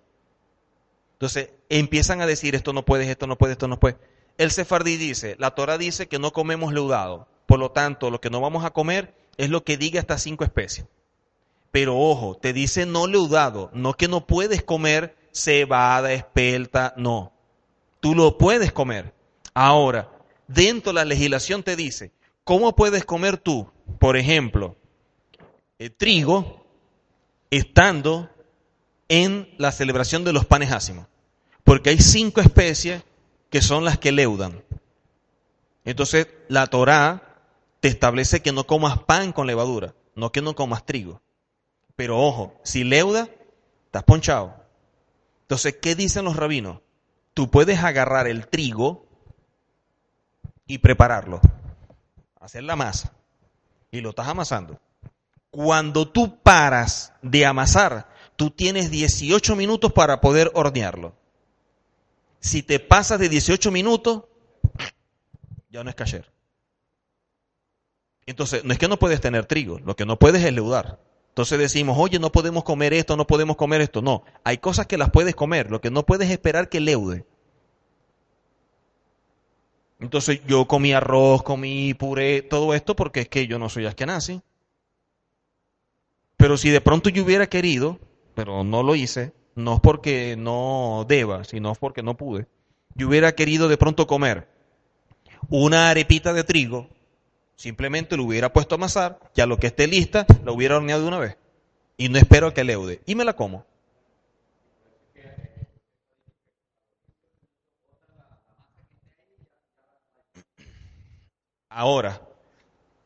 Speaker 1: Entonces empiezan a decir esto no puedes, esto no puedes, esto no puedes. El sefardí dice, la Torah dice que no comemos leudado, por lo tanto lo que no vamos a comer es lo que diga estas cinco especies. Pero ojo, te dice no leudado, no que no puedes comer cebada, espelta, no. Tú lo puedes comer. Ahora, dentro de la legislación te dice, ¿cómo puedes comer tú por ejemplo, el trigo estando en la celebración de los panes ácimos. Porque hay cinco especies que son las que leudan. Entonces, la Torá te establece que no comas pan con levadura, no que no comas trigo. Pero ojo, si leuda, estás ponchado. Entonces, ¿qué dicen los rabinos? Tú puedes agarrar el trigo y prepararlo, hacer la masa y lo estás amasando. Cuando tú paras de amasar, tú tienes 18 minutos para poder hornearlo. Si te pasas de 18 minutos, ya no es cayer. Entonces, no es que no puedes tener trigo, lo que no puedes es leudar. Entonces decimos, oye, no podemos comer esto, no podemos comer esto. No, hay cosas que las puedes comer, lo que no puedes esperar que leude. Entonces yo comí arroz, comí puré, todo esto porque es que yo no soy askenazi. Pero si de pronto yo hubiera querido, pero no lo hice, no es porque no deba, sino porque no pude, yo hubiera querido de pronto comer una arepita de trigo, simplemente lo hubiera puesto a amasar, ya lo que esté lista, la hubiera horneado de una vez. Y no espero a que leude. Y me la como. Ahora,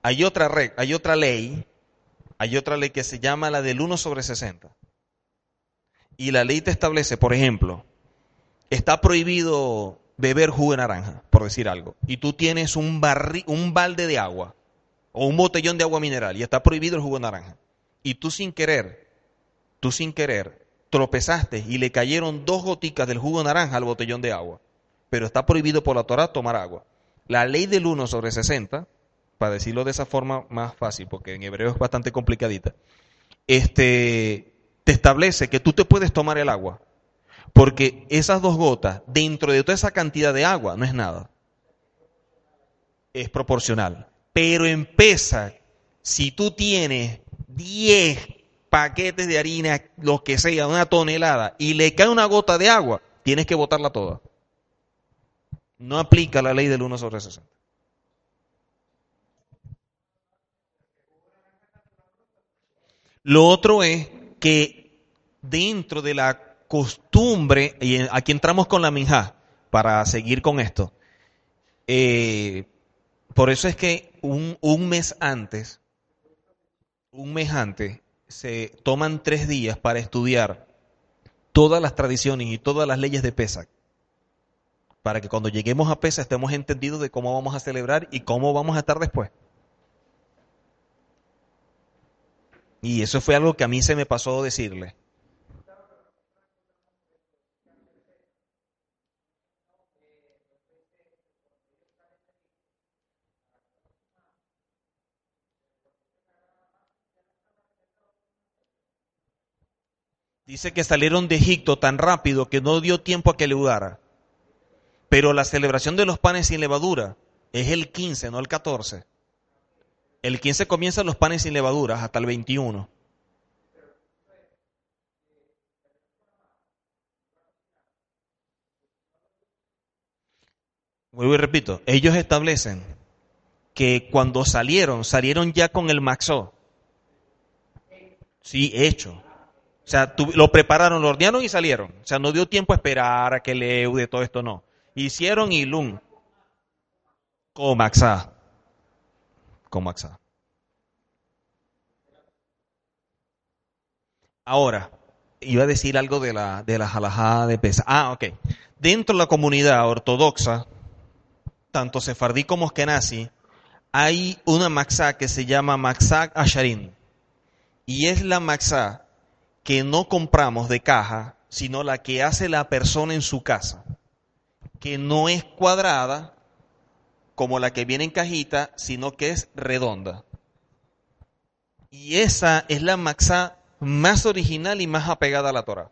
Speaker 1: hay otra, hay otra ley, hay otra ley que se llama la del 1 sobre 60. Y la ley te establece, por ejemplo, está prohibido beber jugo de naranja, por decir algo, y tú tienes un, un balde de agua o un botellón de agua mineral y está prohibido el jugo de naranja. Y tú sin querer, tú sin querer, tropezaste y le cayeron dos goticas del jugo de naranja al botellón de agua pero está prohibido por la Torah tomar agua. La ley del 1 sobre 60, para decirlo de esa forma más fácil, porque en hebreo es bastante complicadita, este, te establece que tú te puedes tomar el agua, porque esas dos gotas, dentro de toda esa cantidad de agua, no es nada. Es proporcional. Pero empieza, si tú tienes 10 paquetes de harina, lo que sea, una tonelada, y le cae una gota de agua, tienes que botarla toda. No aplica la ley del 1 sobre 60. Lo otro es que dentro de la costumbre, y aquí entramos con la minja, para seguir con esto, eh, por eso es que un, un mes antes, un mes antes, se toman tres días para estudiar todas las tradiciones y todas las leyes de Pesach, para que cuando lleguemos a Pesach estemos entendidos de cómo vamos a celebrar y cómo vamos a estar después. Y eso fue algo que a mí se me pasó decirle. Dice que salieron de Egipto tan rápido que no dio tiempo a que leudara. Pero la celebración de los panes sin levadura es el 15, no el 14. El 15 comienzan los panes sin levaduras hasta el 21. Vuelvo y repito, ellos establecen que cuando salieron, salieron ya con el maxó. Sí, hecho. O sea, lo prepararon, lo ordenaron y salieron. O sea, no dio tiempo a esperar a que leude todo esto, no. Hicieron y lum. Comaxá. Comaxá. Ahora, iba a decir algo de la, de la jalajada de pesa. Ah, ok. Dentro de la comunidad ortodoxa, tanto sefardí como eskenazi, hay una maxá que se llama maxá asharin. Y es la maxá que no compramos de caja, sino la que hace la persona en su casa, que no es cuadrada como la que viene en cajita, sino que es redonda. Y esa es la maxá más original y más apegada a la Torah.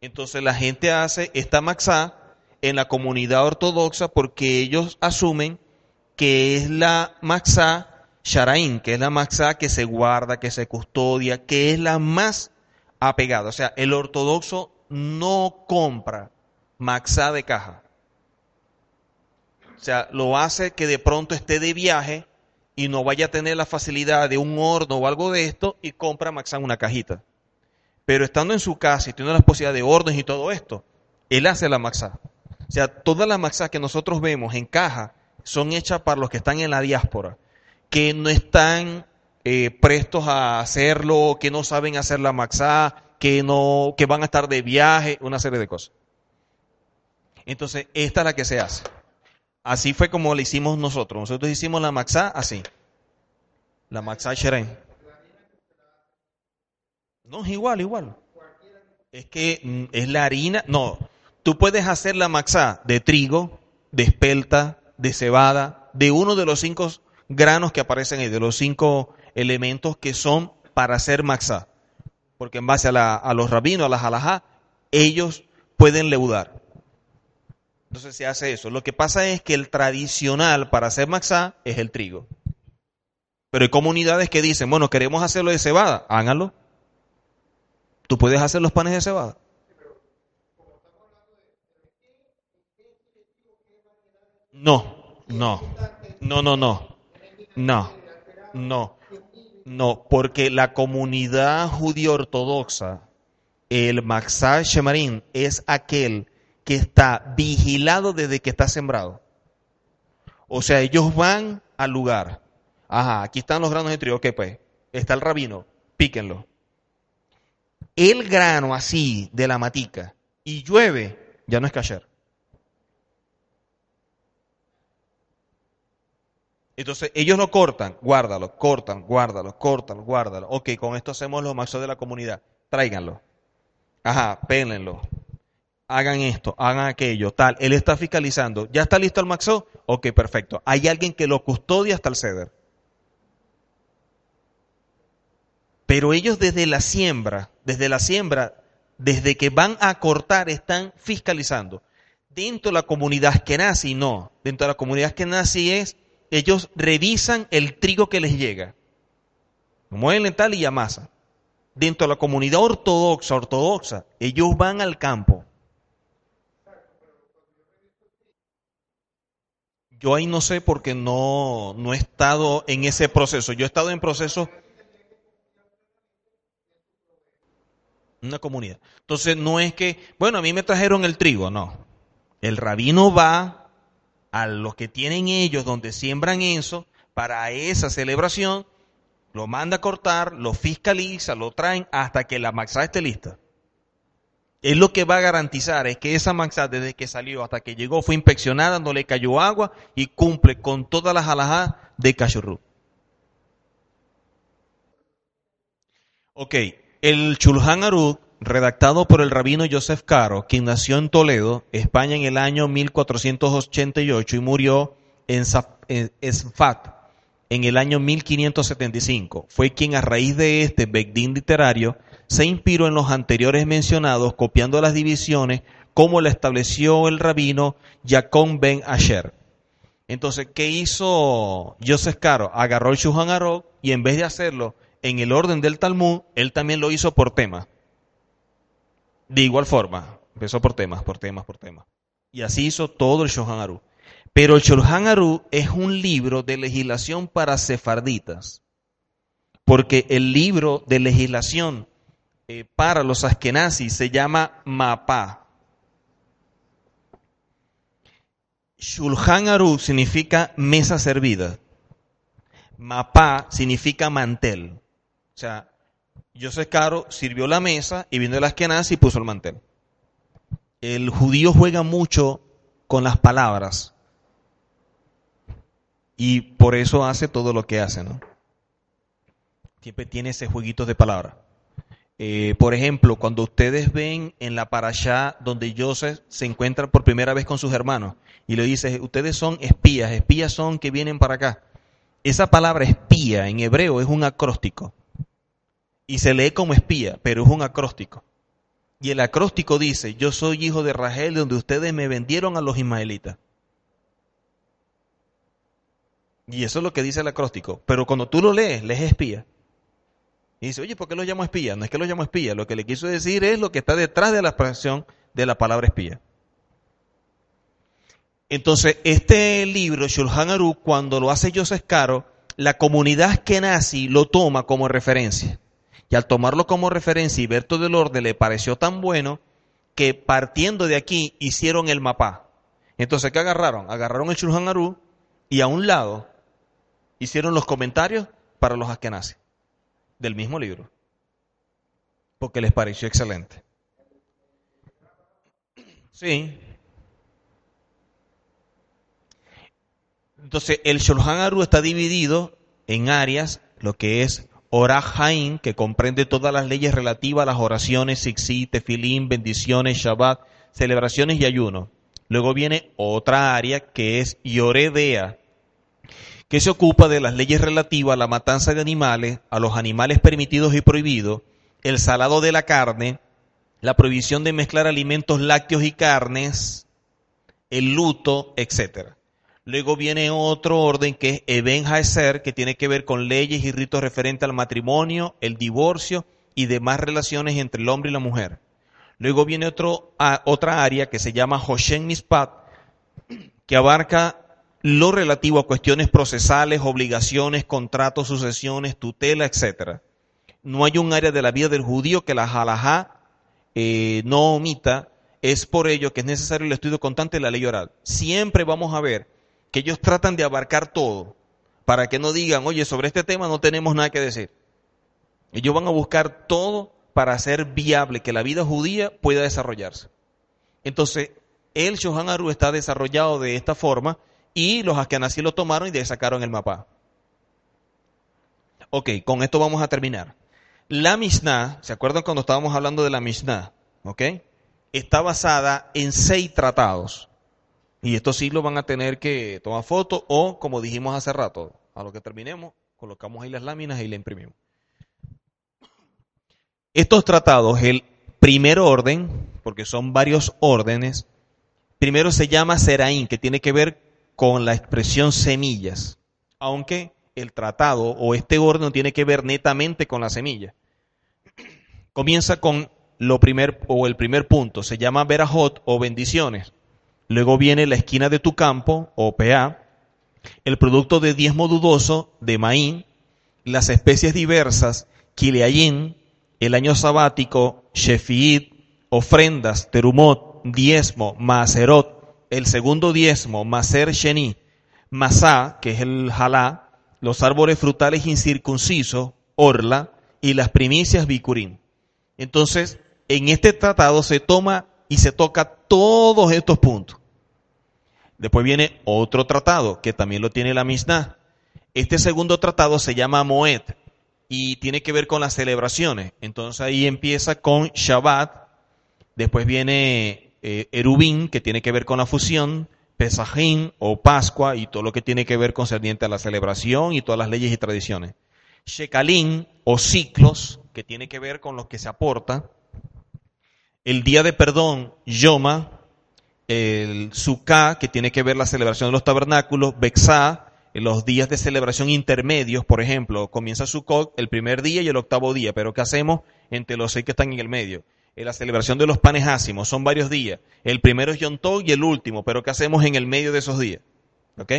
Speaker 1: Entonces la gente hace esta maxá en la comunidad ortodoxa porque ellos asumen que es la maxá Sharaín, que es la maxá que se guarda, que se custodia, que es la más apegada. O sea, el ortodoxo no compra maxá de caja. O sea, lo hace que de pronto esté de viaje y no vaya a tener la facilidad de un horno o algo de esto y compra maxá una cajita. Pero estando en su casa y teniendo la posibilidad de hornos y todo esto, él hace la maxá. O sea, todas las maxá que nosotros vemos en caja son hechas para los que están en la diáspora que no están eh, prestos a hacerlo, que no saben hacer la maxá, que, no, que van a estar de viaje, una serie de cosas. Entonces, esta es la que se hace. Así fue como la hicimos nosotros. Nosotros hicimos la maxá así. La maxá sheren. No, es igual, igual. Es que mm, es la harina. No, tú puedes hacer la maxá de trigo, de espelta, de cebada, de uno de los cinco granos que aparecen ahí, de los cinco elementos que son para hacer maxá. Porque en base a, los rabinos, a las alajá, ellos pueden leudar. Entonces se hace eso. Lo que pasa es que el tradicional para hacer maxá es el trigo. Pero hay comunidades que dicen, bueno, queremos hacerlo de cebada, háganlo. Tú puedes hacer los panes de cebada. No, no, no, no, no. No, no, no, porque la comunidad judío ortodoxa, el Maxar Shemarín, es aquel que está vigilado desde que está sembrado. O sea, ellos van al lugar. Ajá, aquí están los granos de trigo. Ok, pues, está el rabino, píquenlo. El grano así de la matica y llueve, ya no es kasher. Entonces ellos lo cortan, guárdalo, cortan, guárdalo, cortan, guárdalo. Ok, con esto hacemos los maxos de la comunidad. Tráiganlo. Ajá, pélenlo. hagan esto, hagan aquello, tal. Él está fiscalizando. ¿Ya está listo el maxo? Ok, perfecto. Hay alguien que lo custodia hasta el ceder. Pero ellos desde la siembra, desde la siembra, desde que van a cortar, están fiscalizando. Dentro de la comunidad que nace, no. Dentro de la comunidad que nace es, ellos revisan el trigo que les llega. Muelen tal y amasan. Dentro de la comunidad ortodoxa, ortodoxa, ellos van al campo. Yo ahí no sé porque no, no he estado en ese proceso. Yo he estado en procesos una comunidad. Entonces no es que, bueno, a mí me trajeron el trigo, no. El rabino va a los que tienen ellos donde siembran eso para esa celebración, lo manda a cortar, lo fiscaliza, lo traen hasta que la maxá esté lista. Es lo que va a garantizar es que esa maxá desde que salió hasta que llegó fue inspeccionada, no le cayó agua y cumple con todas las alhajas de Cachorro. Ok, el Chulhan Arud, redactado por el rabino Joseph Caro, quien nació en Toledo, España en el año 1488 y murió en Sfat en el año 1575. Fue quien a raíz de este Begdín literario se inspiró en los anteriores mencionados, copiando las divisiones como la estableció el rabino Jacob ben Asher. Entonces, ¿qué hizo Joseph Caro? Agarró el Shulchan Aruch y en vez de hacerlo en el orden del Talmud, él también lo hizo por temas. De igual forma, empezó por temas, por temas, por temas. Y así hizo todo el Shohan Aru. Pero el Shohan Aru es un libro de legislación para sefarditas. Porque el libro de legislación eh, para los askenazis se llama Mapa. Shulhan Aru significa mesa servida. Mapa significa mantel. O sea, José Caro sirvió la mesa y vino el Askenazi y puso el mantel. El judío juega mucho con las palabras. Y por eso hace todo lo que hace, ¿no? Siempre tiene ese jueguito de palabras. Eh, por ejemplo, cuando ustedes ven en la parashá donde Joseph se encuentra por primera vez con sus hermanos y le dice, ustedes son espías, espías son que vienen para acá. Esa palabra espía en hebreo es un acróstico y se lee como espía, pero es un acróstico. Y el acróstico dice, yo soy hijo de Rachel, donde ustedes me vendieron a los ismaelitas. Y eso es lo que dice el acróstico. Pero cuando tú lo lees, lees espía. Y dice, oye, ¿por qué lo llamo espía? No es que lo llamo espía. Lo que le quiso decir es lo que está detrás de la expresión de la palabra espía. Entonces, este libro, Shulhan Aru, cuando lo hace Joseph Caro, la comunidad que lo toma como referencia. Y al tomarlo como referencia y ver todo el orden le pareció tan bueno que partiendo de aquí hicieron el mapa. Entonces, ¿qué agarraron? Agarraron el Shulchan Aru y a un lado hicieron los comentarios para los askenazis del mismo libro. Porque les pareció excelente. Sí. Entonces, el Shulchan Aru está dividido en áreas, lo que es Orahaim, que comprende todas las leyes relativas a las oraciones, Sixi, Tefilín, bendiciones, Shabbat, celebraciones y ayuno. Luego viene otra área que es Yoredea, que se ocupa de las leyes relativas a la matanza de animales, a los animales permitidos y prohibidos, el salado de la carne, la prohibición de mezclar alimentos lácteos y carnes, el luto, etcétera. Luego viene otro orden que es Eben Haeser, que tiene que ver con leyes y ritos referentes al matrimonio, el divorcio y demás relaciones entre el hombre y la mujer. Luego viene otro, otra área que se llama Hoshen Mispat, que abarca lo relativo a cuestiones procesales, obligaciones, contratos, sucesiones, tutela, etc. No hay un área de la vida del judío que la halajá eh, no omita. Es por ello que es necesario el estudio constante de la ley oral. Siempre vamos a ver que ellos tratan de abarcar todo, para que no digan, oye, sobre este tema no tenemos nada que decir. Ellos van a buscar todo para hacer viable que la vida judía pueda desarrollarse. Entonces, el Shohan Aru está desarrollado de esta forma y los así lo tomaron y le sacaron el mapa. Ok, con esto vamos a terminar. La Mishnah, ¿se acuerdan cuando estábamos hablando de la Mishnah? ¿Ok? está basada en seis tratados. Y estos sí lo van a tener que tomar foto o, como dijimos hace rato, a lo que terminemos, colocamos ahí las láminas y la imprimimos. Estos tratados, el primer orden, porque son varios órdenes, primero se llama Seraín, que tiene que ver con la expresión semillas, aunque el tratado o este orden tiene que ver netamente con la semilla. Comienza con lo primer o el primer punto, se llama Berajot o bendiciones. Luego viene la esquina de tu campo o PA, el producto de diezmo dudoso de Maín, las especies diversas, Kileayin, el año sabático, Shefiid, ofrendas, Terumot, diezmo, Maserot, el segundo diezmo, Maser Sheni, Masá, que es el Jalá, los árboles frutales incircuncisos, Orla, y las primicias Bikurim. Entonces, en este tratado se toma y se toca todos estos puntos. Después viene otro tratado que también lo tiene la Mishnah. Este segundo tratado se llama Moed y tiene que ver con las celebraciones. Entonces ahí empieza con Shabbat, después viene eh, Erubín, que tiene que ver con la fusión, Pesajín o Pascua y todo lo que tiene que ver concerniente a la celebración y todas las leyes y tradiciones. Shekalín o ciclos, que tiene que ver con lo que se aporta. El día de perdón, Yoma, el Sukkah, que tiene que ver la celebración de los tabernáculos, Bexá, los días de celebración intermedios, por ejemplo, comienza Sukkot el primer día y el octavo día, pero ¿qué hacemos entre los seis que están en el medio? La celebración de los panes ácimos, son varios días. El primero es Yom Tov y el último, pero ¿qué hacemos en el medio de esos días? ¿Ok?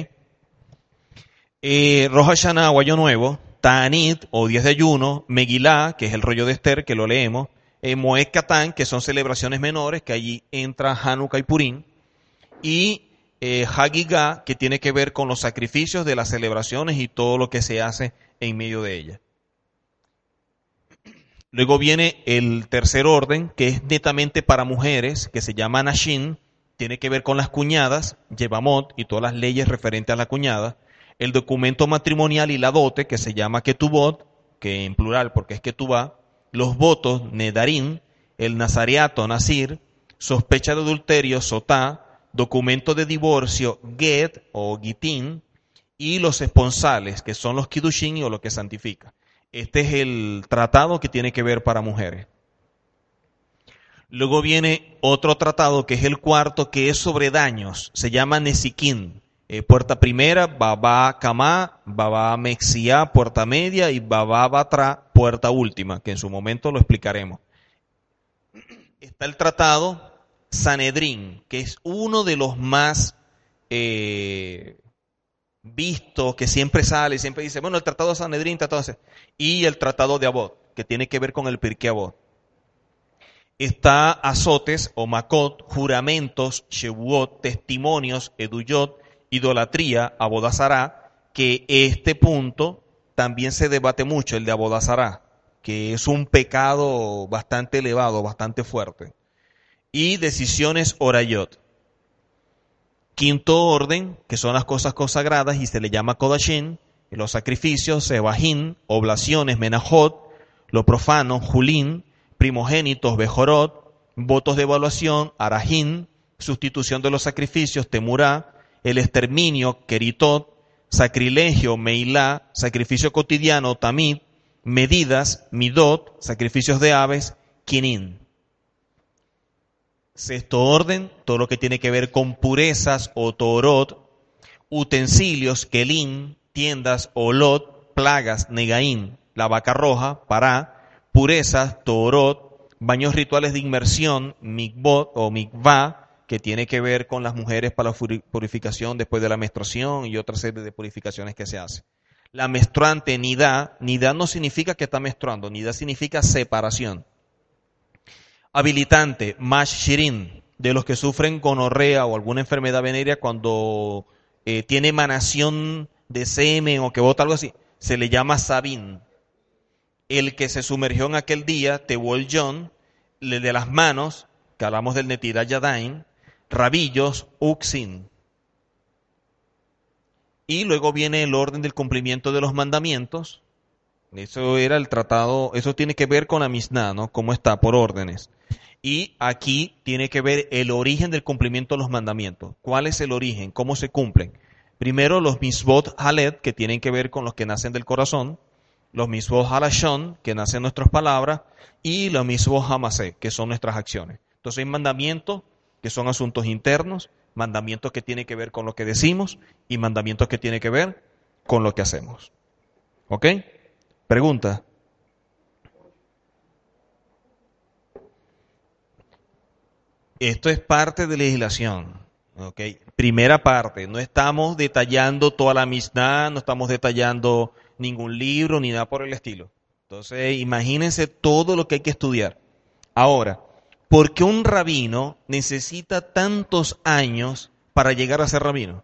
Speaker 1: Eh, Rosh Nuevo, Ta'anit o días de ayuno, Megilá, que es el rollo de Esther, que lo leemos, eh, Moed que son celebraciones menores, que allí entra Hanukkah y Purim, y eh, Hagigah, que tiene que ver con los sacrificios de las celebraciones y todo lo que se hace en medio de ellas. Luego viene el tercer orden, que es netamente para mujeres, que se llama Nashin, tiene que ver con las cuñadas, Yevamot y todas las leyes referentes a la cuñada. El documento matrimonial y la dote, que se llama Ketubot, que en plural porque es Ketubá, los votos, Nedarim, el nazareato, Nasir, sospecha de adulterio, Sotá, documento de divorcio, Get o Gitín, y los esponsales, que son los Kidushin o lo que santifica. Este es el tratado que tiene que ver para mujeres. Luego viene otro tratado que es el cuarto, que es sobre daños. Se llama Nesiquín. Eh, puerta primera, Baba Kamá, Baba Mexia, puerta media y Baba Batra, puerta última, que en su momento lo explicaremos. Está el tratado Sanedrín, que es uno de los más eh, vistos, que siempre sale, siempre dice, bueno, el tratado de Sanedrín, tratado de... y el tratado de Abot, que tiene que ver con el Pirkei Abot. Está azotes o makot, juramentos, shevuot, testimonios, eduyot, idolatría, abodazará, que este punto también se debate mucho, el de abodazará, que es un pecado bastante elevado, bastante fuerte. Y decisiones orayot. Quinto orden, que son las cosas consagradas y se le llama kodashin, los sacrificios, sebajín, oblaciones, menajot, lo profano, julín, primogénitos, bejorot, votos de evaluación, arajín, sustitución de los sacrificios, temurá, el exterminio, queritot, sacrilegio, meilá, sacrificio cotidiano, tamid, medidas, midot, sacrificios de aves, quinin. Sexto orden, todo lo que tiene que ver con purezas o torot, utensilios, kelin, tiendas, olot, plagas, negaín, la vaca roja, para, purezas, torot, baños rituales de inmersión, mikbot o mikvah, que tiene que ver con las mujeres para la purificación después de la menstruación y otra serie de purificaciones que se hace. La menstruante nida, nida no significa que está menstruando, nida significa separación. Habilitante, mash shirin, de los que sufren gonorrea o alguna enfermedad venérea cuando eh, tiene emanación de semen o que bota algo así, se le llama sabin. El que se sumergió en aquel día, Tehuel John, le de las manos, que hablamos del Netidah Yadain, rabillos, uxin. Y luego viene el orden del cumplimiento de los mandamientos. Eso era el tratado, eso tiene que ver con la Mishnah, ¿no? Cómo está, por órdenes. Y aquí tiene que ver el origen del cumplimiento de los mandamientos. ¿Cuál es el origen? ¿Cómo se cumplen? Primero los misbot haled, que tienen que ver con los que nacen del corazón, los misbot halashon, que nacen nuestras palabras, y los misbot hamasé, que son nuestras acciones. Entonces hay mandamientos que son asuntos internos, mandamientos que tienen que ver con lo que decimos y mandamientos que tienen que ver con lo que hacemos. ¿Ok? Pregunta. Esto es parte de legislación. Okay. Primera parte, no estamos detallando toda la amistad, no estamos detallando ningún libro ni nada por el estilo. Entonces, imagínense todo lo que hay que estudiar. Ahora, ¿por qué un rabino necesita tantos años para llegar a ser rabino?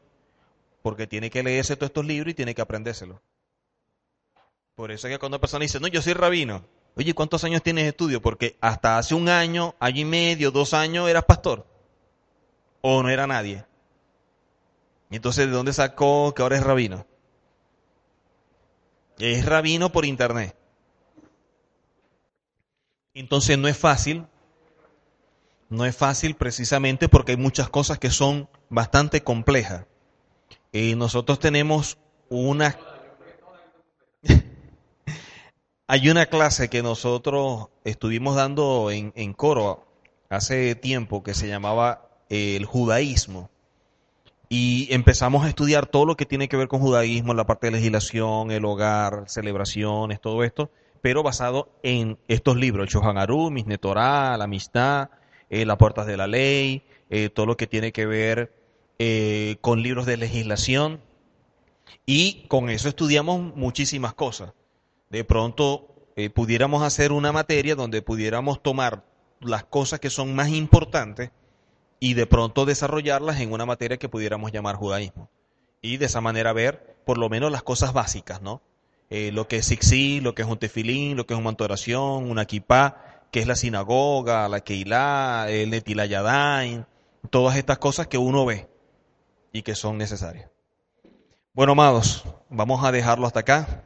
Speaker 1: Porque tiene que leerse todos estos libros y tiene que aprendérselos. Por eso es que cuando una persona dice, no, yo soy rabino. Oye, ¿cuántos años tienes de estudio? Porque hasta hace un año, año y medio, dos años eras pastor o no era nadie. Y entonces, ¿de dónde sacó que ahora es rabino? Es rabino por internet. Entonces no es fácil. No es fácil precisamente porque hay muchas cosas que son bastante complejas. Y nosotros tenemos una... hay una clase que nosotros estuvimos dando en, en coro hace tiempo que se llamaba el judaísmo. Y empezamos a estudiar todo lo que tiene que ver con judaísmo, la parte de legislación, el hogar, celebraciones, todo esto, pero basado en estos libros, el Shohan Aruch, Mishneh Torah, la amistad, eh, las puertas de la ley, eh, todo lo que tiene que ver eh, con libros de legislación. Y con eso estudiamos muchísimas cosas. De pronto pudiéramos hacer una materia donde pudiéramos tomar las cosas que son más importantes y de pronto desarrollarlas en una materia que pudiéramos llamar judaísmo. Y de esa manera ver por lo menos las cosas básicas, ¿no? Lo que es Sixi, lo que es un tefilín, lo que es un manto de oración, una kippah, que es la sinagoga, la keilá, el netilayadain, todas estas cosas que uno ve y que son necesarias. Bueno, amados, vamos a dejarlo hasta acá.